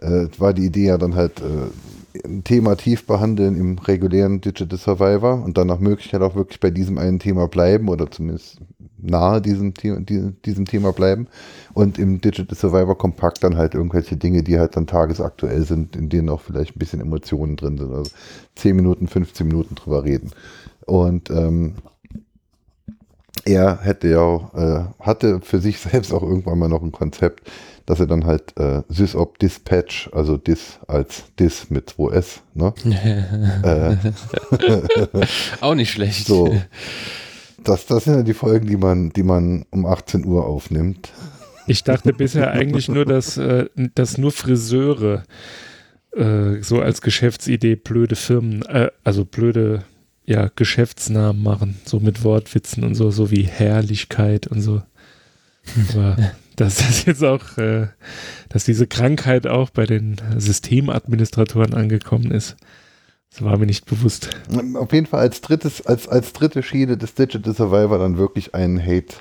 äh, war die Idee ja dann halt äh, ein Thema tief behandeln im regulären Digital Survivor und dann nach Möglichkeit auch wirklich bei diesem einen Thema bleiben oder zumindest nahe diesem, The die- diesem Thema bleiben und im Digital Survivor kompakt dann halt irgendwelche Dinge, die halt dann tagesaktuell sind, in denen auch vielleicht ein bisschen Emotionen drin sind. Also 10 Minuten, 15 Minuten drüber reden. Und ähm, er hätte ja auch, äh, hatte für sich selbst auch irgendwann mal noch ein Konzept, dass er dann halt äh, SysOp Dispatch, also Dis als Dis mit 2S, ne? äh, Auch nicht schlecht. so. Das, das sind ja die Folgen, die man, die man um 18 Uhr aufnimmt. Ich dachte bisher eigentlich nur, dass, äh, dass nur Friseure äh, so als Geschäftsidee blöde Firmen, äh, also blöde ja, Geschäftsnamen machen, so mit Wortwitzen und so, so wie Herrlichkeit und so. Aber dass das jetzt auch, äh, dass diese Krankheit auch bei den Systemadministratoren angekommen ist, das war mir nicht bewusst. Auf jeden Fall als drittes, als, als dritte Schiene des Digital Survivor dann wirklich ein Hate,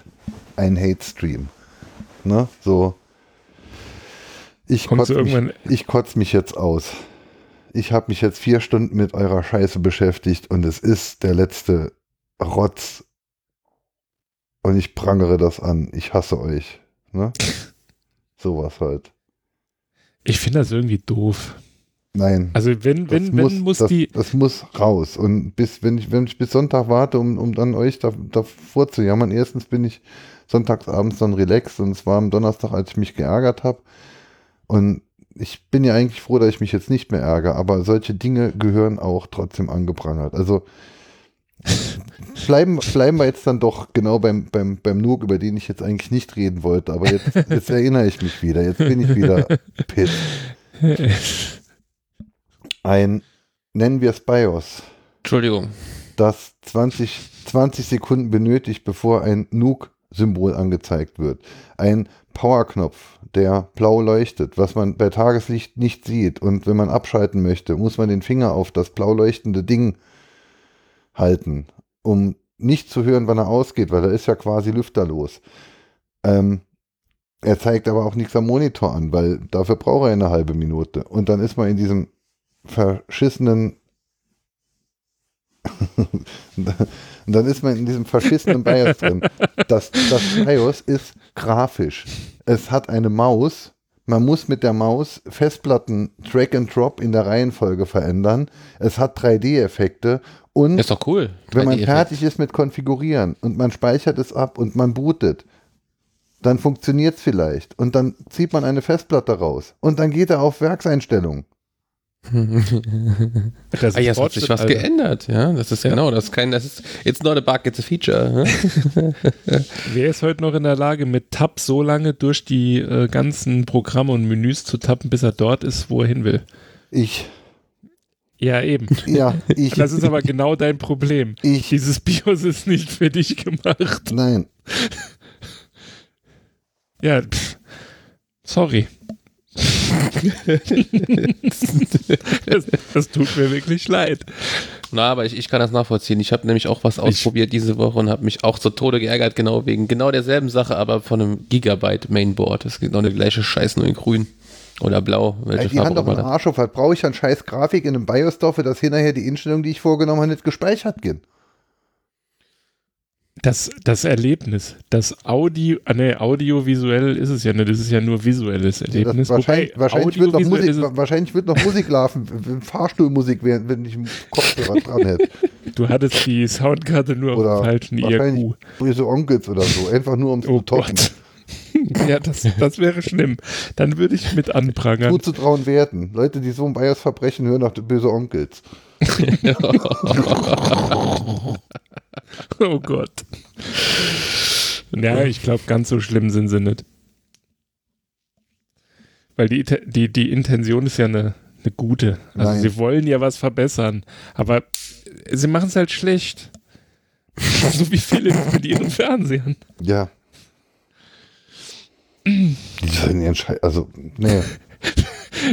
ein Hate-Stream. Ne? So. Ich kotze mich, irgendwann- ich kotz mich jetzt aus. Ich habe mich jetzt vier Stunden mit eurer Scheiße beschäftigt und es ist der letzte Rotz. Und ich prangere das an. Ich hasse euch. Ne? Sowas halt. Ich finde das irgendwie doof. Nein. Also wenn, Das wenn, wenn muss das, die, das muss raus. Und bis, wenn ich, wenn ich bis Sonntag warte, um, um dann euch da, davor zu jammern, erstens bin ich sonntagsabends dann relaxed und es war am Donnerstag, als ich mich geärgert habe. Und ich bin ja eigentlich froh, dass ich mich jetzt nicht mehr ärgere, aber solche Dinge gehören auch trotzdem angeprangert. Also bleiben, bleiben wir jetzt dann doch genau beim, beim, beim Nook, über den ich jetzt eigentlich nicht reden wollte, aber jetzt, jetzt erinnere ich mich wieder. Jetzt bin ich wieder piss. Ein, nennen wir es BIOS, Entschuldigung. das 20, 20 Sekunden benötigt, bevor ein Nuke-Symbol angezeigt wird. Ein Powerknopf, der blau leuchtet, was man bei Tageslicht nicht sieht. Und wenn man abschalten möchte, muss man den Finger auf das blau leuchtende Ding halten, um nicht zu hören, wann er ausgeht, weil da ist ja quasi lüfterlos. Ähm, er zeigt aber auch nichts am Monitor an, weil dafür braucht er eine halbe Minute. Und dann ist man in diesem verschissenen Und dann ist man in diesem verschissenen BIOS drin. Das, das BIOS ist grafisch. Es hat eine Maus. Man muss mit der Maus Festplatten Drag and Drop in der Reihenfolge verändern. Es hat 3D-Effekte und Ist doch cool. wenn man 3D-Effekt. fertig ist mit Konfigurieren und man speichert es ab und man bootet, dann funktioniert es vielleicht. Und dann zieht man eine Festplatte raus. Und dann geht er auf Werkseinstellungen. Das Ah, ja, es hat sich was Alter. geändert, ja. Das ist genau, das ist kein, das ist, it's not a bug, it's a feature. Ne? Wer ist heute noch in der Lage, mit Tab so lange durch die äh, ganzen Programme und Menüs zu tappen, bis er dort ist, wo er hin will? Ich, Ja, eben. ja, ich, Das ist aber genau dein Problem. ich, Dieses BIOS ist nicht für dich gemacht. nein. Ja, pff, sorry. Das, das tut mir wirklich leid. Na, aber ich, ich kann das nachvollziehen. Ich habe nämlich auch was ausprobiert diese Woche und habe mich auch zu Tode geärgert, genau wegen genau derselben Sache, aber von einem Gigabyte Mainboard. Das ist genau der gleiche Scheiß, nur in grün oder blau. Welche Die Hand Farbe auf auch den. Arsch auf hat. Brauche ich dann scheiß Grafik in einem BIOS dafür, dass hinterher die Einstellungen, die ich vorgenommen habe, nicht gespeichert gehen. Das, das Erlebnis, das Audio, ah, nee, audiovisuell ist es ja nicht, das ist ja nur visuelles Erlebnis. wahrscheinlich, Wobei wahrscheinlich, wird Musik, wahrscheinlich wird noch Musik laufen, Fahrstuhlmusik, während wenn ich einen Kopfhörer dran hätte. Du hattest die Soundkarte nur auf Oder dem falschen IRQ. böse Onkels oder so. Einfach nur um es Oh zu toppen. Ja, das, das wäre schlimm. Dann würde ich mit anprangern. Zuzutrauen werden. Leute, die so ein BIOS verbrechen, hören auf die böse Onkels. Oh Gott. Ja, ich glaube, ganz so schlimm sind sie nicht. Weil die, die, die Intention ist ja eine, eine gute. Also Nein. sie wollen ja was verbessern, aber sie machen es halt schlecht. so wie viele mit ihren Fernsehern. Ja. Die sollen ihren Schei also, nee.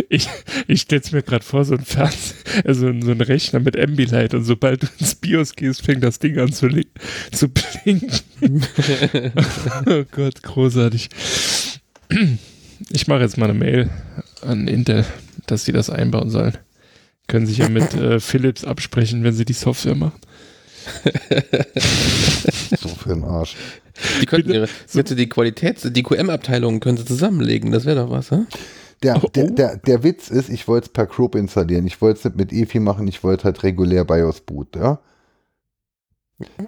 Ich, ich stelle es mir gerade vor, so ein Fernseher, also so ein Rechner mit Ambilight und sobald du ins BIOS gehst, fängt das Ding an zu, zu blinken. oh Gott, großartig. Ich mache jetzt mal eine Mail an Intel, dass sie das einbauen sollen. Können sich ja mit äh, Philips absprechen, wenn sie die Software machen. So für den Arsch. Die könnten ihre, bitte die Qualitäts-, die QM-Abteilungen können sie zusammenlegen, das wäre doch was, hä? Der, Oh, der, oh. der, der Witz ist, ich wollte es per Group installieren. Ich wollte es nicht mit EFI machen, ich wollte halt regulär BIOS boot, ja?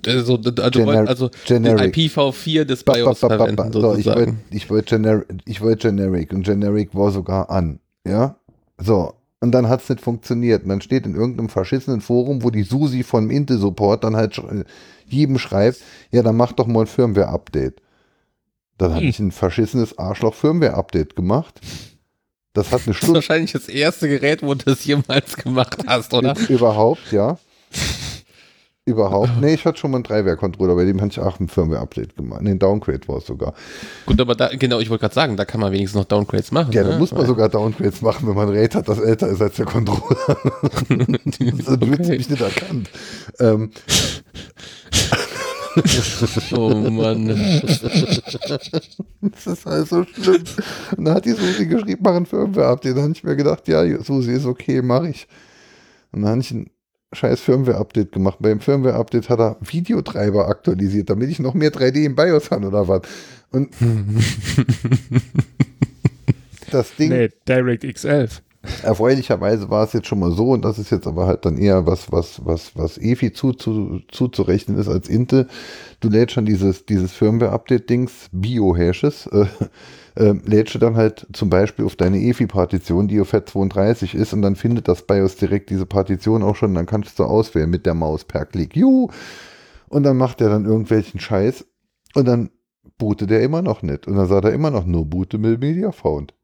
Also, also, Gener- also Generic. den IPv4 des Ba, ba, BIOS ba, ba, verwenden. So, ich wollte ich wollt Gener ich wollt Generic und Generic war sogar an. Ja? So. Und dann hat es nicht funktioniert. Und dann steht in irgendeinem verschissenen Forum, wo die Susi vom Intel-Support dann halt sch- jedem schreibt, ja, dann mach doch mal ein Firmware-Update. Dann habe Hm. ich ein verschissenes Arschloch-Firmware-Update gemacht. Das hat eine Das ist Stunde wahrscheinlich das erste Gerät, wo du das jemals gemacht hast, oder? überhaupt, ja. Überhaupt. Nee, ich hatte schon mal einen Dreiwehr-Controller, bei dem hatte ich auch ein Firmware-Update gemacht. Nee, ein Downgrade war es sogar. Gut, aber da, genau, ich wollte gerade sagen, da kann man wenigstens noch Downgrades machen. Ja, da ne? muss man sogar Downgrades machen, wenn man ein RAID hat, das älter ist als der Controller. willst Okay. mich nicht erkannt. Ähm, Oh Mann. das ist halt so schlimm. Und dann hat die Susi geschrieben, mach ein Firmware-Update. Dann habe ich mir gedacht, ja, Susi, ist okay, mache ich. Und dann habe ich ein scheiß Firmware-Update gemacht. Beim Firmware-Update hat er Videotreiber aktualisiert, damit ich noch mehr 3D im BIOS habe oder was. Und das Ding, Nee, DirectX 11. Erfreulicherweise war es jetzt schon mal so, und das ist jetzt aber halt dann eher was, was, was, was EFI zu, zu, zuzurechnen ist als Intel. Du lädst schon dieses, dieses Firmware-Update-Dings, Bio-Hashes, äh, äh, lädst du dann halt zum Beispiel auf deine EFI-Partition, die auf FAT32 ist, und dann findet das BIOS direkt diese Partition auch schon, dann kannst du auswählen mit der Maus per Klick. Juhu! Und dann macht er dann irgendwelchen Scheiß, und dann bootet er immer noch nicht. Und dann sagt er immer noch nur bootable Media Found.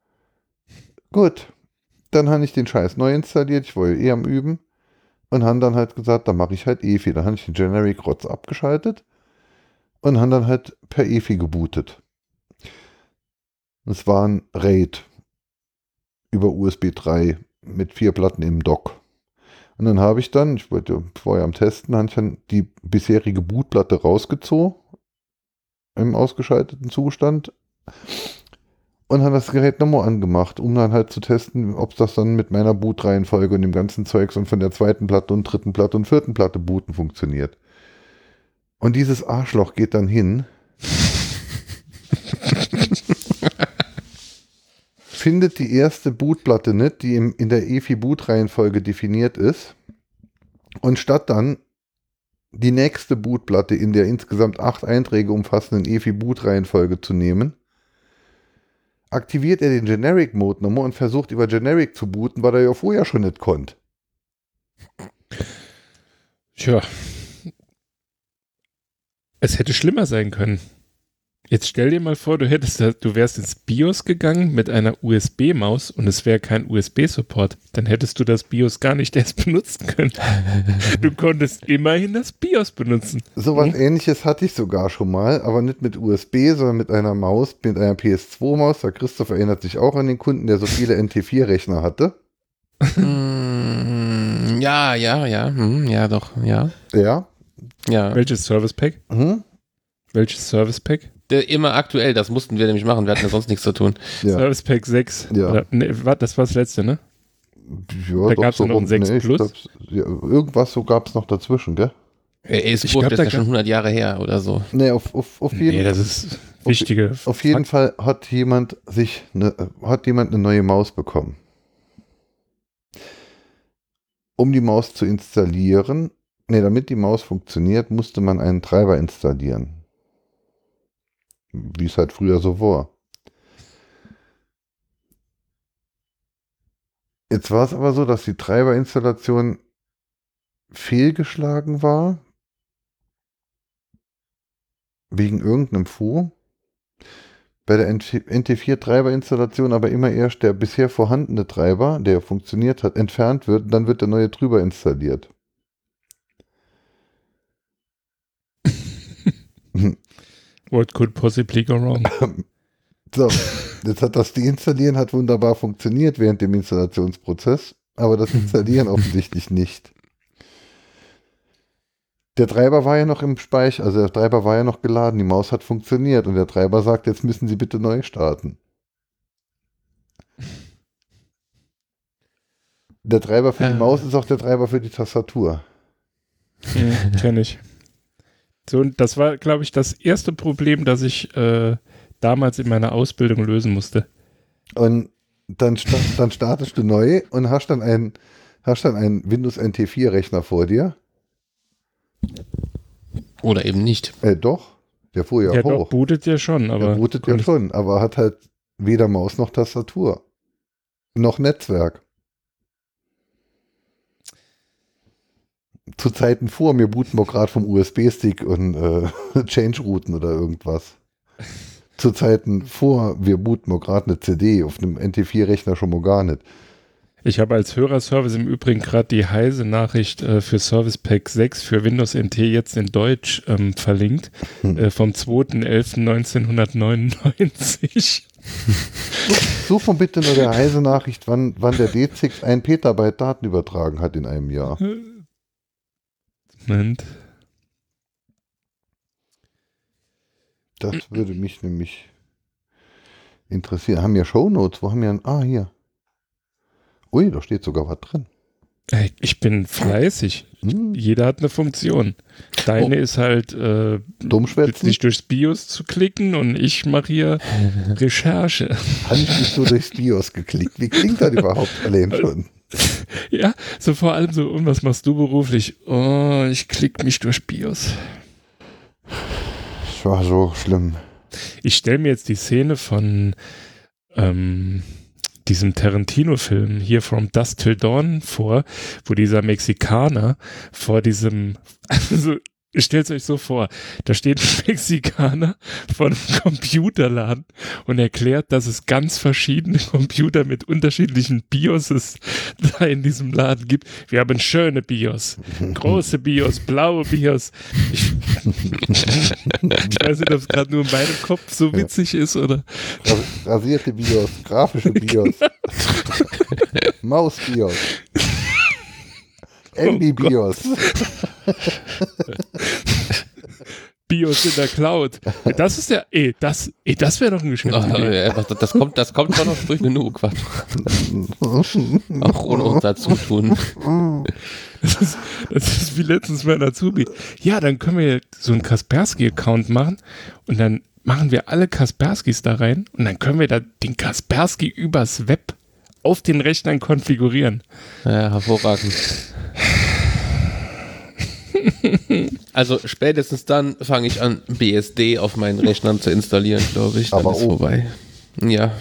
Gut, dann habe ich den Scheiß neu installiert, ich war ja eh am Üben und habe dann halt gesagt, dann mache ich halt EFI. Dann habe ich den Generic Rotz abgeschaltet und habe dann halt per EFI gebootet. Es war ein RAID über USB 3 mit vier Platten im Dock. Und dann habe ich dann, ich wollte vorher am Testen, habe ich dann die bisherige Bootplatte rausgezogen im ausgeschalteten Zustand und habe das Gerät nochmal angemacht, um dann halt zu testen, ob das dann mit meiner Bootreihenfolge und dem ganzen Zeugs und von der zweiten Platte und dritten Platte und vierten Platte booten funktioniert. Und dieses Arschloch geht dann hin, findet die erste Bootplatte nicht, die im, in der EFI-Boot-Reihenfolge definiert ist. Und statt dann die nächste Bootplatte in der insgesamt acht Einträge umfassenden EFI-Boot-Reihenfolge zu nehmen, aktiviert er den Generic Mode nochmal und versucht über Generic zu booten, weil er ja vorher schon nicht konnte. Tja. Es hätte schlimmer sein können. Jetzt stell dir mal vor, du hättest, du wärst ins BIOS gegangen mit einer USB-Maus und es wäre kein USB-Support. Dann hättest du das BIOS gar nicht erst benutzen können. Du konntest immerhin das BIOS benutzen. So was Hm? ähnliches hatte ich sogar schon mal, aber nicht mit USB, sondern mit einer Maus, mit einer PS2-Maus. Der Christoph erinnert sich auch an den Kunden, der so viele NT4-Rechner hatte. Mm, ja, ja, ja, hm, ja, doch, ja, Ja. ja. Welches Service Pack? Hm? Welches Service Pack? Der, immer aktuell, das mussten wir nämlich machen, wir hatten ja sonst nichts zu tun. Ja. Service Pack 6. Ja. Oder, nee, das war das letzte, ne? ja Da doch, gab's ja noch ein 6 ich Plus. glaub's- ja, irgendwas so gab es noch dazwischen, gell? Äh, Ich Ace-Book glaub, ist ja schon gab- 100 Jahre her oder so. Nee, auf, auf, auf jeden Nee, das ist wichtige. Auf jeden Fall hat jemand sich eine, hat jemand eine neue Maus bekommen. Um die Maus zu installieren, nee, damit die Maus funktioniert, musste man einen Treiber installieren. Wie es halt früher so war. Jetzt war es aber so, dass die Treiberinstallation fehlgeschlagen war. Wegen irgendeinem Fu bei der NT4-Treiberinstallation aber immer erst der bisher vorhandene Treiber, der funktioniert hat, entfernt wird und dann wird der neue drüber installiert. What could possibly go wrong? So, jetzt hat das Deinstallieren hat wunderbar funktioniert während dem Installationsprozess, aber das Installieren offensichtlich nicht. Der Treiber war ja noch im Speicher, also der Treiber war ja noch geladen, die Maus hat funktioniert und der Treiber sagt, jetzt müssen Sie bitte neu starten. Der Treiber für die Äh. Maus ist auch der Treiber für die Tastatur. Mhm, Kenn ich. So, und das war, glaube ich, das erste Problem, das ich äh, damals in meiner Ausbildung lösen musste. Und dann, sta dann startest du neu und hast dann einen, hast dann einen Windows NT4 Rechner vor dir. Oder eben nicht. Äh, doch, der fuhr ja, Ja, hoch. doch, bootet ja schon, aber. er bootet ja schon, aber hat halt weder Maus noch Tastatur. Noch Netzwerk. Zu Zeiten vor mir booten wir gerade vom USB-Stick und äh, Change-Routen oder irgendwas. Zu Zeiten vor wir booten wir gerade eine CD auf einem NT4-Rechner schon mal gar nicht. Ich habe als Hörerservice im Übrigen gerade die heise Nachricht äh, für Service Pack 6 für Windows NT jetzt in Deutsch ähm, verlinkt, Hm. äh, vom 2.11.1999. Such mal bitte nur der heise Nachricht, wann, wann der D6 ein Petabyte Daten übertragen hat in einem Jahr. Moment. Das würde mich nämlich interessieren. Haben wir Shownotes? Wo haben wir ein. Ah, hier. Ui, da steht sogar was drin. Ich bin fleißig. Hm, Jeder hat eine Funktion. Deine Oh. ist halt, äh, sich durchs BIOS zu klicken und ich mache hier Recherche. Habe ich nicht so durchs BIOS geklickt. Wie klingt das überhaupt allein schon? Ja, so vor allem so, und was machst du beruflich? Oh, ich klick mich durch BIOS. Das war so schlimm. Ich stelle mir jetzt die Szene von ähm, diesem Tarantino-Film hier From Dusk Till Dawn vor, wo dieser Mexikaner vor diesem, also stellt euch so vor, da steht ein Mexikaner vor einem Computerladen und erklärt, dass es ganz verschiedene Computer mit unterschiedlichen BIOSes da in diesem Laden gibt. Wir haben schöne BIOS, große BIOS, blaue BIOS. Ich, ich weiß nicht, ob es gerade nur in meinem Kopf so witzig ist oder Ras- Rasierte BIOS, grafische BIOS, Maus-BIOS, Oh MB-BIOS. BIOS in der Cloud. Das ist ja, ey, das, ey, das wäre doch ein Geschäft. Das, kommt, das kommt schon noch früh genug. Warte. Auch ohne unser Zutun. Das ist, das ist wie letztens mein Azubi. Ja, dann können wir so einen Kaspersky-Account machen und dann machen wir alle Kasperskys da rein und dann können wir da den Kaspersky übers Web auf den Rechnern konfigurieren. Ja, hervorragend. Also spätestens dann fange ich an, BSD auf meinen Rechnern zu installieren, glaube ich. Dann Aber ist oben. vorbei. Ja.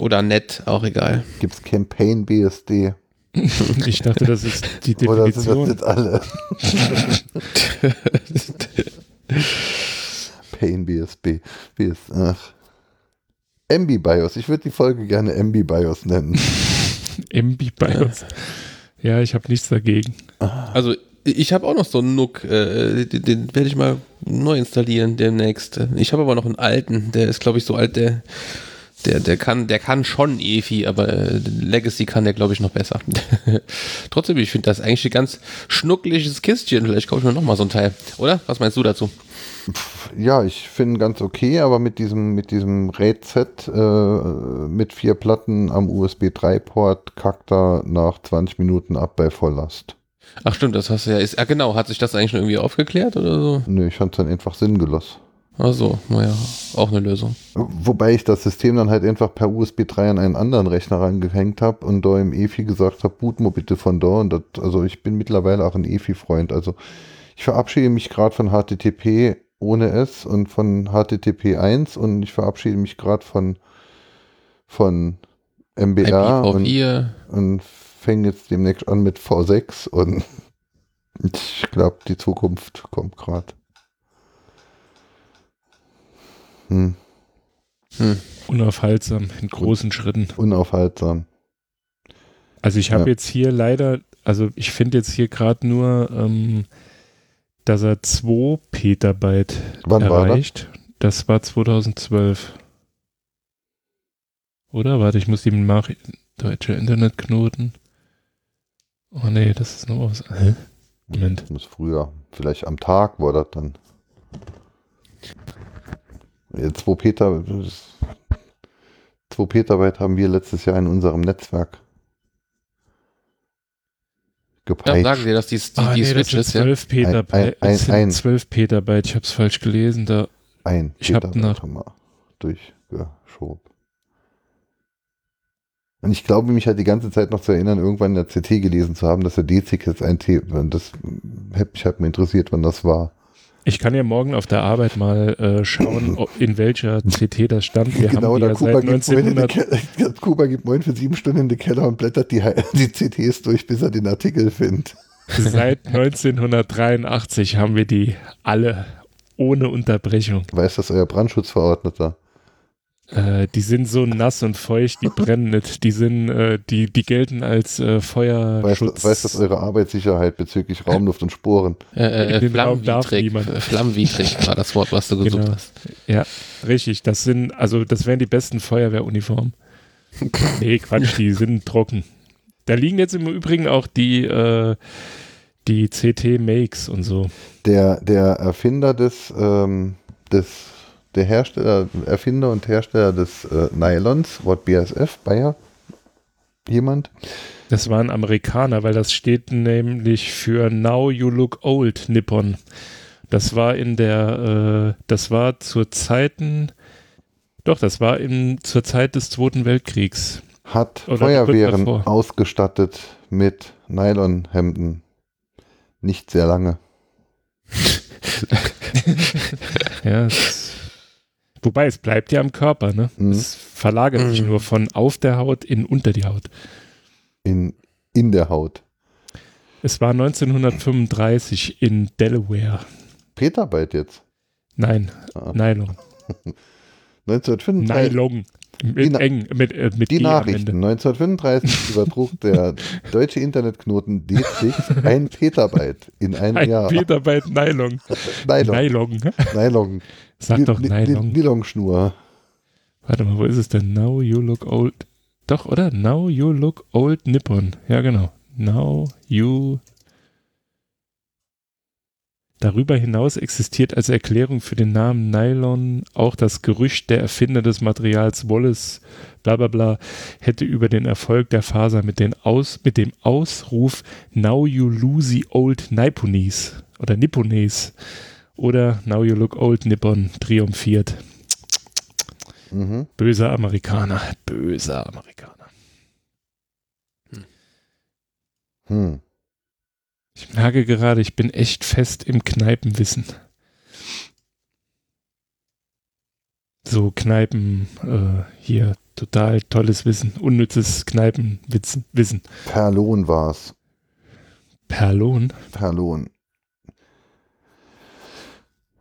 Oder net, auch egal. Gibt es Campaign BSD? Ich dachte, das ist die Oder sind das Definition. jetzt alle? Pain BSB. BS, ach. MB BIOS. Ich würde die Folge gerne MB BIOS nennen. MB BIOS. Ja, ich habe nichts dagegen. Also ich habe auch noch so einen NUC, äh, den, den werde ich mal neu installieren demnächst. Ich habe aber noch einen alten, der ist glaube ich so alt, der der, der kann, der kann schon EFI, aber äh, Legacy kann der, glaube ich, noch besser. Trotzdem, ich finde das eigentlich ein ganz schnuckliges Kistchen. Vielleicht kaufe ich mir noch mal so ein Teil, oder? Was meinst du dazu? Ja, ich finde ganz okay, aber mit diesem, mit diesem RAID-Set äh, mit vier Platten am USB 3-Port kackt er nach 20 Minuten ab bei Volllast. Ach stimmt, das hast du ja. Ist, ah genau, hat sich das eigentlich schon irgendwie aufgeklärt oder so? Nö, ich fand es dann einfach sinngelos. Ach so, naja, auch eine Lösung. Wobei ich das System dann halt einfach per USB 3 an einen anderen Rechner rangehängt habe und da im EFI gesagt habe, boot mal bitte von da. Und das, also ich bin mittlerweile auch ein EFI-Freund. Also ich verabschiede mich gerade von HTTP ohne S und von HTTP 1 und ich verabschiede mich gerade von, von MBR und, IPv4, und fange jetzt demnächst an mit V6 und ich glaube, die Zukunft kommt gerade. Hm, hm. Unaufhaltsam, in großen Schritten. unaufhaltsam. Also ich habe Ja. jetzt hier leider, also ich finde jetzt hier gerade nur, ähm, dass er 2 Petabyte Wann war das? erreicht. Das? war 2012. Oder? Warte, ich muss ihm nach. Deutsche Internetknoten. Oh nee, das ist noch was. Hä? Moment. Das muss früher. Vielleicht am Tag war das dann. 2 Peter, 2 Petabyte haben wir letztes Jahr in unserem Netzwerk Ja, gepeitscht. sagen dir, dass die, die, Ah, die nee, das sind Switches, ja? 12 Petabyte. Ein- ein- sind ein- 12 Petabyte. Ich habe es falsch gelesen. Da. Ein Ich hab Petabyte nach- durchgeschoben. Und ich glaube, mich halt die ganze Zeit noch zu erinnern, irgendwann in der CT gelesen zu haben, dass der DC jetzt ein T, das hätte mich halt mal interessiert, wann das war. Ich kann ja morgen auf der Arbeit mal äh, schauen, ob, in welcher CT das stand. Wir genau, haben die der ja Kuba seit gibt, moin in den 1900 Keller, Kuba gibt moin für sieben Stunden in den Keller und blättert die, die CTs durch, bis er den Artikel findet. Seit 1983 haben wir die alle ohne Unterbrechung. Weiß das euer Brandschutzverordneter? Äh, die sind so nass und feucht, die brennen nicht. Die sind, äh, die, die gelten als äh, Weiß, Feuerschutz. weiß das eure Arbeitssicherheit bezüglich Raumluft und Sporen? Äh, äh, niemand. äh, flammwidrig war das Wort, was du gesucht Genau. hast. Ja, richtig. Das sind, also das wären die besten Feuerwehruniformen. nee, Quatsch, die sind trocken. Da liegen jetzt im Übrigen auch die, äh, die CT Makes und so. Der, der Erfinder des, ähm, des, der Hersteller, Erfinder und Hersteller des äh, Nylons, Wort BASF, Bayer, jemand? Das war ein Amerikaner, weil das steht nämlich für Now You Look Old Nippon. Das war in der, äh, das war zur Zeiten, doch, das war in, zur Zeit des Zweiten Weltkriegs. hat Oder Feuerwehren ausgestattet mit Nylonhemden. Nicht sehr lange. Ja, es, wobei es bleibt ja am Körper, ne? Mhm. Es verlagert sich Mhm. nur von auf der Haut in unter die Haut. In, in der Haut. Es war 1935 in Delaware. Petabyte jetzt. Nein, Ah. Nylon. 1935. Nylon. Die Mit Na- eng, mit, äh, mit Die Nachrichten. Ende. 1935 übertrug der deutsche Internetknoten Dietrich ein Petabyte in einem Ein Jahr. Petabyte Nylon. Nylon. Nylon. Nylon. Sag doch Nylon. Nylonschnur. Warte mal, wo ist es denn? Now you look old. Doch, oder? Now you look old Nippon. Ja, genau. Now you. Darüber hinaus existiert als Erklärung für den Namen Nylon auch das Gerücht, der Erfinder des Materials Wallace, bla bla bla, hätte über den Erfolg der Faser mit, mit dem Ausruf Now you lose the old Nipponese oder Nipponese oder Now you look old Nippon triumphiert. Mhm. Böser Amerikaner, böser Amerikaner. Hm. Ich merke gerade, ich bin echt fest im Kneipenwissen. So Kneipen, äh, hier, total tolles Wissen, unnützes Kneipenwissen. Wissen. Perlon war's. Perlon. Perlon.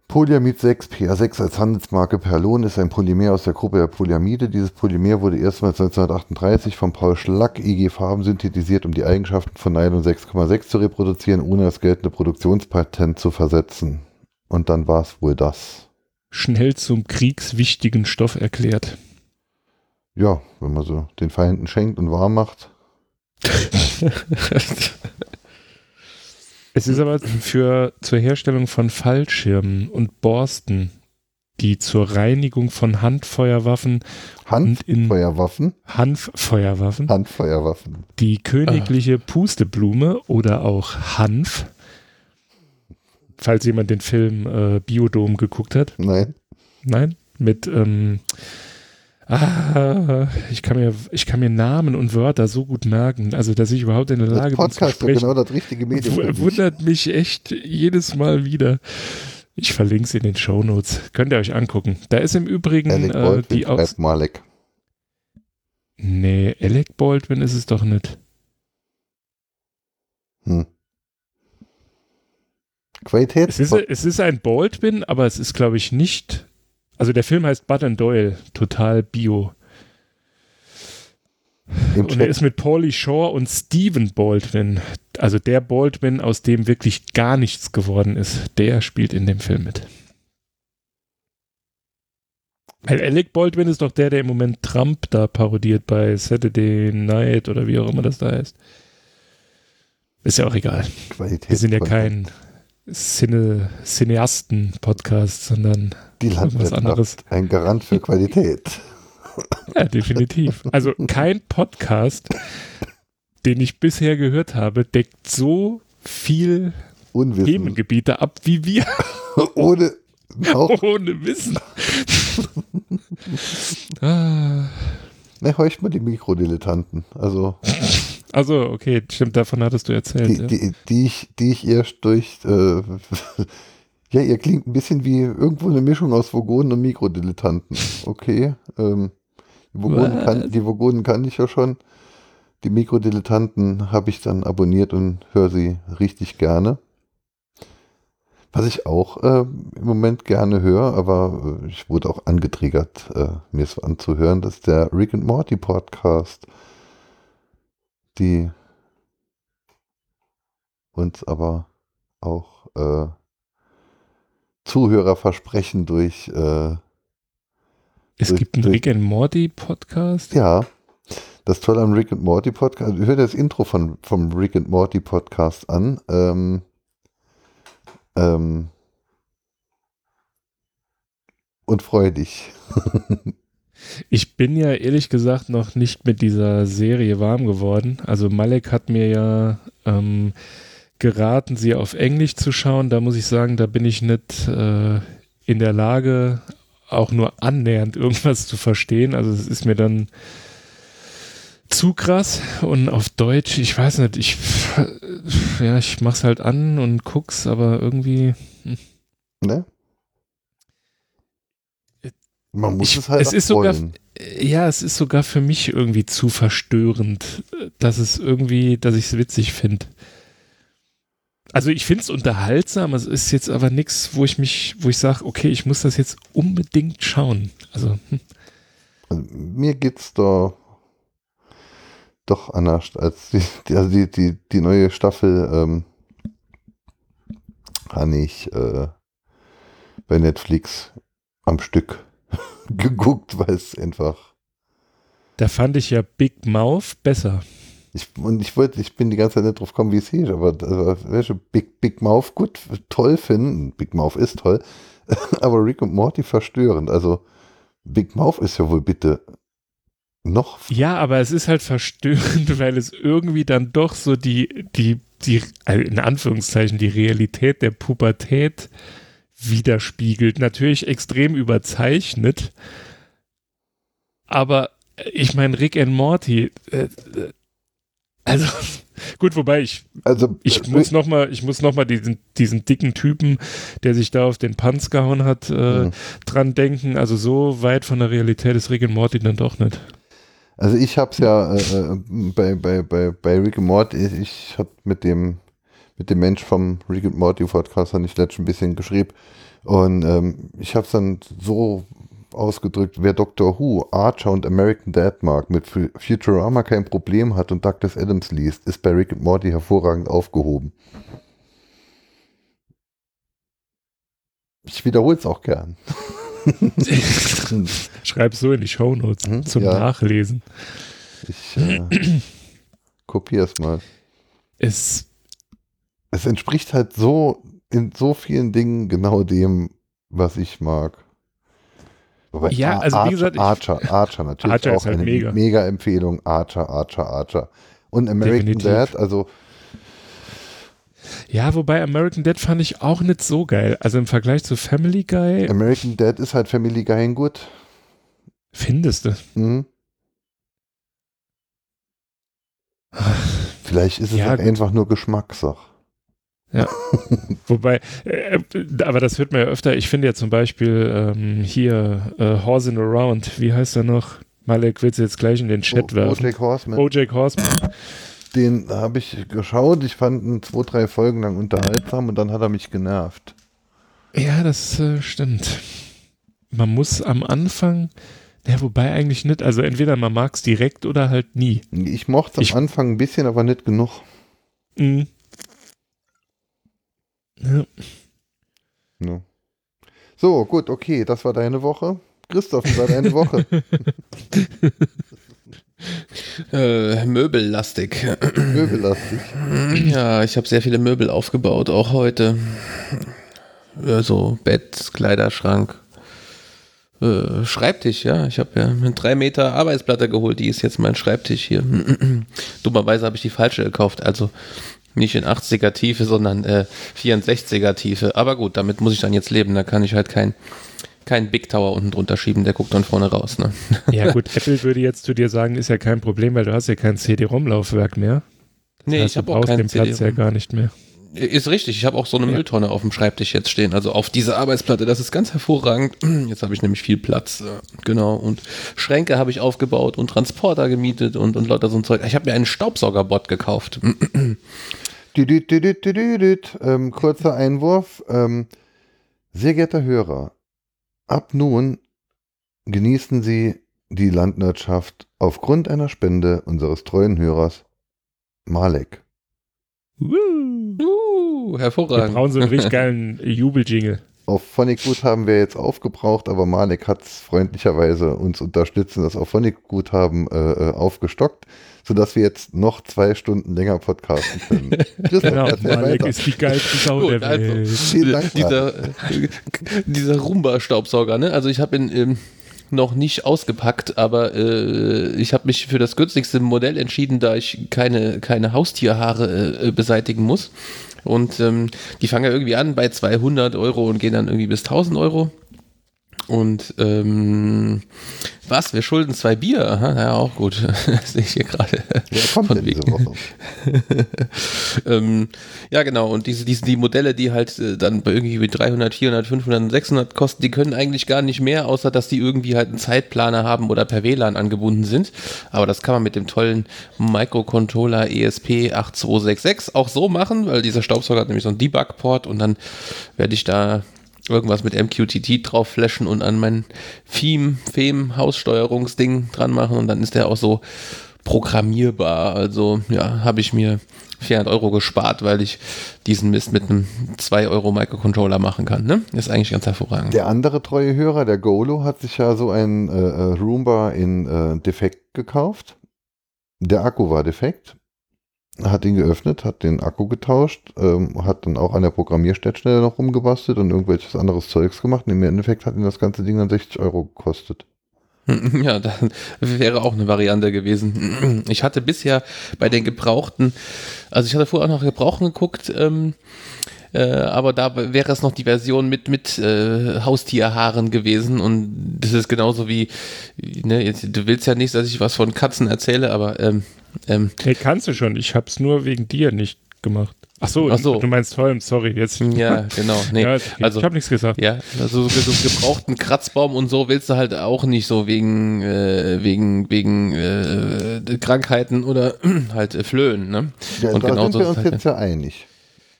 Polyamid 6, PA6 als Handelsmarke Perlon ist ein Polymer aus der Gruppe der Polyamide. Dieses Polymer wurde erstmals 1938 von Paul Schlack IG Farben synthetisiert, um die Eigenschaften von Nylon 6,6 zu reproduzieren, ohne das geltende Produktionspatent zu versetzen. Und dann war es wohl das. Schnell zum kriegswichtigen Stoff erklärt. Ja, wenn man so den Feinden schenkt und warm macht. Es ist aber für zur Herstellung von Fallschirmen und Borsten, die zur Reinigung von Handfeuerwaffen Handfeuerwaffen. Hanffeuerwaffen, Handfeuerwaffen. die königliche Pusteblume oder auch Hanf, falls jemand den Film äh, Biodom geguckt hat, Nein. nein, mit ähm, Ah, ich kann mir, ich kann mir Namen und Wörter so gut merken, also dass ich überhaupt in der Lage bin Podcast sprechen. genau das richtige Medium. Wundert mich echt jedes Mal wieder. Ich verlinke es in den Shownotes. Könnt ihr euch angucken. Da ist im Übrigen Alec äh, Baldwin die Aus. Malek. Nee, Alec Baldwin ist es doch nicht. Hm. Qualität. Es ist, es ist ein Baldwin, aber es ist, glaube ich, nicht. Also der Film heißt Bud and Doyle, total bio. Im Und er ist mit Paulie Shaw und Stephen Baldwin, also der Baldwin, aus dem wirklich gar nichts geworden ist, der spielt in dem Film mit. Weil Alec Baldwin ist doch der, der im Moment Trump da parodiert bei Saturday Night oder wie auch immer das da heißt. Ist ja auch egal. Qualität. Wir sind ja kein Cine, Cineasten-Podcast, sondern Die irgendwas Landwirtschaft. anderes. Ein Garant für Qualität. Ja, definitiv. Also kein Podcast, den ich bisher gehört habe, deckt so viel Unwissen. Themengebiete ab wie wir Ohne auch, ohne Wissen. ah, ne, horcht mal die Mikrodilettanten. Also, also, okay, stimmt, davon hattest du erzählt. die, ja. die, die, ich, die ich erst durch, äh, ja, ihr klingt ein bisschen wie irgendwo eine Mischung aus Vogonen und Mikrodilettanten. Okay, ähm, die Vogonen, kann, die Vogonen kannte ich ja schon. Die Mikrodilettanten habe ich dann abonniert und höre sie richtig gerne. Was ich auch äh, im Moment gerne höre, aber äh, ich wurde auch angetriggert, äh, mir es anzuhören, das ist der Rick and Morty Podcast. Die uns aber auch äh, Zuhörer versprechen durch, äh, es durch- gibt einen durch- Rick and Morty Podcast. ja, das Tolle am Rick and Morty Podcast, hör dir das Intro von, vom Rick and Morty Podcast an. Ähm, ähm, und freu dich. Ich bin ja ehrlich gesagt noch nicht mit dieser Serie warm geworden. Also Malek hat mir ja ähm, geraten, sie auf Englisch zu schauen. Da muss ich sagen, da bin ich nicht äh, in der Lage, auch nur annähernd irgendwas zu verstehen. Also es ist mir dann zu krass. Und auf Deutsch, ich weiß nicht, ich ja, ich mach's halt an und guck's, aber irgendwie. Ne? Man muss Ich- es halt es auch ist sogar-. Ja, es ist sogar für mich irgendwie zu verstörend, dass es irgendwie, dass ich es witzig finde. Also ich finde es unterhaltsam, es ist jetzt aber nichts, wo ich mich, wo ich sage, okay, ich muss das jetzt unbedingt schauen. Also hm, Also, mir geht's da doch anders als die, die, also die, die, die neue Staffel ähm, habe ich äh, bei Netflix am Stück geguckt, weil es einfach da fand ich ja Big Mouth besser. Ich, und ich wollte, ich bin die ganze Zeit nicht drauf gekommen, wie es hieß, aber also, welche Big, Big Mouth gut toll finden. Big Mouth ist toll, aber Rick und Morty verstörend. Also Big Mouth ist ja wohl bitte noch. Ja, aber es ist halt verstörend, weil es irgendwie dann doch so die, die, die, in Anführungszeichen, die Realität der Pubertät widerspiegelt. Natürlich extrem überzeichnet. Aber ich meine, Rick and Morty, äh, äh also gut, wobei ich, also, ich äh, muss noch mal, ich muss noch mal diesen, diesen dicken Typen, der sich da auf den Panz gehauen hat, äh, mhm. dran denken. Also so weit von der Realität ist Rick and Morty dann doch nicht. Also ich habe es ja äh, äh, bei, bei, bei, bei Rick and Morty, ich habe mit dem mit dem Mensch vom Rick and Morty Podcast habe ich letztens ein bisschen geschrieben und ähm, ich habe es dann so ausgedrückt, wer Doctor Who, Archer und American Dad mag, mit Futurama kein Problem hat und Douglas Adams liest, ist bei Rick and Morty hervorragend aufgehoben. Ich wiederhole es auch gern. Schreib so in die Shownotes hm? zum ja. Nachlesen. Ich äh, kopiere es mal. Es, es entspricht halt so in so vielen Dingen genau dem, was ich mag. Wobei ja, also Archer, wie gesagt, Archer, Archer natürlich Archer auch halt eine mega. mega. Empfehlung. Archer, Archer, Archer. Und American Definitiv. Dad, also ja, wobei American Dad fand ich auch nicht so geil. Also im Vergleich zu Family Guy. American Dad ist halt Family Guy in gut. Findest du? Mhm. Vielleicht ist es ja, halt einfach nur Geschmackssache. Ja. Wobei, äh, aber das hört man ja öfter. Ich finde ja zum Beispiel ähm, hier äh, Horsing Around, wie heißt er noch? Malek wird jetzt gleich in den Chat o werfen. Bojack Horseman. Bojack Horseman. Den habe ich geschaut. Ich fand ihn zwei, drei Folgen lang unterhaltsam und dann hat er mich genervt. Ja, das äh, stimmt. Man muss am Anfang, ja, wobei eigentlich nicht. Also entweder man mag es direkt oder halt nie. Ich mochte es am Anfang ein bisschen, aber nicht genug. Mhm. Ja. ja. So, gut, okay, das war deine Woche. Christoph, wie war deine Woche? äh, möbellastig. Möbellastig. Ja, ich habe sehr viele Möbel aufgebaut, auch heute. Also Bett, Kleiderschrank, äh, Schreibtisch, ja. Ich habe ja eine 3 Meter Arbeitsplatte geholt, die ist jetzt mein Schreibtisch hier. Dummerweise habe ich die falsche gekauft. Also nicht in 80er Tiefe, sondern äh, 64er Tiefe. Aber gut, damit muss ich dann jetzt leben. Da kann ich halt kein, kein Big Tower unten drunter schieben, der guckt dann vorne raus. Ne? Ja gut, Apple würde jetzt zu dir sagen, ist ja kein Problem, weil du hast ja kein CD-ROM-Laufwerk mehr. Das nee, heißt, ich habe auch keinen den Platz ja gar nicht mehr. Ist richtig, ich habe auch so eine ja. Mülltonne auf dem Schreibtisch jetzt stehen, also auf dieser Arbeitsplatte, das ist ganz hervorragend. Jetzt habe ich nämlich viel Platz, genau, und Schränke habe ich aufgebaut und Transporter gemietet und, und lauter so ein Zeug. Ich habe mir einen Staubsaugerbot gekauft. ähm, kurzer Einwurf. Ähm, sehr geehrter Hörer, ab nun genießen Sie die Landwirtschaft aufgrund einer Spende unseres treuen Hörers Malek. Uh, uh, hervorragend. Wir brauchen so einen richtig geilen Jubeljingle. Auf Phonic haben wir jetzt aufgebraucht, aber Malek hat es freundlicherweise uns unterstützen, das auf Phonic-Guthaben äh, äh, aufgestockt sodass wir jetzt noch zwei Stunden länger podcasten können. genau, Malek ist die geilste Sau Gut, der also, Welt. Also, Vielen Dank. Dieser, dieser Roomba-Staubsauger, ne? Also ich habe ihn ähm, noch nicht ausgepackt, aber äh, ich habe mich für das günstigste Modell entschieden, da ich keine, keine Haustierhaare äh, beseitigen muss. Und ähm, die fangen ja irgendwie an bei 200 Euro und gehen dann irgendwie bis 1000 Euro. Und ähm, was? Wir schulden zwei Bier? Aha, ja, auch gut. das sehe ich hier gerade. Ja, kommt von diese Woche. ähm, ja, genau. Und diese, diese, die Modelle, die halt äh, dann bei irgendwie mit 300, 400, 500, 600 kosten, die können eigentlich gar nicht mehr, außer dass die irgendwie halt einen Zeitplaner haben oder per WLAN angebunden sind. Aber das kann man mit dem tollen Microcontroller ESP8266 auch so machen, weil dieser Staubsauger hat nämlich so einen Debug-Port und dann werde ich da irgendwas mit MQTT drauf flashen und an mein Theme, Fem, Haussteuerungsding dran machen und dann ist der auch so programmierbar. Also ja, habe ich mir 400 Euro gespart, weil ich diesen Mist mit einem 2 Euro Microcontroller machen kann. Ne? Ist eigentlich ganz hervorragend. Der andere treue Hörer, der Golo, hat sich ja so ein äh, äh Roomba in äh, defekt gekauft. Der Akku war defekt hat ihn geöffnet, hat den Akku getauscht, ähm, hat dann auch an der Programmierschnittstelle noch rumgebastelt und irgendwelches anderes Zeugs gemacht. Und im Endeffekt hat ihn das ganze Ding dann 60 Euro gekostet. Ja, das wäre auch eine Variante gewesen. Ich hatte bisher bei den Gebrauchten, also ich hatte vorher auch noch Gebrauchten geguckt, ähm, äh, aber da wäre es noch die Version mit, mit äh, Haustierhaaren gewesen und das ist genauso wie, ne, jetzt, du willst ja nicht, dass ich was von Katzen erzähle, aber ähm, ähm, hey, kannst du schon, ich hab's nur wegen dir nicht gemacht. Ach so, Ach so. du meinst Holm, sorry, jetzt. ja, genau. Nee, Ja, also ich habe nichts gesagt. Ja, also so, so gebrauchten Kratzbaum und so willst du halt auch nicht so wegen äh, wegen wegen äh, Krankheiten oder halt äh, Flöhen, ne? Ja, Und da genau sind so wir uns halt- jetzt ja einig.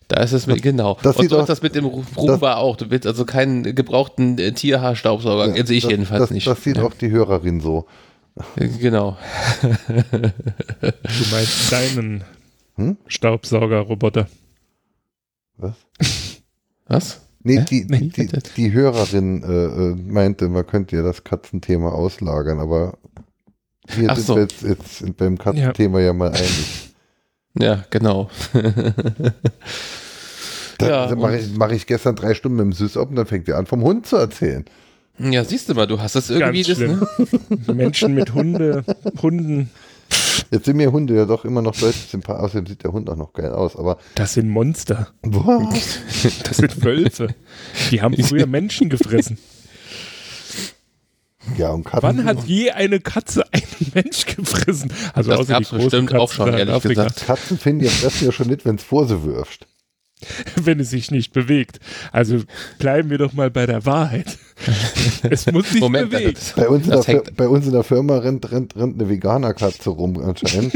Da ist es mit, genau. das und so ist das mit dem Roomba auch. Du willst also keinen gebrauchten äh, Tierhaarstaubsauger. Also ich das, jedenfalls das, nicht. Das sieht ja. auch die Hörerin so. Äh, Genau. Du meinst deinen Hm? Staubsaugerroboter. Was? Was? Nee, die, Nee, die, die, die Hörerin äh, äh, meinte, man könnte ja das Katzenthema auslagern, aber hier Ach sind so. wir jetzt, jetzt sind beim Katzenthema ja. mal einig. Ja, genau. Da Ja, also mache ich, mach ich gestern drei Stunden mit dem Süß und dann fängt er an, vom Hund zu erzählen. ja, siehst du mal, du hast das irgendwie Ganz das, ne? Menschen mit Hunde, Hunden, Jetzt sind mir Hunde ja doch immer noch deutlich sympathisch. Außerdem sieht der Hund auch noch geil aus, aber das sind Monster. boah, Das sind Wölfe. Die haben früher Menschen gefressen. Ja und Katzen. Wann hat je eine Katze einen Mensch gefressen? Also Das gab's großen bestimmt Katzen auch schon, ehrlich Afrika. gesagt. Katzen finden ja fressen ja schon nicht, wenn es vor sie wirft. Wenn es sich nicht bewegt. Also bleiben wir doch mal bei der Wahrheit. Es muss sich Moment, bewegen. das, Bei uns, in der, bei uns in der Firma rennt, rennt, rennt eine Veganerkatze rum anscheinend.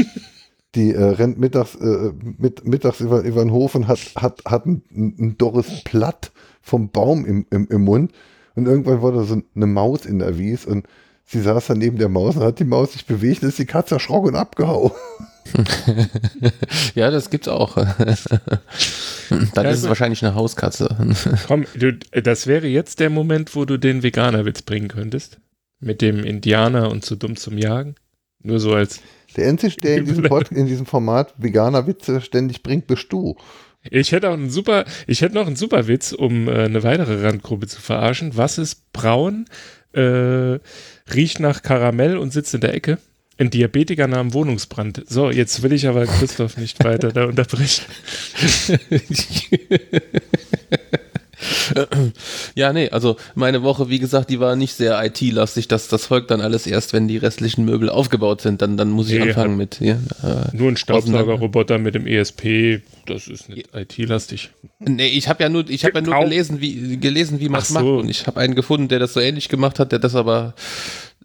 Die äh, rennt mittags, äh, mit, mittags über, über den Hof und hat, hat, hat ein, ein Doris Platt vom Baum im, im, im Mund. Und irgendwann war da so eine Maus in der Wies und sie saß dann neben der Maus und hat die Maus sich bewegt und ist die Katze erschrocken und abgehauen. ja, das gibt's auch. Dann Ja, ist es also- wahrscheinlich eine Hauskatze. Komm, du, das wäre jetzt der Moment, wo du den Veganerwitz bringen könntest. Mit dem Indianer und zu dumm zum Jagen. Nur so als. Der einzige, der in diesem, Pod, in diesem Format veganer Witze ständig bringt, bist du. Ich hätte auch einen super, ich hätte noch einen super Witz, um äh, eine weitere Randgruppe zu verarschen. Was ist braun, äh, riecht nach Karamell und sitzt in der Ecke? Ein Diabetiker nahm Wohnungsbrand. So, jetzt will ich aber Christoph nicht weiter da unterbrechen. ja, nee, also meine Woche, wie gesagt, die war nicht sehr IT-lastig. Das, das folgt dann alles erst, wenn die restlichen Möbel aufgebaut sind. Dann, dann muss ich Nee, anfangen mit. Ja, äh, Nur ein Staubsaugerroboter mit dem ESP, das ist nicht IT-lastig. nee, ich habe ja nur, ich habe ja nur gelesen, wie, gelesen, wie man es Ach macht. so. Und ich habe einen gefunden, der das so ähnlich gemacht hat, der das aber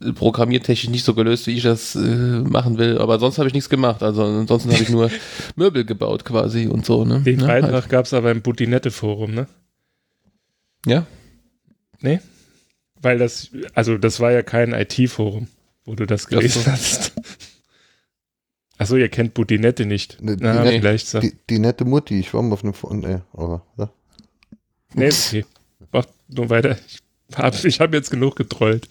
äh, programmiertechnisch nicht so gelöst, wie ich das äh, machen will. Aber sonst habe ich nichts gemacht. Also ansonsten habe ich nur Möbel gebaut quasi und so. Ne? Den ja, Beitrag halt. gab es aber im Butinette-Forum, ne? Ja. Nee? Weil das, also das war ja kein IT-Forum, wo du das gelesen so. hast. Achso, ihr kennt Butinette nicht. Ne, Na, die, vielleicht so. die, die nette Mutti, ich war mal auf einem Fond, nee, aber, ja. Nee, okay. Mach nur weiter. Ich habe ich hab jetzt genug getrollt.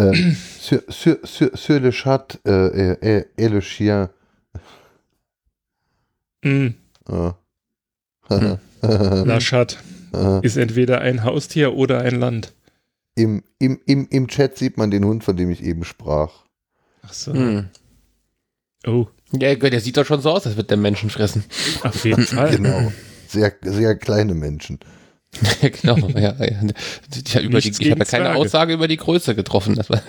Euh, sur, sur, sur, sur le chat euh, et, et, et le chien. Mm, Ah. Hm. Laschat Ah. ist entweder ein Haustier oder ein Land. Im, im, im, Im Chat sieht man den Hund, von dem ich eben sprach. Ach so. Hm. Oh, Ja, der sieht doch schon so aus, als wird der Menschen fressen. auf jeden Fall. Genau. Sehr, sehr kleine Menschen. Ja, genau, ja, ja. Ich habe über die, ich habe keine Zwerge. Aussage über die Größe getroffen. Das war,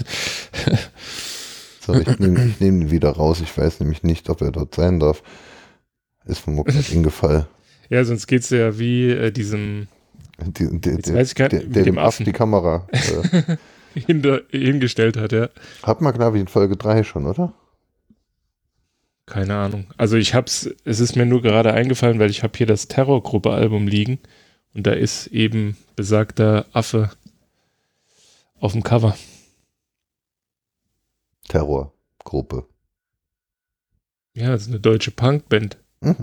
So, ich nehme ich nehm ihn wieder raus. Ich weiß nämlich nicht, ob er dort sein darf. Ist mir mal gerade hingefallen. Ja, sonst geht's ja wie äh, diesem Die, die, Jetzt weiß ich gar der, nicht, der dem Affen die Kamera. Äh, hingestellt hat, ja. hat man, glaube ich, in Folge 3 schon, oder? Keine Ahnung. Also ich hab's, es ist mir nur gerade eingefallen, weil ich habe hier das Terrorgruppe-Album liegen und da ist eben besagter Affe auf dem Cover. Terrorgruppe. Ja, das ist eine deutsche Punkband. Mhm.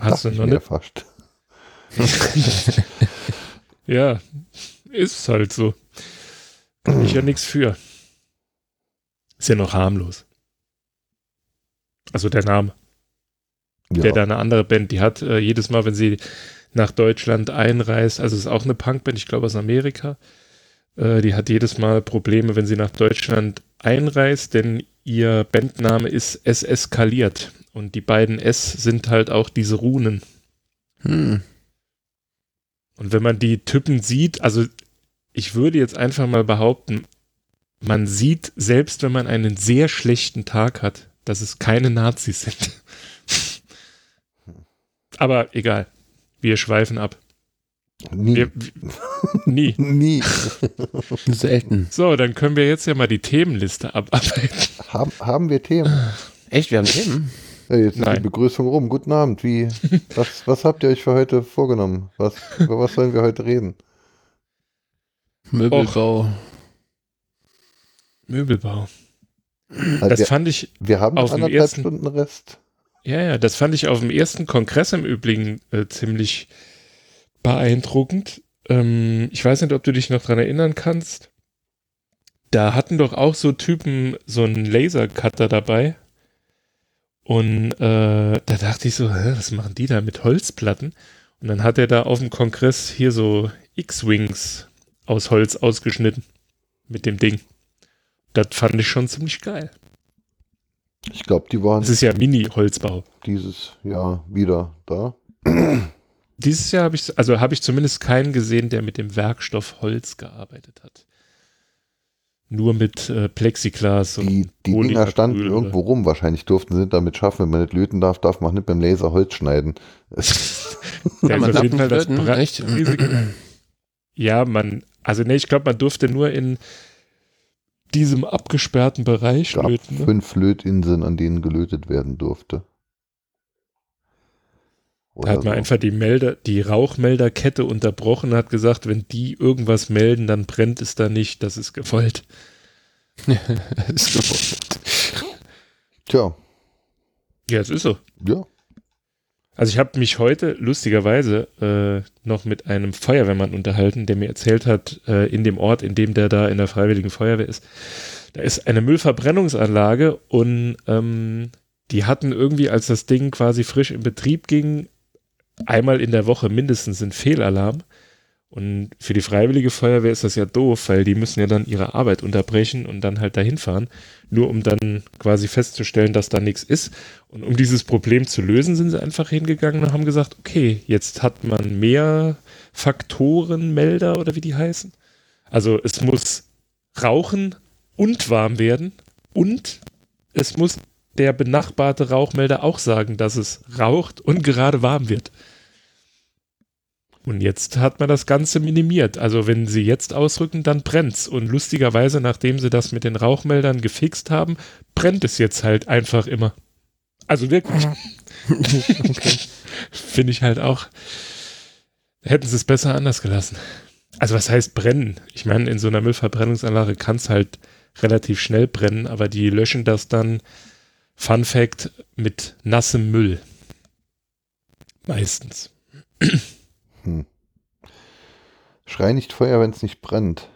Hast du Dachte ich noch nicht? fast. Ja, ist halt so. Kann ich ja nichts für. Ist ja noch harmlos. Also der Name. Ja. Der da eine andere Band, die hat äh, jedes Mal, wenn sie nach Deutschland einreist, also es ist auch eine Punkband, ich glaube aus Amerika, äh, die hat jedes Mal Probleme, wenn sie nach Deutschland einreist, denn ihr Bandname ist Es eskaliert. Und die beiden S sind halt auch diese Runen. Hm. Und wenn man die Typen sieht, also ich würde jetzt einfach mal behaupten, man sieht, selbst wenn man einen sehr schlechten Tag hat, dass es keine Nazis sind. Aber egal. Wir schweifen ab. Nie. Wir, nie. Nie. Selten. So, dann können wir jetzt ja mal die Themenliste abarbeiten. Haben, haben wir Themen? Echt, wir haben Themen? Ja, jetzt ist Nein. die Begrüßung rum. Guten Abend. Wie, was, was habt ihr euch für heute vorgenommen? Was, über was sollen wir heute reden? Möbelbau. Möbelbau. Also Das wir, fand ich, wir haben auf dem anderthalb ersten- Stunden Rest. ja, ja, das fand ich auf dem ersten Kongress im Übrigen äh, ziemlich beeindruckend. Ähm, ich weiß nicht, ob du dich noch dran erinnern kannst. Da hatten doch auch so Typen so einen Lasercutter dabei. Und äh, da dachte ich so, hä, was machen die da mit Holzplatten? Und dann hat er da auf dem Kongress hier so X-Wings aus Holz ausgeschnitten mit dem Ding. Das fand ich schon ziemlich geil. Ich glaube, die waren Das ist ja Mini-Holzbau. dieses Jahr wieder da. Dieses Jahr habe ich, also habe ich zumindest keinen gesehen, der mit dem Werkstoff Holz gearbeitet hat. Nur mit äh, Plexiglas und Die, die Dinger standen oder- irgendwo rum. Wahrscheinlich durften sie damit schaffen. Wenn man nicht löten darf, darf man nicht mit dem Laser Holz schneiden. Ja, ist man auf darf jeden Fall das echt? Ja, man, also nee, ich glaube, man durfte nur in diesem abgesperrten Bereich Es gab löten. Ne? fünf Lötinseln, an denen gelötet werden durfte. Da hat man so. einfach die Melder, die Rauchmelderkette unterbrochen und hat gesagt, wenn die irgendwas melden, dann brennt es da nicht, das ist gewollt. ist gewollt. Tja, Ja, es ist so. ja. Also ich habe mich heute lustigerweise äh, noch mit einem Feuerwehrmann unterhalten, der mir erzählt hat, äh, in dem Ort, in dem der da in der Freiwilligen Feuerwehr ist, da ist eine Müllverbrennungsanlage und ähm, die hatten irgendwie, als das Ding quasi frisch in Betrieb ging, einmal in der Woche mindestens einen Fehlalarm. Und für die Freiwillige Feuerwehr ist das ja doof, weil die müssen ja dann ihre Arbeit unterbrechen und dann halt dahin fahren, nur um dann quasi festzustellen, dass da nichts ist. Und um dieses Problem zu lösen, sind sie einfach hingegangen und haben gesagt, okay, jetzt hat man mehr Faktorenmelder oder wie die heißen. Also es muss rauchen und warm werden und es muss der benachbarte Rauchmelder auch sagen, dass es raucht und gerade warm wird. Und jetzt hat man das Ganze minimiert. Also wenn sie jetzt ausrücken, dann brennt's. Und lustigerweise, nachdem sie das mit den Rauchmeldern gefixt haben, brennt es jetzt halt einfach immer. Also wirklich. Finde ich halt auch. Hätten sie es besser anders gelassen. Also was heißt brennen? Ich meine, in so einer Müllverbrennungsanlage kann es halt relativ schnell brennen, aber die löschen das dann, Fun Fact, mit nassem Müll. Meistens. Hm. Schrei nicht Feuer, wenn es nicht brennt.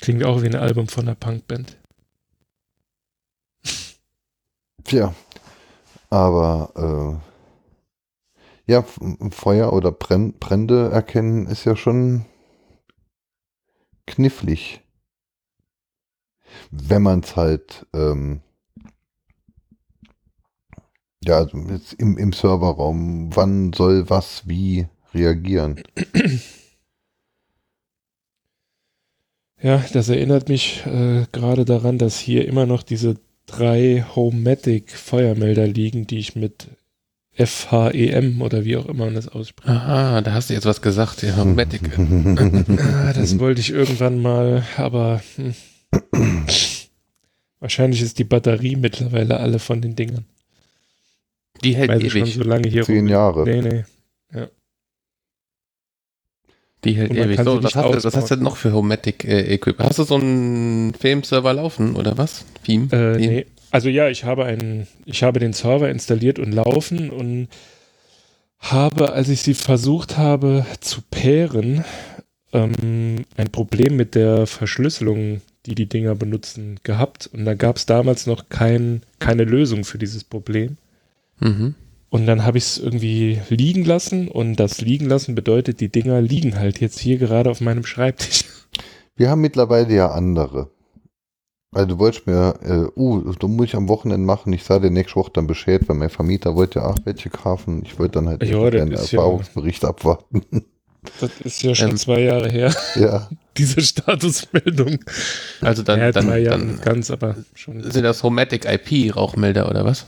Klingt auch wie ein Album von einer Punkband. Tja, aber äh, ja, Feuer oder Brände erkennen ist ja schon knifflig. Wenn man es halt, ähm, ja, also jetzt im, im Serverraum, wann soll was wie reagieren? Ja, das erinnert mich äh, gerade daran, dass hier immer noch diese drei Homematic Feuermelder liegen, die ich mit FHEM oder wie auch immer man das ausspricht. Aha, da hast du jetzt was gesagt, ja, Matic. Ah, das wollte ich irgendwann mal, aber hm. wahrscheinlich ist die Batterie mittlerweile alle von den Dingern. Die hält Weil sie schon ewig. so lange hier Zehn rum- Jahre. Nee, nee. Die hält ewig. So, was hast, du, was hast du denn noch für Homematic-Equipment? hast du so einen Filmserver laufen oder was? Theme? Äh, Theme? nee. Also ja, ich habe einen, ich habe den Server installiert und laufen und habe, als ich sie versucht habe zu pairen, ähm, ein Problem mit der Verschlüsselung die die Dinger benutzen, gehabt. Und da gab es damals noch kein, keine Lösung für dieses Problem. Mhm. Und dann habe ich es irgendwie liegen lassen. Und das liegen lassen bedeutet, die Dinger liegen halt jetzt hier gerade auf meinem Schreibtisch. Wir haben mittlerweile ja andere. Also du wolltest mir, äh, uh, du muss ich am Wochenende machen, ich sah dir nächste Woche dann Bescheid, weil mein Vermieter wollte ja auch welche kaufen. Ich wollte dann halt Ja, einen ist ja- Erfahrungsbericht abwarten. Das ist ja schon Ähm. zwei Jahre her, ja, diese Statusmeldung. Also dann, ja, dann, dann ganz, aber schon. sind das Homatic IP Rauchmelder oder was?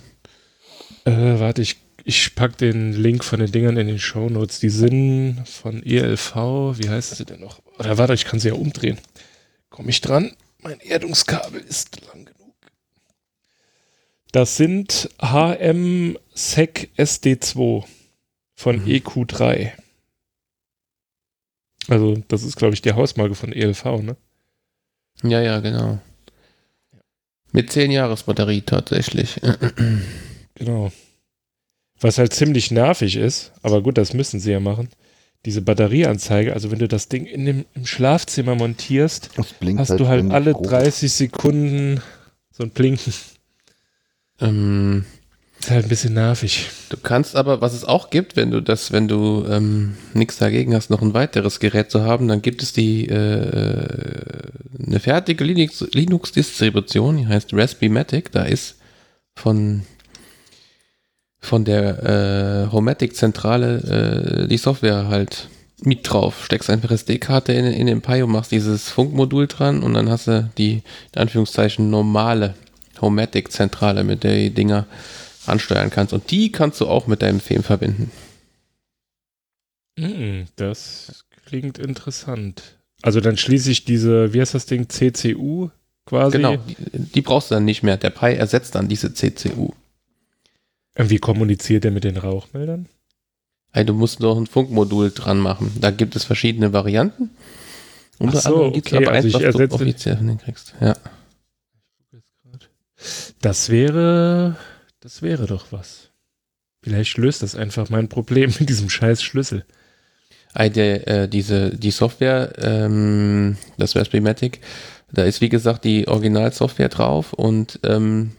Äh, warte, ich, ich pack den Link von den Dingern in den Shownotes. Die sind von ELV, wie heißt sie denn noch? Oder warte, ich kann sie ja umdrehen. Komme ich dran? Mein Erdungskabel ist lang genug. Das sind HM SEC SD2 von Mhm. EQ3. Also, das ist, glaube ich, die Hausmarke von ELV, ne? Ja, ja, genau. Mit 10 Jahres Batterie tatsächlich. Genau. Was halt ziemlich nervig ist, aber gut, das müssen sie ja machen. Diese Batterieanzeige, also wenn du das Ding in dem, im Schlafzimmer montierst, das blinkt hast du halt ständig alle rot. 30 Sekunden so ein Blinken. ähm, Ist halt ein bisschen nervig. du kannst aber, was es auch gibt, wenn du das, wenn du ähm, nichts dagegen hast, noch ein weiteres Gerät zu haben, dann gibt es die äh, eine fertige Linux- Linux-Distribution, die heißt Raspbimatic. Da ist von von der äh, Homatic-Zentrale äh, die Software halt mit drauf. Steckst einfach SD-Karte in, in den Pi und machst dieses Funkmodul dran und dann hast du die, in Anführungszeichen, normale Homatic-Zentrale, mit der die Dinger ansteuern kannst. Und die kannst du auch mit deinem Fem verbinden. Mm, das klingt interessant. Also dann schließe ich diese, wie heißt das Ding, CCU quasi. Genau, die, die brauchst du dann nicht mehr. Der Pi ersetzt dann diese CCU. Und Wie kommuniziert der mit den Rauchmeldern? Hey, du musst noch ein Funkmodul dran machen. Da gibt es verschiedene Varianten. Unter Ach so, okay, aber also eins, ich was du ersetze- offiziell von denen kriegst. Ja. Das wäre, das wäre doch was. Vielleicht löst das einfach mein Problem mit diesem scheiß Schlüssel. Ei, der, äh, diese, die Software, ähm, das Raspberry-Matic, da ist wie gesagt die Originalsoftware drauf und ähm,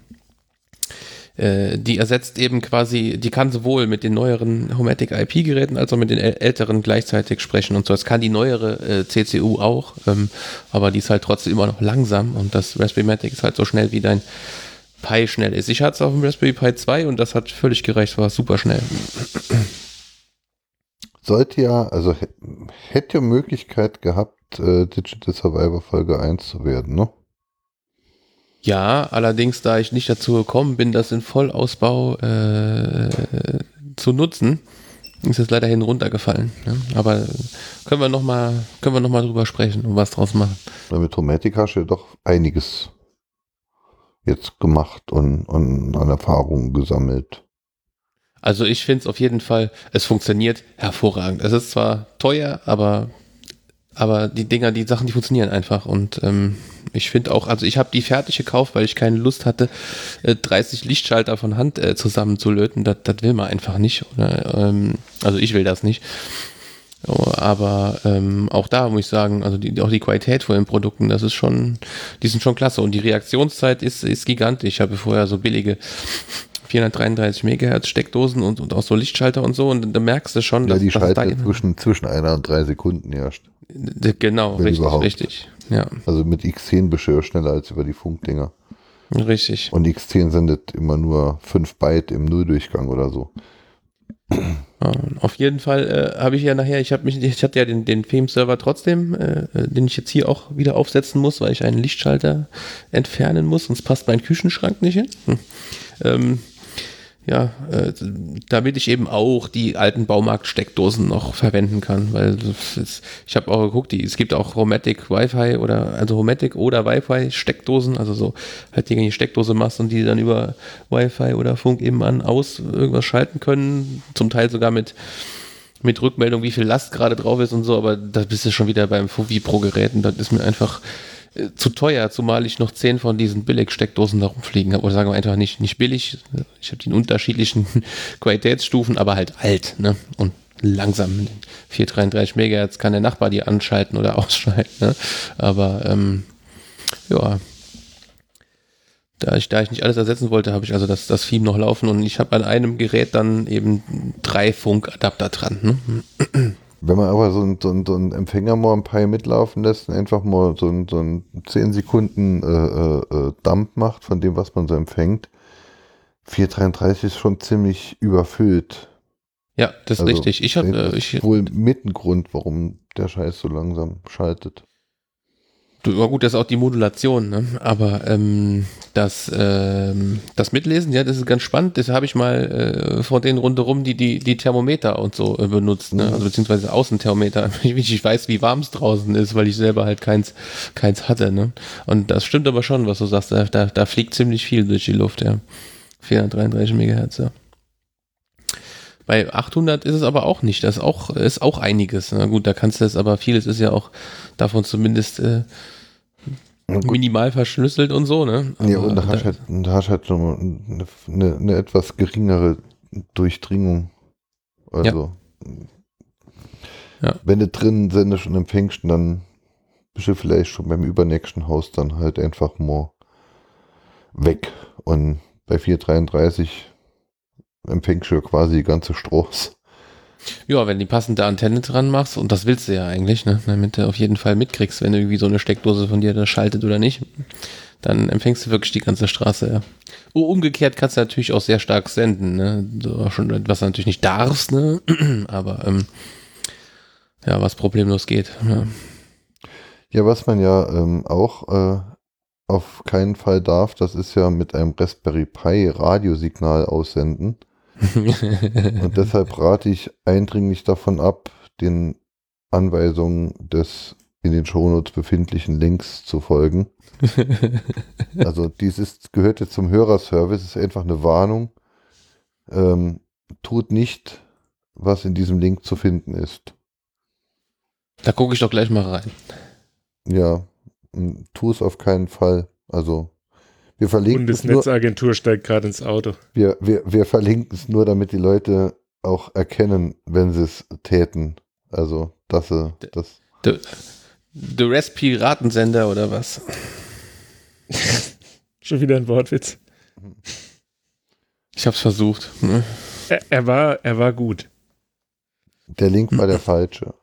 äh, die ersetzt eben quasi, die kann sowohl mit den neueren Homatic IP-Geräten als auch mit den äl- älteren gleichzeitig sprechen und so. Es kann die neuere äh, CCU auch, ähm, aber die ist halt trotzdem immer noch langsam und das Raspberry-Matic ist halt so schnell wie dein Pi schnell ist. Ich hatte es auf dem Raspberry Pi 2 und das hat völlig gereicht, war super schnell. Sollte ja, also hä- hätte Möglichkeit gehabt, äh, Digital Survivor Folge 1 zu werden, ne? Ja, allerdings, da ich nicht dazu gekommen bin, das in Vollausbau äh, zu nutzen, ist es leider hin runtergefallen. Ja? Aber können wir nochmal können wir noch mal drüber sprechen und was draus machen. Mit Tomatic hast du ja doch einiges jetzt gemacht und, und an Erfahrungen gesammelt. Also ich finde es auf jeden Fall, es funktioniert hervorragend. Es ist zwar teuer, aber, aber die Dinger, die Sachen, die funktionieren einfach. Und ähm, ich finde auch, also ich habe die fertig gekauft, weil ich keine Lust hatte, äh, 30 Lichtschalter von Hand äh, zusammenzulöten. Das, das will man einfach nicht. Oder, ähm, also ich will das nicht. Aber ähm, auch da muss ich sagen, also die, auch die Qualität von den Produkten, das ist schon, die sind schon klasse. Und die Reaktionszeit ist, ist gigantisch. Ich habe vorher so billige 433 Megahertz Steckdosen und, und auch so Lichtschalter und so. Und da merkst du schon, Ja, die dass da schalten ja immer- zwischen, zwischen einer und drei Sekunden. D- Genau, richtig, überhaupt. richtig. Ja, Also mit X10 bist du ja schneller als über die Funkdinger. richtig. Und X10 sendet immer nur 5 Byte im Nulldurchgang oder so. Auf jeden Fall äh, habe ich ja nachher, ich habe mich, ich hatte ja den, den Fame-Server trotzdem, äh, den ich jetzt hier auch wieder aufsetzen muss, weil ich einen Lichtschalter entfernen muss, sonst passt mein Küchenschrank nicht hin. Hm. Ähm, ja, äh, damit ich eben auch die alten Baumarkt-Steckdosen noch verwenden kann, weil ist, ich habe auch geguckt, die, es gibt auch Homatic Wi-Fi oder also Homatic oder Wi-Fi Steckdosen, also so halt die die Steckdose machst und die dann über Wi-Fi oder Funk eben an aus irgendwas schalten können, zum Teil sogar mit mit Rückmeldung, wie viel Last gerade drauf ist und so, aber da bist du schon wieder beim Fovi Pro Geräten, das ist mir einfach äh, zu teuer, zumal ich noch zehn von diesen Billig-Steckdosen da rumfliegen habe. Oder sagen wir einfach nicht, nicht billig. Ich habe die in unterschiedlichen Qualitätsstufen, aber halt alt, ne? Und langsam. Mit den 433 Megahertz kann der Nachbar die anschalten oder ausschalten, ne? Aber ähm, ja. Da ich, da ich nicht alles ersetzen wollte, habe ich also das, das Theme noch laufen und ich habe an einem Gerät dann eben drei Funkadapter dran. Ne? Wenn man aber so einen so ein, so ein Empfänger mal ein paar mitlaufen lässt und einfach mal so ein, so ein 10 Sekunden äh, äh, Dump macht von dem, was man so empfängt, 433 ist schon ziemlich überfüllt. Ja, das ist Also, richtig. Ich habe, Das äh, ich, wohl mit ein Grund, warum der Scheiß so langsam schaltet. Du, ja gut, das ist auch die Modulation, ne? aber ähm, das, ähm, das Mitlesen, ja, das ist ganz spannend. Das habe ich mal äh, vor den rundherum die, die, die Thermometer und so äh, benutzt, ne? Also beziehungsweise Außenthermometer, ich, ich weiß, wie warm es draußen ist, weil ich selber halt keins, keins hatte. Ne? Und das stimmt aber schon, was du sagst, da, da, da fliegt ziemlich viel durch die Luft, ja. 433 Megahertz, ja. Bei 800 ist es aber auch nicht. Das ist auch, ist auch einiges. Na gut, da kannst du es, aber vieles ist ja auch davon zumindest äh, minimal verschlüsselt und so, ne? ja, Aber und da hast du halt, da hast halt schon eine, eine, eine etwas geringere Durchdringung. Also, Ja. wenn du drin sendest und empfängst, dann bist du vielleicht schon beim übernächsten Haus dann halt einfach mal weg. Und bei 433 empfängst du quasi die ganze Stroß. Ja, wenn die passende Antenne dran machst, und das willst du ja eigentlich, ne? Damit du auf jeden Fall mitkriegst, wenn irgendwie so eine Steckdose von dir da schaltet oder nicht, dann empfängst du wirklich die ganze Straße, ja. Oh, umgekehrt kannst du natürlich auch sehr stark senden, ne? So, schon, was du natürlich nicht darfst, ne? Aber ähm, ja, was problemlos geht. Ja. Ja, was man ja ähm, auch äh, auf keinen Fall darf, das ist ja mit einem Raspberry Pi Radiosignal aussenden. Und deshalb rate ich eindringlich davon ab, den Anweisungen des in den Shownotes befindlichen Links zu folgen. Also dieses gehört jetzt zum Hörerservice, ist einfach eine Warnung. Ähm, tut nicht, was in diesem Link zu finden ist. da gucke ich doch gleich mal rein. Ja, tu es auf keinen Fall. Also wir verlinken es nur, Bundesnetzagentur steigt gerade ins Auto. wir, wir, wir verlinken es nur, damit die Leute auch erkennen, wenn sie es täten. Also, dass sie das. The, the Rest Piratensender oder was? Schon wieder ein Wortwitz. Ich hab's versucht. Ne? Er, er, war, er war gut. Der Link war der falsche.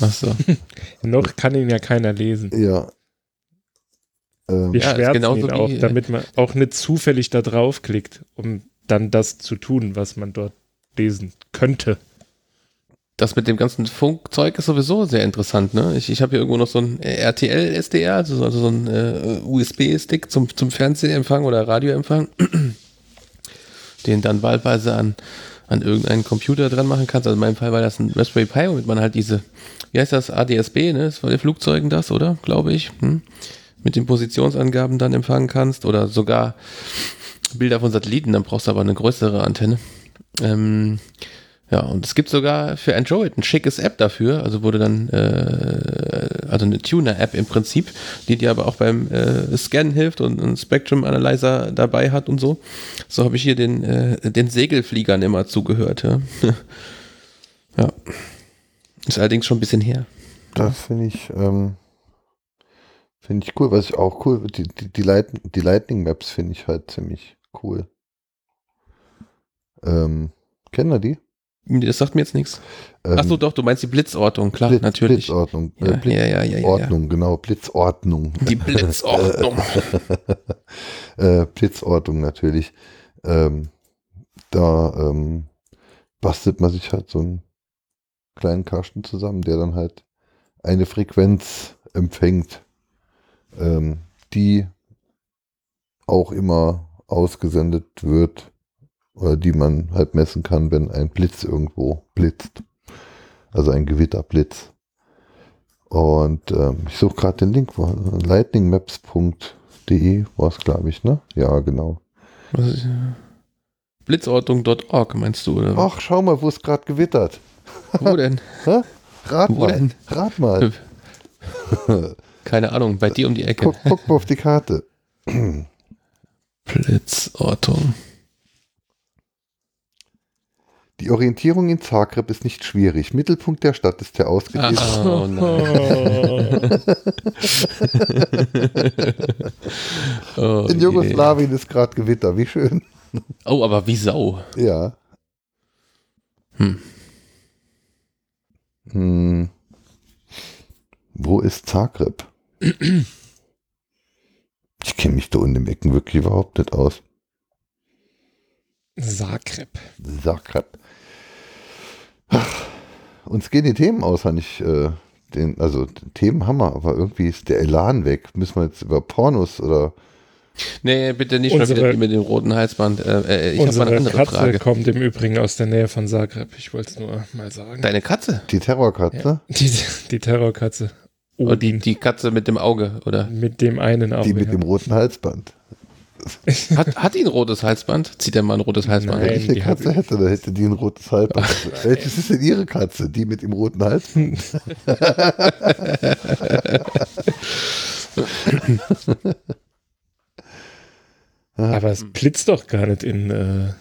Achso. Noch kann ihn ja keiner lesen. Ja. Ähm, Wir Ja, genauso ihn auch, wie- damit man auch nicht zufällig da draufklickt, um dann das zu tun, was man dort lesen könnte. Das mit dem ganzen Funkzeug ist sowieso sehr interessant. Ne? Ich, ich habe hier irgendwo noch so ein RTL SDR, also, so- also so ein äh, USB-Stick zum, zum Fernsehempfang oder Radioempfang, den dann wahlweise an, an irgendeinen Computer dran machen kannst. Also in meinem Fall war das ein Raspberry Pi, womit man halt diese, wie heißt das, ADSB, ne? Das war der Flugzeugen das, oder? Glaube ich. Hm? Mit den Positionsangaben dann empfangen kannst oder sogar Bilder von Satelliten, dann brauchst du aber eine größere Antenne. Ähm, ja, und es gibt sogar für Android ein schickes App dafür, also wurde dann, äh, also eine Tuner-App im Prinzip, die dir aber auch beim äh, Scannen hilft und einen Spectrum Analyzer dabei hat und so. So habe ich hier den, äh, den Segelfliegern immer zugehört. Ja. ja. Ist allerdings schon ein bisschen her. das finde ich, ähm, finde ich cool. Was ich auch cool, die, die, die, Light, die Lightning Maps finde ich halt ziemlich cool. Ähm, kennen wir die? Das sagt mir jetzt nichts. Ähm, Achso, doch, du meinst die Blitzortung, klar, Blitz, natürlich. Blitzordnung. Ja, äh, Blitz, ja, ja, ja, ja, ja. Ordnung, genau, Blitzordnung. Die Blitzordnung. äh, Blitzordnung natürlich. Ähm, da ähm, bastelt man sich halt so einen kleinen Kasten zusammen, der dann halt eine Frequenz empfängt, ähm, die auch immer ausgesendet wird oder die man halt messen kann, wenn ein Blitz irgendwo blitzt. Also ein Gewitterblitz. Und ähm, ich suche gerade den Link, lightningmaps.de war es, glaube ich, ne? Ja, genau. Äh, Blitzordnung.org meinst du, oder? Ach, schau mal, wo es gerade gewittert. Wo denn? Rat Wo mal. denn? Rat mal. Keine Ahnung, bei dir um die Ecke. guck, guck mal auf die Karte. Blitzortung. Die Orientierung in Zagreb ist nicht schwierig. Mittelpunkt der Stadt ist der ausgedehnte. Ah, oh oh, In. Jugoslawien ist gerade Gewitter. Wie schön. Oh, aber wie Sau. Ja. Hm. Hm. Wo ist Zagreb? Ich kenne mich da unten im Ecken wirklich überhaupt nicht aus. Zagreb. Zagreb. Ach, uns gehen die Themen aus, wenn ich äh, den, also Themen haben wir, aber irgendwie ist der Elan weg. Müssen wir jetzt über Pornos oder Nee, bitte nicht mal Unsere- wieder die mit dem roten Halsband. Äh, äh, ich habe mal Unsere eine andere Katze Frage. kommt im Übrigen aus der Nähe von Zagreb. Ich wollte es nur mal sagen. Deine Katze? die Terrorkatze? Die, die Terrorkatze. Oder die, Odin. die Katze mit dem Auge, oder? mit dem einen Auge. Die mit ja. dem roten Halsband. Hat, hat die ein rotes Halsband? Zieht er mal ein rotes Halsband? Nein. Wenn ich eine die Katze hätte, dann hätte die ein rotes Halsband. Welches ist denn ihre Katze? Die mit dem roten Halsband? Aber es Hm. blitzt doch gar nicht in, äh,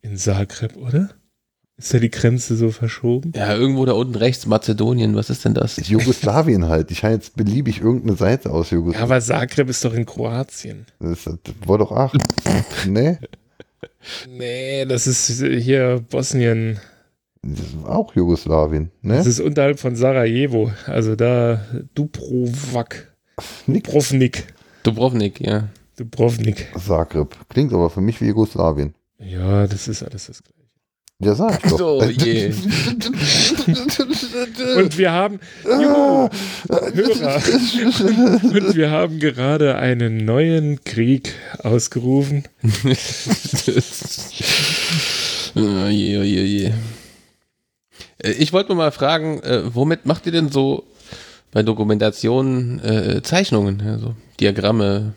in Zagreb, oder? Ist ja die Grenze so verschoben? Ja, irgendwo da unten rechts, Mazedonien, was ist denn das? Jugoslawien halt. Ich habe jetzt beliebig irgendeine Seite aus Ja, Jugoslawien. aber Zagreb ist doch in Kroatien. Das, das war doch Aachen. nee, Nee, das ist hier Bosnien. das ist auch Jugoslawien. Das Ne? ist unterhalb von Sarajevo. Also da Dubrovak. Dubrovnik. Dubrovnik, ja. Dubrovnik. Zagreb. Klingt aber für mich wie Jugoslawien. Ja, das ist alles das Gleiche. Ja, sag ich doch. So, je. Und wir haben, juhu, Hörer, und wir haben gerade einen neuen Krieg ausgerufen. oh je, oh je, oh je. Äh, Ich wollte nur mal fragen, äh, womit macht ihr denn so bei Dokumentationen äh, Zeichnungen, also Diagramme,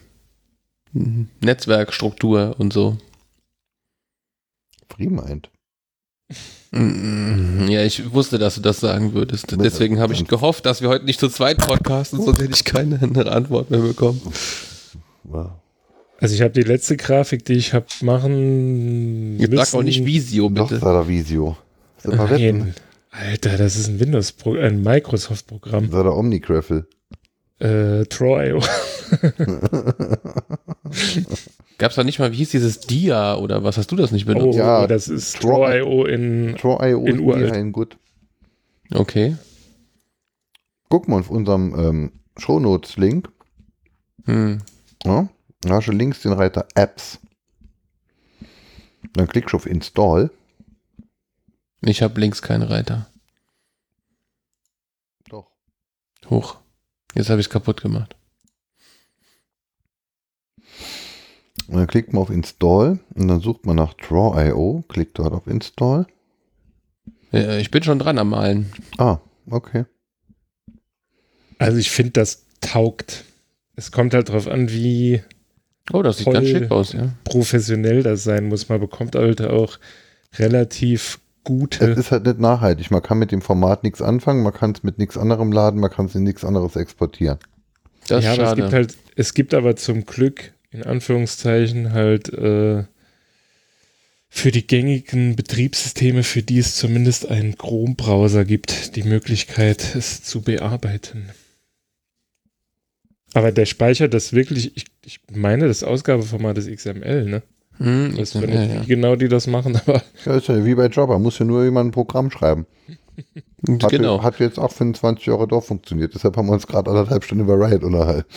Netzwerkstruktur und so? Free meint. Mm, Ja, ich wusste, dass du das sagen würdest. Deswegen habe ich gehofft, dass wir heute nicht zu zweit podcasten, sonst hätte ich keine andere Antwort mehr bekommen. Also ich habe die letzte Grafik, die ich habe machen müssen. sag auch nicht Visio, Doch, bitte. da Visio. Nein. Alter, das ist ein Windows, ein Microsoft-Programm. Da der Omnicraffle. Äh, Troy. Gab es da nicht mal, wie hieß dieses Dia oder was hast du das nicht Oh, benutzt? Ja, das ist Troy.io in. Troy.io In ein gut. Okay. Guck mal auf unserem ähm, Shownotes-Link. Hm. Ja, da hast du links den Reiter Apps. Dann klickst du auf Install. Ich habe links keinen Reiter. Doch. Hoch. Jetzt habe ich es kaputt gemacht. Und dann klickt man auf Install und dann sucht man nach Draw.io, klickt dort auf Install. Ich bin schon dran am Malen. Ah, okay. Also ich finde, das taugt. Es kommt halt drauf an, wie Oh, das sieht ganz schick aus, ja. professionell das sein muss. Man bekommt halt auch relativ Es gute. ist halt nicht nachhaltig. Man kann mit dem Format nichts anfangen, man kann es mit nichts anderem laden, man kann es in nichts anderes exportieren. Das ja, ist aber es schade. gibt halt, es gibt aber zum Glück, in Anführungszeichen, halt äh, für die gängigen Betriebssysteme, für die es zumindest einen Chrome-Browser gibt, die Möglichkeit, es zu bearbeiten. Aber der speichert das wirklich, ich, ich meine, das Ausgabeformat ist XML, ne? Hm, zwar ja, nicht, ja. wie genau die das machen, aber Ja, ist ja wie bei Jobber, muss ja nur jemand ein Programm schreiben. Hat, Genau. hat jetzt auch 25 Jahre doch funktioniert, deshalb haben wir uns gerade anderthalb Stunden über Riot unterhalten.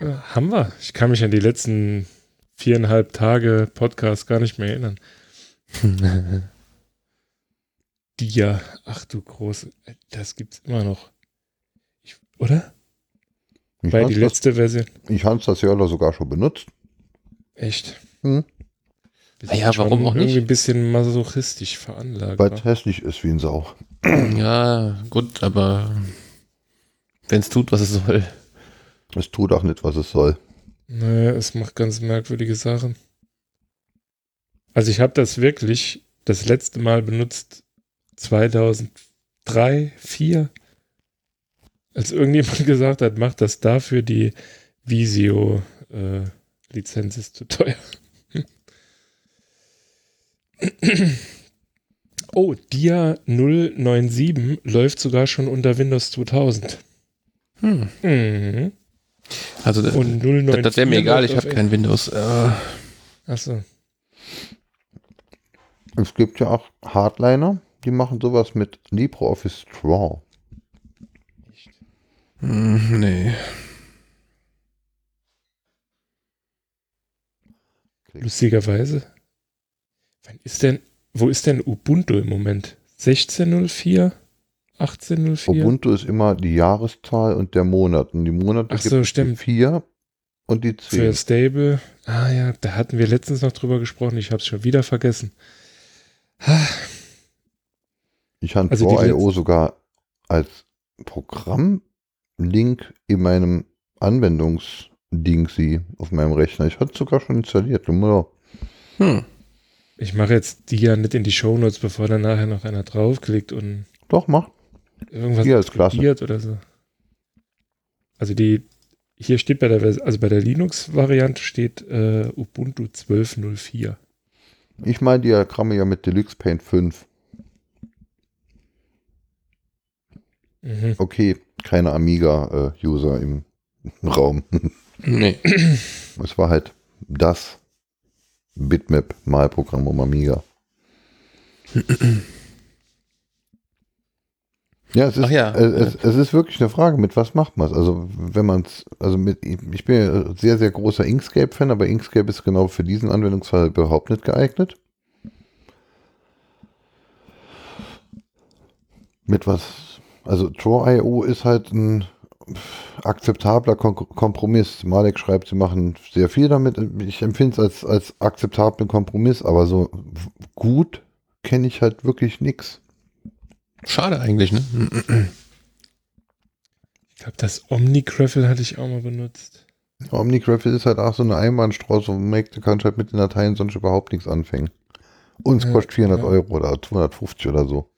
Haben wir. Ich kann mich an die letzten viereinhalb Tage Podcast gar nicht mehr erinnern. Die ja, ach du große, das gibt's immer noch. Ich, oder? Ich Weil habe die das, letzte Version. ich hab's das ja sogar schon benutzt. Echt? Hm. Wir ja, warum auch nicht? Irgendwie ein bisschen masochistisch veranlagt. Weil es hässlich ist wie ein Sau. ja, gut, aber wenn es tut, was es soll. Es tut auch nicht, was es soll. Nee, es macht ganz merkwürdige Sachen. Also ich habe das wirklich das letzte Mal benutzt 2003, 2004, als irgendjemand gesagt hat, macht das dafür, die Visio-Lizenz ist zu teuer. Oh, Dia 097 läuft sogar schon unter Windows 2000. Hm. Mhm. Also das, Und 094 das wäre mir egal, ich habe kein Windows. Äh, Achso. Es gibt ja auch Hardliner, die machen sowas mit LibreOffice Draw. hm, nee. Lustigerweise. Wann ist denn, wo ist denn Ubuntu im Moment? 16.04? 18.04? Ubuntu ist immer die Jahreszahl und der Monat. Und die Monate Ach so, gibt es die stimmt. 4 und die 10. Für Stable. Ah ja, da hatten wir letztens noch drüber gesprochen. Ich habe es schon wieder vergessen. Ich habe Also die Draw.io sogar als Programmlink in meinem Anwendungsdingsy auf meinem Rechner. Ich hatte es sogar schon installiert. Hm. Ich mache jetzt die ja nicht in die Shownotes, bevor dann nachher noch einer draufklickt und Doch, mach. Irgendwas Hier ist klasse. probiert oder so. Also die, hier steht bei der, also bei der Linux-Variante steht äh, Ubuntu 12.04. Ich mal Diagramme ja mit Deluxe Paint 5. Mhm. Okay, keine Amiga-User im Raum. Nee. Es war halt das Bitmap-Malprogramm um Amiga. Ja, es ist, Ach ja. äh, es, es ist wirklich eine Frage, mit was macht man es? Also, wenn man es, also mit, ich bin ja sehr, sehr großer Inkscape-Fan, aber Inkscape ist genau für diesen Anwendungsfall überhaupt nicht geeignet. Mit was, also Draw.io ist halt ein akzeptabler Kon Kompromiss. Malek schreibt, sie machen sehr viel damit. Ich empfinde es als, als akzeptablen Kompromiss, aber so gut kenne ich halt wirklich nichts. Schade eigentlich, ne? Ich glaube, das Omnicraffle hatte ich auch mal benutzt. Omnicraft ist halt auch so eine Einbahnstraße, wo Mac, du kannst halt mit den Dateien sonst überhaupt nichts anfangen. Und es Ja, kostet 400 ja. Euro oder 250 oder so.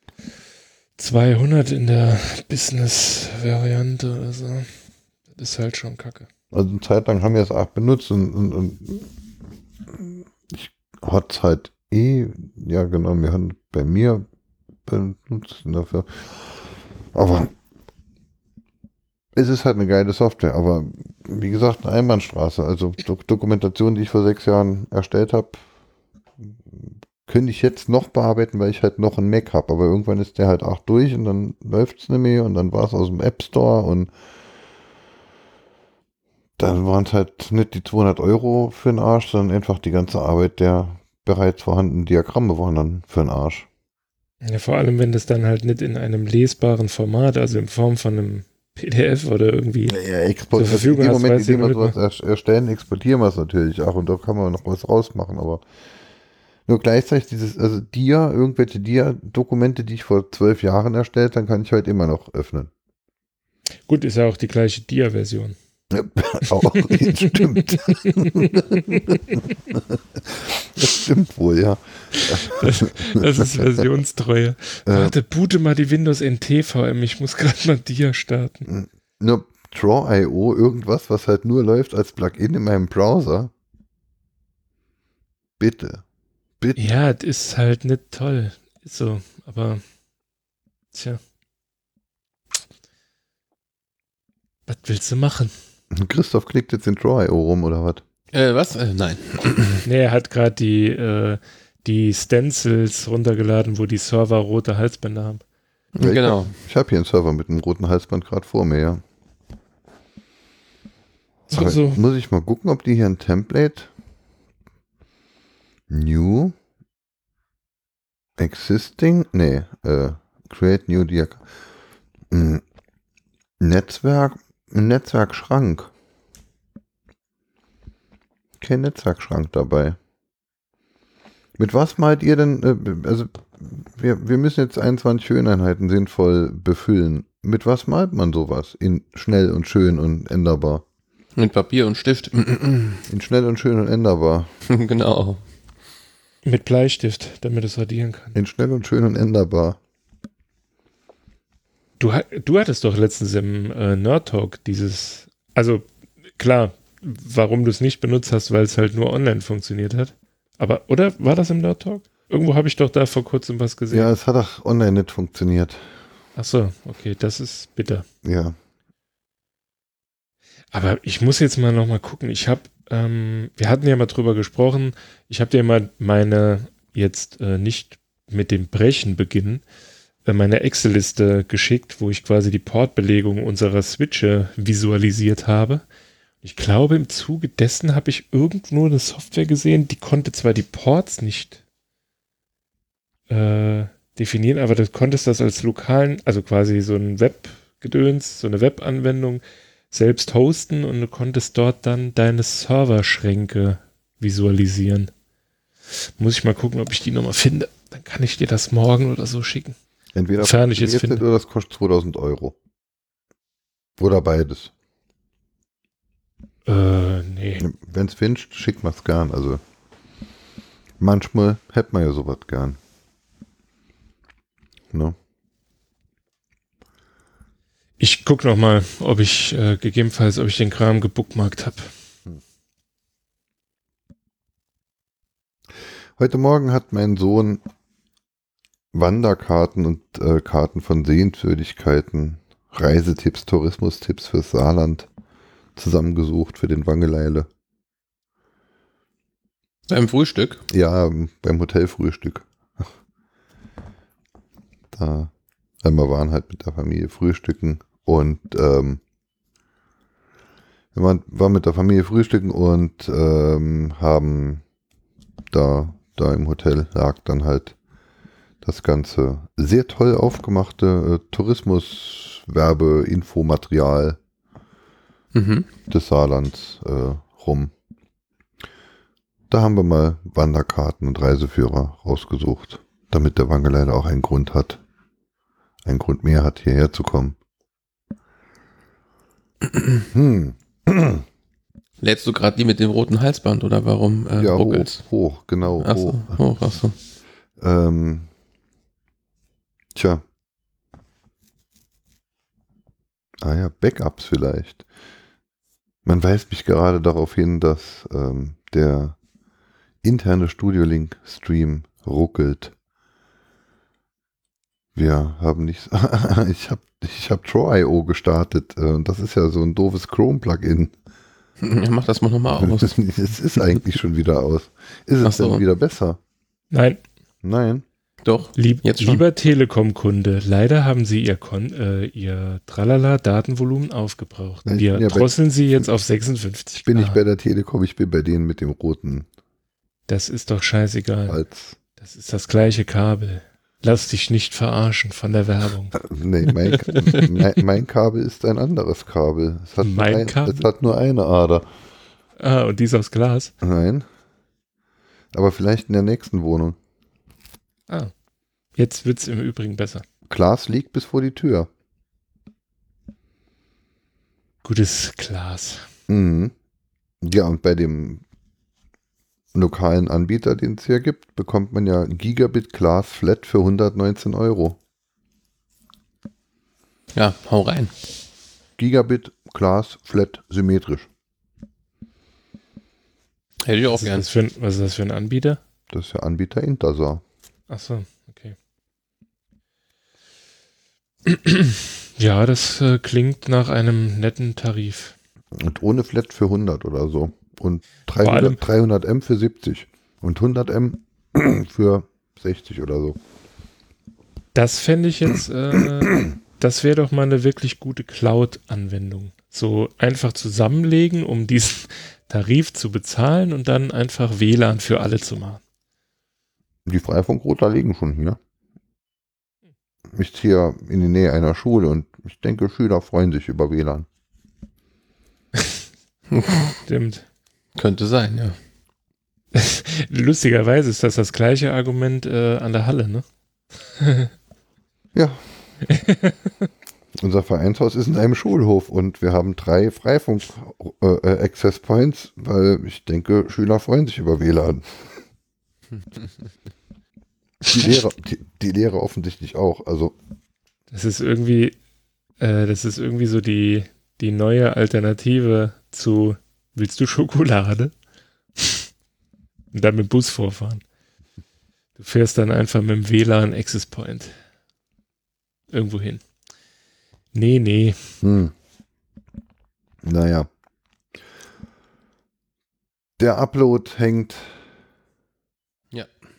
200 in der Business-Variante oder so. Das ist halt schon kacke. Also eine Zeit lang haben wir es auch benutzt und, und, und ich hatte es halt eh, ja genau, wir haben bei mir benutzt dafür. Aber es ist halt eine geile Software, aber wie gesagt, eine Einbahnstraße. Also Do Dokumentation, die ich vor sechs Jahren erstellt habe, könnte ich jetzt noch bearbeiten, weil ich halt noch einen Mac habe. Aber irgendwann ist der halt auch durch und dann läuft es mehr und dann war es aus dem App Store und dann waren es halt nicht die 200 Euro für den Arsch, sondern einfach die ganze Arbeit der bereits vorhandenen Diagramme waren dann für den Arsch. Ja, vor allem, wenn das dann halt nicht in einem lesbaren Format, also in Form von einem PDF oder irgendwie. Ja, export, Zur Verfügung in dem hast, Moment, in dem wir er- erstellen, exportieren wir es natürlich auch und da kann man noch was rausmachen, aber nur gleichzeitig dieses, also Dia, irgendwelche Dia-Dokumente, die ich vor zwölf Jahren erstellt, dann kann ich heute immer noch öffnen. Gut, ist ja auch die gleiche Dia-Version. Auch, stimmt. das stimmt wohl, ja. Das, ist Versionstreue. Warte, boote mal die Windows NT VM. Ich muss gerade mal Dia starten. nur Draw.io, irgendwas, was halt nur läuft als Plugin in meinem Browser. Bitte. Bitte. Ja, das ist halt nicht toll. Ist so, aber tja. Was willst du machen? Christoph klickt jetzt in Draw.io rum, oder was? Äh, was? Äh, nein. Nee, er hat gerade die, äh, die Stencils runtergeladen, wo die Server rote Halsbänder haben. Ja, ich genau. Ich habe hier einen Server mit einem roten Halsband gerade vor mir, ja. So, so. Muss ich mal gucken, ob die hier ein Template New Existing, nee, äh, Create New Diag Hm, Netzwerk, ein Netzwerkschrank. Kein Netzwerkschrank dabei. Mit was malt ihr denn, äh, also wir, wir müssen jetzt 21 Höheneinheiten sinnvoll befüllen. Mit was malt man sowas? In schnell und schön und änderbar. Mit Papier und Stift. In schnell und schön und änderbar. genau. Mit Bleistift, damit es radieren kann. In schnell und schön und änderbar. Du, du hattest doch letztens im äh, Nerd Talk dieses, also klar, warum du es nicht benutzt hast, weil es halt nur online funktioniert hat. Aber, oder war das im Nerd Talk? Irgendwo habe ich doch da vor kurzem was gesehen. Ja, es hat auch online nicht funktioniert. Ach so, okay, das ist bitter. Ja. Aber ich muss jetzt mal noch mal gucken. Ich habe, ähm, wir hatten ja mal drüber gesprochen. Ich habe dir mal meine jetzt äh, nicht mit dem Brechen beginnen, meine Excel-Liste geschickt, wo ich quasi die Portbelegung unserer Switche visualisiert habe. Ich glaube, im Zuge dessen habe ich irgendwo eine Software gesehen, die konnte zwar die Ports nicht äh, definieren, aber du konntest das als lokalen, also quasi so ein Web-Gedöns, so eine Web-Anwendung selbst hosten und du konntest dort dann deine Serverschränke visualisieren. Muss ich mal gucken, ob ich die nochmal finde. Dann kann ich dir das morgen oder so schicken. Entweder Sofern ich finde. oder das kostet 2000 Euro. Oder beides. Äh, nee. Wenn es wünscht, schickt man es gern. Also manchmal hätte man ja sowas gern. Ne? Ich guck noch mal, ob ich äh, gegebenenfalls, ob ich den Kram gebookmarkt habe. Heute Morgen hat mein Sohn Wanderkarten und äh, Karten von Sehenswürdigkeiten, Reisetipps, Tourismustipps fürs Saarland zusammengesucht für den Wangeleile. Beim Frühstück. Ja, beim Hotelfrühstück. Da, wir waren halt mit der Familie frühstücken und ähm, wir waren, waren mit der Familie frühstücken und ähm, haben da, da im Hotel lag dann halt das ganze sehr toll aufgemachte äh, Tourismus-Werbe-Infomaterial Mhm. des Saarlands äh, rum. Da haben wir mal Wanderkarten und Reiseführer rausgesucht, damit der Wangeleiter auch einen Grund hat. Einen Grund mehr hat, hierher zu kommen. Hm. Lädst du gerade die mit dem roten Halsband oder warum äh, ja, hoch, hoch, genau. Achso, hoch. hoch, achso. Ähm, tja. Ah ja, Backups vielleicht. Man weist mich gerade darauf hin, dass ähm, der interne Studio Link Stream ruckelt. Wir haben nicht. ich habe ich hab Draw.io gestartet. äh, und das ist ja so ein doofes Chrome-Plugin. Ja, mach das mal nochmal aus. es ist eigentlich schon wieder aus. Ist es so. denn wieder besser? Nein, Nein. Doch. lieb, lieber Telekom-Kunde, leider haben Sie Ihr, Kon äh, Ihr Tralala-Datenvolumen aufgebraucht. Wir ja bei- drosseln Sie jetzt auf 56. Ich bin nicht K. bei der Telekom, ich bin bei denen mit dem roten Das ist doch scheißegal. Hals. Das ist das gleiche Kabel. Lass dich nicht verarschen von der Werbung. Nee, mein, mein, mein Kabel ist ein anderes Kabel. Es hat, nur Mein ein, Kabel? es hat nur eine Ader. Ah, und die ist aus Glas. Nein. Aber vielleicht in der nächsten Wohnung. Ah. Jetzt wird's im Übrigen besser. Glas liegt bis vor die Tür. Gutes Glas. Mhm. Ja, und bei dem lokalen Anbieter, den es hier gibt, bekommt man ja Gigabit Glas Flat für 119 Euro. Ja, hau rein. Gigabit Glas Flat symmetrisch. Hätte ich auch gern. das für ein, was ist das für ein Anbieter? Das ist der Anbieter Intersar. Ach so, okay. Ja, das äh, klingt nach einem netten Tarif. Und ohne Flat für 100 oder so. Und allem- 300, 300 M für 70. Und 100 M für 60 oder so. Das fände ich jetzt, äh, das wäre doch mal eine wirklich gute Cloud-Anwendung. So einfach zusammenlegen, um diesen Tarif zu bezahlen und dann einfach WLAN für alle zu machen. Die Freifunkrouter liegen schon hier. Ich ziehe in die Nähe einer Schule und ich denke, Schüler freuen sich über WLAN. Stimmt. Könnte sein, ja. Lustigerweise ist das das gleiche Argument äh, an der Halle, ne? Ja. Unser Vereinshaus ist in einem Schulhof und wir haben drei Freifunk-Access Points, weil ich denke, Schüler freuen sich über WLAN. Die Lehrer, die, die Lehrer offensichtlich auch. Also, Das ist irgendwie, äh, das ist irgendwie so die, die neue Alternative zu Willst du Schokolade? Und dann mit Bus vorfahren. Du fährst dann einfach mit dem WLAN Access Point. Irgendwo hin. Nee, nee. Hm. Naja. Der Upload hängt.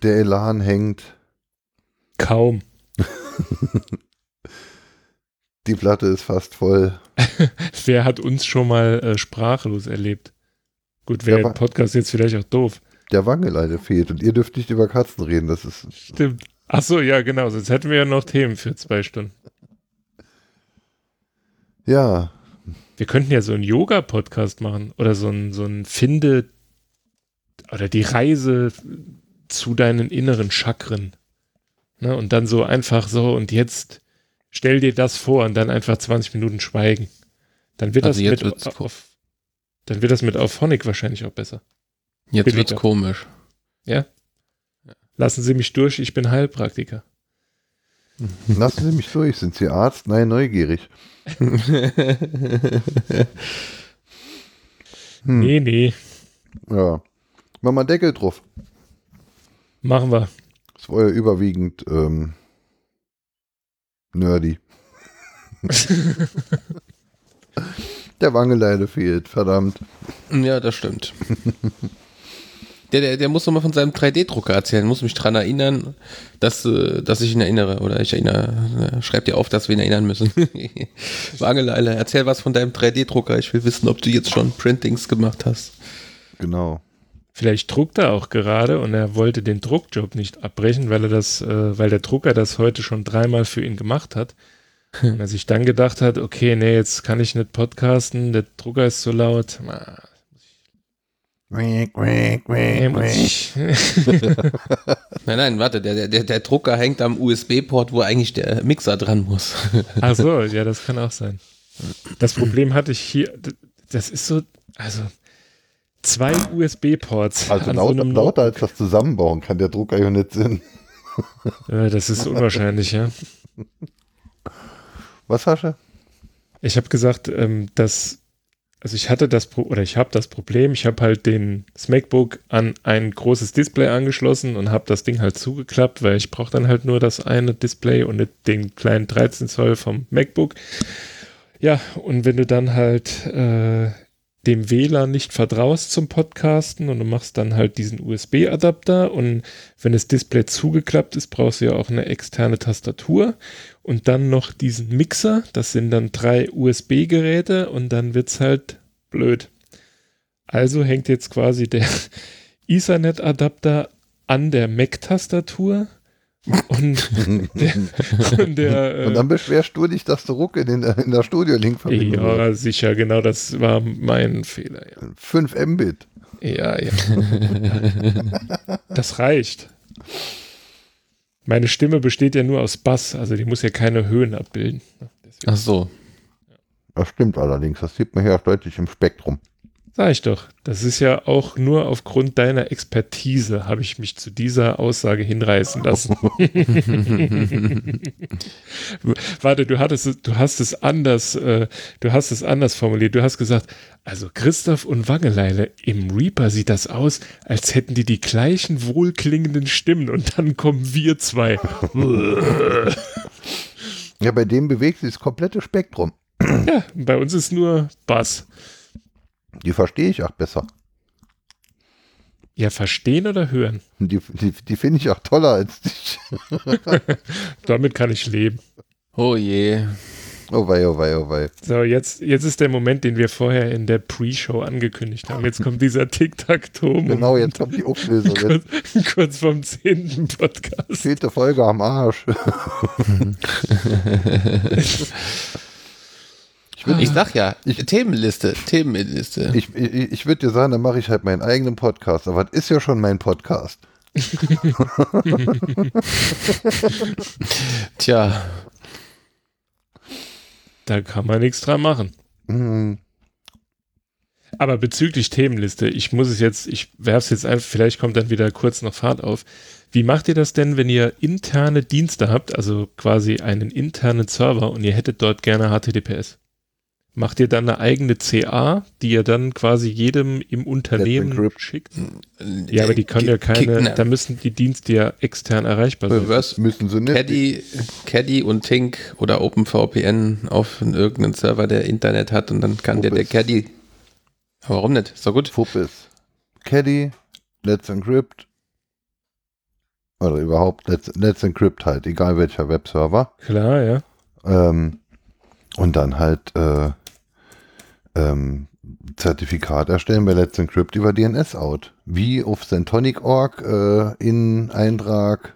Der Elan hängt. Kaum. Die Platte ist fast voll. Wer hat uns schon mal äh, sprachlos erlebt? Gut, wäre der Podcast jetzt vielleicht auch doof. Der Wangeleine fehlt und ihr dürft nicht über Katzen reden. Das ist. Stimmt. Ach so, ja, genau. Sonst hätten wir ja noch Themen für zwei Stunden. Ja. Wir könnten ja so einen Yoga-Podcast machen oder so ein, so ein Finde oder die Reise zu deinen inneren Chakren. Ne? Und dann so einfach so und jetzt stell dir das vor und dann einfach 20 Minuten schweigen. Dann wird Also das jetzt mit wird's auf, dann wird das mit Auphonic wahrscheinlich auch besser. Jetzt Billiger. wird's komisch. Lassen Sie mich durch, ich bin Heilpraktiker. Lassen Sie mich durch. Sind Sie Arzt? Nein, neugierig. Hm. Nee, nee, Ja. Mach mal Deckel drauf. Machen wir. Das war ja überwiegend ähm, nerdy. Der Wangeleine fehlt, verdammt. Ja, das stimmt. Der, der, der muss noch mal von seinem 3D-Drucker erzählen, muss mich dran erinnern, dass, äh, dass ich ihn erinnere. Oder ich erinnere, äh, schreib dir auf, dass wir ihn erinnern müssen. Wangeleile, erzähl was von deinem 3D-Drucker. Ich will wissen, ob du jetzt schon Printings gemacht hast. Genau. Vielleicht druckt er auch gerade und er wollte den Druckjob nicht abbrechen, weil er das, äh, weil der Drucker das heute schon dreimal für ihn gemacht hat. Und er sich dann gedacht hat, okay, nee, jetzt kann ich nicht podcasten, der Drucker ist zu laut. Ah, muss ich. Nein, nein, warte, der, der, der Drucker hängt am USB-Port, wo eigentlich der Mixer dran muss. Ach so, ja, das kann auch sein. Das Problem hatte ich hier, das ist so, also zwei USB-Ports. Also lauter, so lauter als das Zusammenbauen kann der Drucker ja nicht sein. Ja, das ist unwahrscheinlich, ja. Was hast du? Ich habe gesagt, ähm, dass, also ich hatte das, Pro oder ich habe das Problem, ich habe halt den das MacBook an ein großes Display angeschlossen und habe das Ding halt zugeklappt, weil ich brauche dann halt nur das eine Display und nicht den kleinen 13 Zoll vom MacBook. Ja, und wenn du dann halt äh, dem WLAN nicht vertraust zum Podcasten und du machst dann halt diesen USB-Adapter und wenn das Display zugeklappt ist, brauchst du ja auch eine externe Tastatur und dann noch diesen Mixer. Das sind dann drei USB-Geräte und dann wird's halt blöd. Also hängt jetzt quasi der Ethernet-Adapter an der Mac-Tastatur und der, und der äh, Und dann beschwerst du dich, dass du Ruck in, den, in der Studio-Link-Verbindung ja, sicher, genau, das war mein Fehler, ja. 5 Mbit. Ja, ja. das reicht. Meine Stimme besteht ja nur aus Bass, also die muss ja keine Höhen abbilden. Deswegen Ach so. Das stimmt allerdings. Das sieht man hier auch deutlich im Spektrum. Sag ich doch. Das ist ja auch nur aufgrund deiner Expertise habe ich mich zu dieser Aussage hinreißen lassen. Warte, du hattest, es- du hast es anders, äh, du hast es anders formuliert. Du hast gesagt, also Christoph und Wangeleile im Reaper sieht das aus, als hätten die die gleichen wohlklingenden Stimmen und dann kommen wir zwei. Ja, bei dem bewegt sich das komplette Spektrum. ja, bei uns ist nur Bass. Die verstehe ich auch besser. Ja, verstehen oder hören? Die, die, die finde ich auch toller als dich. Damit kann ich leben. Oh je. Oh wei, oh wei, oh wei. So, jetzt, jetzt ist der Moment, den wir vorher in der Pre-Show angekündigt haben. Jetzt kommt dieser Tic-Tac-Toe. Genau, jetzt kommt die Auflösung. Kurz, kurz vom zehnten Podcast. fehlt die Folge am Arsch. Ich würde Ich sag ja, Ich- Themenliste, Themenliste. ich, ich, ich würd dir sagen, dann mache ich halt meinen eigenen Podcast. Aber das ist ja schon mein Podcast. Tja, Da kann man nichts dran machen. Hm, Aber bezüglich Themenliste, ich muss es jetzt, ich werfe es jetzt einfach, vielleicht kommt dann wieder kurz noch Fahrt auf. Wie macht ihr das denn, wenn ihr interne Dienste habt, also quasi einen internen Server und ihr hättet dort gerne HTTPS? Macht ihr dann eine eigene CA, die ihr dann quasi jedem im Unternehmen Encrypt. schickt? Ja, aber die können ja keine, da müssen die Dienste ja extern erreichbar sein. Reverse Müssen sie nicht. Caddy, Caddy und Tink oder OpenVPN auf irgendeinen Server, der Internet hat und dann kann der, der. Caddy. Warum nicht? Ist doch gut. Fuppes. Caddy, Let's Encrypt. Oder überhaupt Let's, Let's Encrypt halt, egal welcher Webserver. Klar, ja. Ähm, und dann halt äh, ähm, Zertifikat erstellen bei Let's Encrypt über DNS-Out. Wie auf Centonic.org äh, in Eintrag.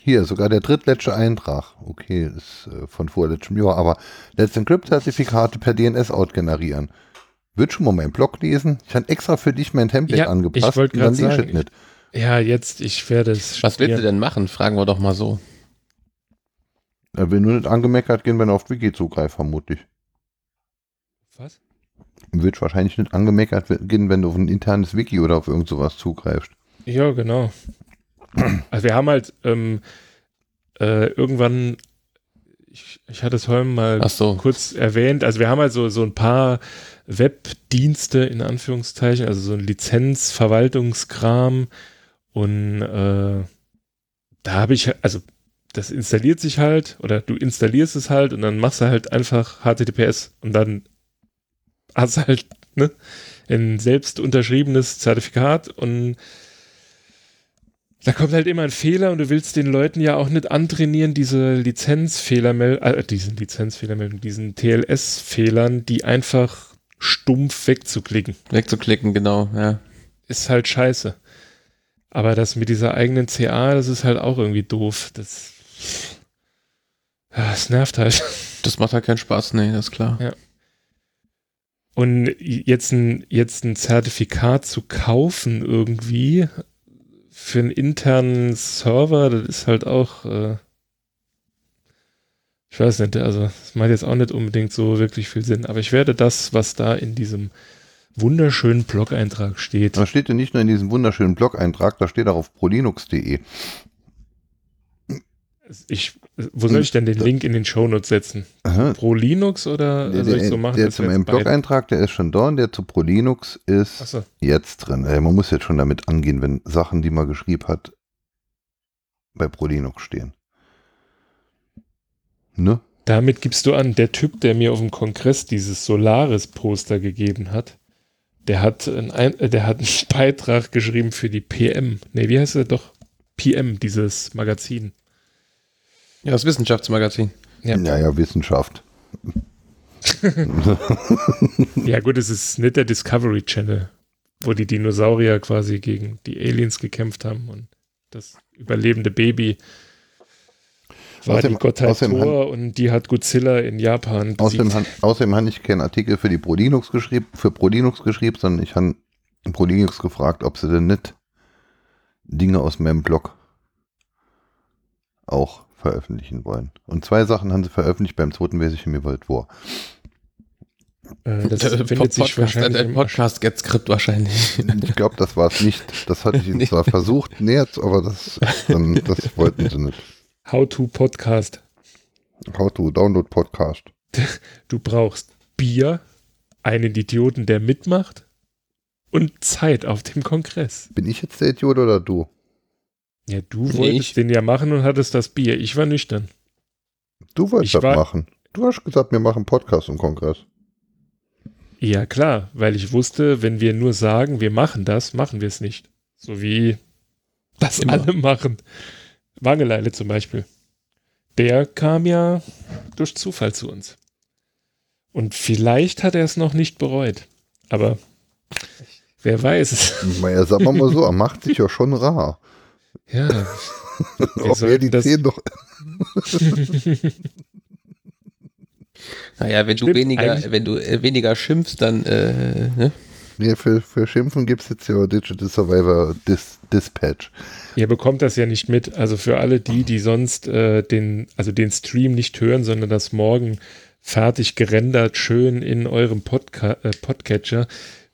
Hier, sogar der drittletzte Eintrag. Okay, ist äh, von vorletztem Jahr, aber Let's Encrypt-Zertifikate per DNS-Out generieren. Wird schon mal meinen Blog lesen? Ich habe extra für dich mein Template Ja, angepasst. ich wollte ich sagen, nicht. Ja, jetzt, ich werde es. Was willst du denn machen? Fragen wir doch mal so. Er will nur nicht angemeckert gehen, wenn er auf Wiki zugreift, vermutlich. Was? Wird wahrscheinlich nicht angemeckert gehen, wenn du auf ein internes Wiki oder auf irgend sowas zugreifst. Ja, genau. Also wir haben halt ähm, äh, irgendwann, ich, ich hatte es heute mal so. kurz erwähnt, also wir haben halt so, so ein paar Webdienste in Anführungszeichen, also so ein Lizenzverwaltungskram und äh, da habe ich, also das installiert sich halt oder du installierst es halt und dann machst du halt einfach HTTPS und dann hast halt ne, ein selbst unterschriebenes Zertifikat und da kommt halt immer ein Fehler und du willst den Leuten ja auch nicht antrainieren, diese Lizenzfehlermeldung, äh, diesen Lizenzfehlermeldung, diesen TLS-Fehlern, die einfach stumpf wegzuklicken. Wegzuklicken, genau, ja. Ist halt scheiße. Aber das mit dieser eigenen CA, das ist halt auch irgendwie doof. Das, das nervt halt. Das macht halt keinen Spaß, nee, das ist klar. Ja. Und jetzt ein, jetzt ein Zertifikat zu kaufen irgendwie für einen internen Server, das ist halt auch, äh, ich weiß nicht, also das macht jetzt auch nicht unbedingt so wirklich viel Sinn. Aber ich werde das, was da in diesem wunderschönen Blog-Eintrag steht, Das steht ja nicht nur in diesem wunderschönen Blog-Eintrag, da steht auch auf prolinux.de. ich, wo soll ich denn den Link in den Shownotes setzen? Aha. Pro Linux oder Der, soll ich so machen? der zu meinem Blog-Eintrag, der ist schon da und der zu ProLinux ist Achso, jetzt drin. Äh, man muss jetzt schon damit angehen, wenn Sachen, die man geschrieben hat, bei ProLinux stehen. Ne? Damit gibst du an, der Typ, der mir auf dem Kongress dieses Solaris-Poster gegeben hat, der hat, ein, äh, der hat einen Beitrag geschrieben für die PM. Nee, wie heißt er doch? PM, dieses Magazin. Ja, das Wissenschaftsmagazin. Ja. Naja, Wissenschaft. Ja, gut, es ist nicht der Discovery Channel, wo die Dinosaurier quasi gegen die Aliens gekämpft haben und das überlebende Baby war Außerdem- die Gottheit Thor und die hat Godzilla in Japan Außerdem, han- außerdem habe ich keinen Artikel für die ProLinux geschrieben, für ProLinux geschrieben, sondern ich habe ProLinux gefragt, ob sie denn nicht Dinge aus meinem Blog auch veröffentlichen wollen. Und zwei Sachen haben sie veröffentlicht beim zweiten weiß ich mir wollt wo. Äh, das findet sich Podcast, wahrscheinlich Podcast Get Script wahrscheinlich. Ich glaube, das war es nicht. Das hatte ich ihnen Nee. zwar versucht, näher, zu- aber das, dann, das wollten sie nicht. How-to-Podcast. How to Download Podcast. Du brauchst Bier, einen Idioten, der mitmacht und Zeit auf dem Kongress. Bin ich jetzt der Idiot oder du? Ja, du Nee, wolltest ich- den ja machen und hattest das Bier. Ich war nüchtern. Du wolltest Ich das war- machen. Du hast gesagt, wir machen Podcast im Kongress. Ja, klar, weil ich wusste, wenn wir nur sagen, wir machen das, machen wir es nicht. So wie das Immer. alle machen. Wangeleile zum Beispiel. Der kam ja durch Zufall zu uns. Und vielleicht hat er es noch nicht bereut. Aber wer weiß es. Naja, sagen wir mal so, er macht sich ja schon rar. Ja. Wir Ob er die das- 10 doch. Naja, wenn du weniger, wenn du äh, weniger schimpfst, dann äh, ne? Nee, für, für Schimpfen gibt es jetzt ja Digital Survivor Dis, Dispatch. Ihr bekommt das ja nicht mit. Also für alle die, die sonst äh, den, also den Stream nicht hören, sondern das morgen fertig gerendert, schön in eurem Podca äh, Podcatcher.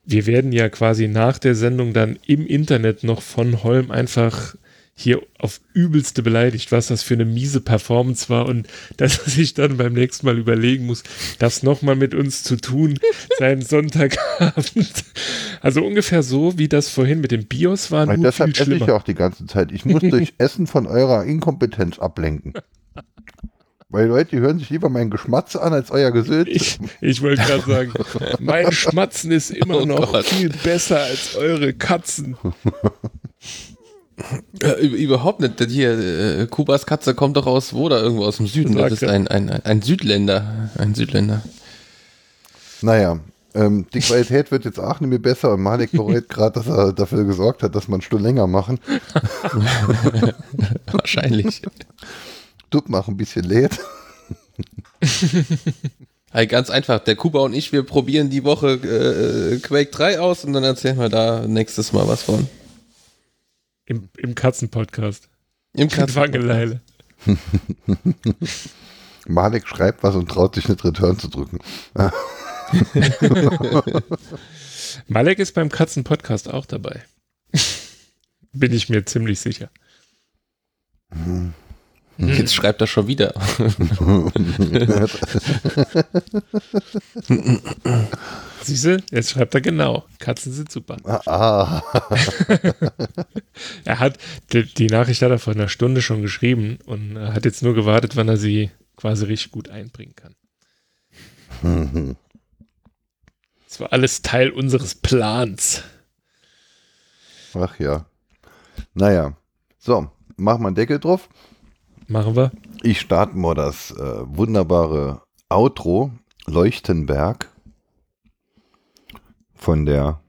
Wir werden ja quasi nach der Sendung dann im Internet noch von Holm einfach hier auf übelste beleidigt, was das für eine miese Performance war und dass er sich dann beim nächsten Mal überlegen muss, das nochmal mit uns zu tun, seinen Sonntagabend. Also ungefähr so, wie das vorhin mit dem Bios war, Weil nur deshalb viel esse ich schlimmer. ja auch die ganze Zeit. Ich muss durch Essen von eurer Inkompetenz ablenken. Weil Leute, die hören sich lieber meinen Geschmatz an als euer Gesülz. Ich, ich wollte gerade sagen, mein Schmatzen ist immer Oh noch Gott. viel besser als eure Katzen. Äh, über- überhaupt nicht. Das Hier, äh, Kubas Katze kommt doch aus wo da irgendwo aus dem Süden. Das ist ein, ein, ein Südländer. Ein Südländer. Naja, ähm, die Qualität wird jetzt auch nicht mehr besser und Malik bereut gerade, dass er dafür gesorgt hat, dass wir eine Stunde länger machen. Wahrscheinlich. Duck mach ein bisschen lädt. Hey, ganz einfach. Der Kuba und ich, wir probieren die Woche äh, Quake 3 aus und dann erzählen wir da nächstes Mal was von. Im, im Katzenpodcast. Im Katzen- Wangeleile. Malik schreibt was und traut sich nicht Return zu drücken. Malek ist beim Katzenpodcast auch dabei. Bin ich mir ziemlich sicher. Jetzt schreibt er schon wieder. Siehste, jetzt schreibt er genau. Katzen sind super. ah, Er hat, die, die Nachricht hat er vor einer Stunde schon geschrieben und hat jetzt nur gewartet, wann er sie quasi richtig gut einbringen kann. Das war alles Teil unseres Plans. ach ja. Naja, so, mach mal einen Deckel drauf. Machen wir. Ich starte mal das äh, wunderbare Outro Leuchtenberg von der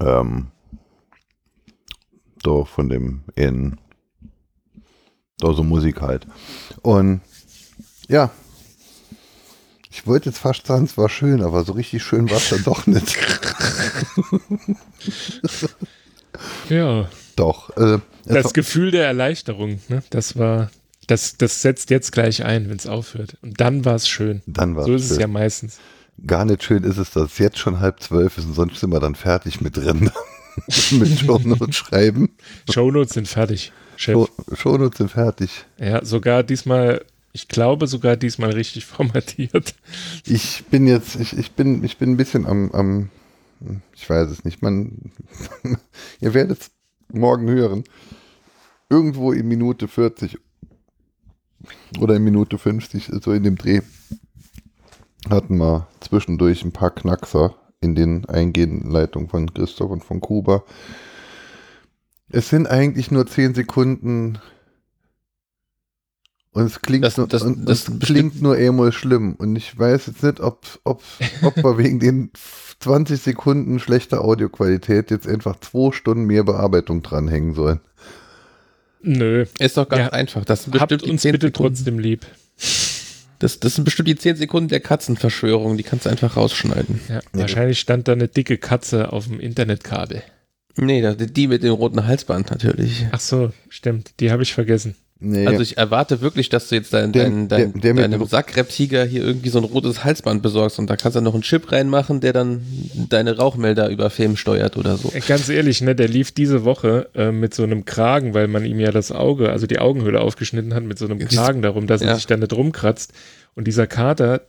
ähm, da von dem in da so Musik halt. Und ja, ich wollte jetzt fast sagen, es war schön, aber so richtig schön war es dann doch nicht. Ja, doch. Äh, es das Gefühl der Erleichterung, ne? das war, das, das setzt jetzt gleich ein, wenn es aufhört. Und dann war es schön. dann war So ist es schön. ja meistens. Gar nicht schön ist es, dass es jetzt schon halb zwölf ist und sonst sind wir dann fertig mit Rennen. mit Shownotes schreiben. Shownotes sind fertig, Chef. Show, Shownotes sind fertig. Ja, sogar diesmal, ich glaube sogar diesmal richtig formatiert. Ich bin jetzt, ich, ich bin, ich bin ein bisschen am, am ich weiß es nicht, man, ihr werdet es morgen hören. Irgendwo in Minute 40 oder in Minute 50, so in dem Dreh, hatten wir zwischendurch ein paar Knackser in den eingehenden Leitungen von Christoph und von Kuba. Es sind eigentlich nur 10 Sekunden und es klingt, Das- nur, das- und, das es klingt nur einmal schlimm. Und ich weiß jetzt nicht, ob, ob, ob wir wegen den 20 Sekunden schlechter Audioqualität jetzt einfach zwei Stunden mehr Bearbeitung dranhängen sollen. Nö, Ist doch ganz Ja. einfach. Das sind habt bestimmt uns 10 bitte Sekunden. trotzdem lieb. Das, das sind bestimmt die 10 Sekunden der Katzenverschwörung. Die kannst du einfach rausschneiden. Ja, wahrscheinlich stand da eine dicke Katze auf dem Internetkabel. Nee, die mit dem roten Halsband natürlich. Ach so, stimmt, die habe ich vergessen. Nee, Also ich erwarte wirklich, dass du jetzt dein, Der- dein, dein, der- der mit deinem Sackreptiger hier irgendwie so ein rotes Halsband besorgst und da kannst du noch einen Chip reinmachen, der dann deine Rauchmelder über Film steuert oder so. Äh, Ganz ehrlich, ne, der lief diese Woche äh, mit so einem Kragen, weil man ihm ja das Auge, also die Augenhöhle aufgeschnitten hat, mit so einem Kragen darum, dass er Ja. sich da nicht rumkratzt. Und dieser Kater,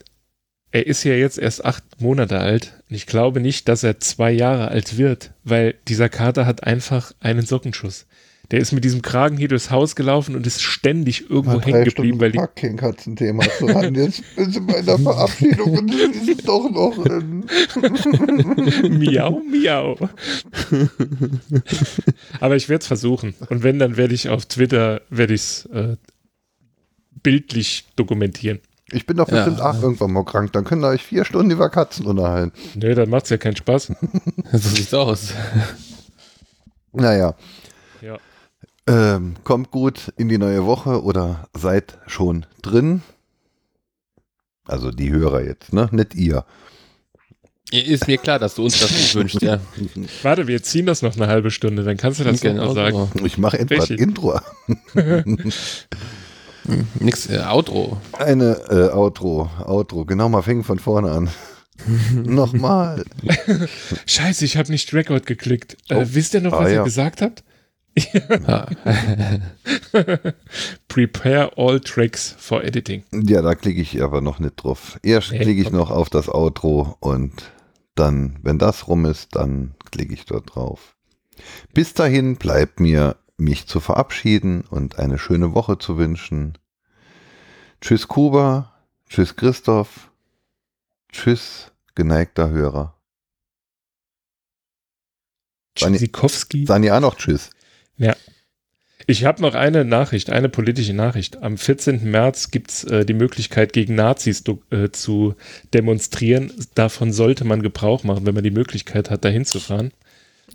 er ist ja jetzt erst acht Monate alt. Und ich glaube nicht, dass er zwei Jahre alt wird, weil dieser Kater hat einfach einen Sockenschuss. Der ist mit diesem Kragen hier durchs Haus gelaufen und ist ständig irgendwo hängen geblieben, weil die fucking Katzenthema zu haben. Jetzt bin ich bei der Verabschiedung und die sind doch noch in. Miau, miau. Aber ich werde es versuchen. Und wenn, dann werde ich auf Twitter, werde ich es äh, bildlich dokumentieren. Ich bin doch Ja. bestimmt auch irgendwann mal krank. Dann können ihr euch vier Stunden über Katzen unterhalten. Nö, dann macht es ja keinen Spaß. So sieht's aus. Naja. Ähm, kommt gut in die neue Woche oder seid schon drin. Also die Hörer jetzt, ne? Nicht ihr. Ist mir klar, dass du uns das nicht wünschst, ja. Warte, wir ziehen das noch eine halbe Stunde, dann kannst du das genau noch mal sagen. so. Ich mache etwa ein Welche? Intro. Nix, äh, Outro. Eine äh, Outro. Outro. Genau, mal fängen von vorne an. Nochmal. Scheiße, ich habe nicht Record geklickt. Äh, Oh. wisst ihr noch, Ah, was ihr ja. gesagt habt? Ja. Prepare all tracks for editing. Ja, da klicke ich aber noch nicht drauf. Erst Nee, klicke ich noch auf das Outro und dann, wenn das rum ist, dann klicke ich dort drauf. Bis dahin bleibt mir, mich zu verabschieden und eine schöne Woche zu wünschen. Tschüss Kuba, tschüss Christoph, tschüss geneigter Hörer. Sani- Tschüssikowski. Sani auch noch tschüss. Ich habe noch eine Nachricht, eine politische Nachricht. Am 14. März gibt es äh, die Möglichkeit, gegen Nazis äh, zu demonstrieren. Davon sollte man Gebrauch machen, wenn man die Möglichkeit hat, dahin zu fahren.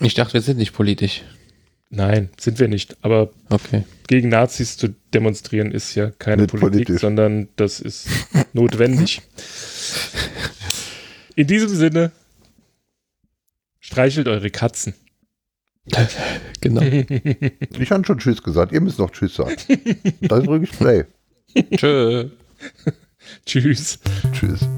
Ich dachte, wir sind nicht politisch. Nein, sind wir nicht. Aber Okay. gegen Nazis zu demonstrieren ist ja keine Nicht Politik, politisch. sondern das ist notwendig. In diesem Sinne, streichelt eure Katzen. Genau. Ich habe schon tschüss gesagt, ihr müsst noch tschüss sagen. Da drücke ich Play. Tschö. Tschüss. Tschüss.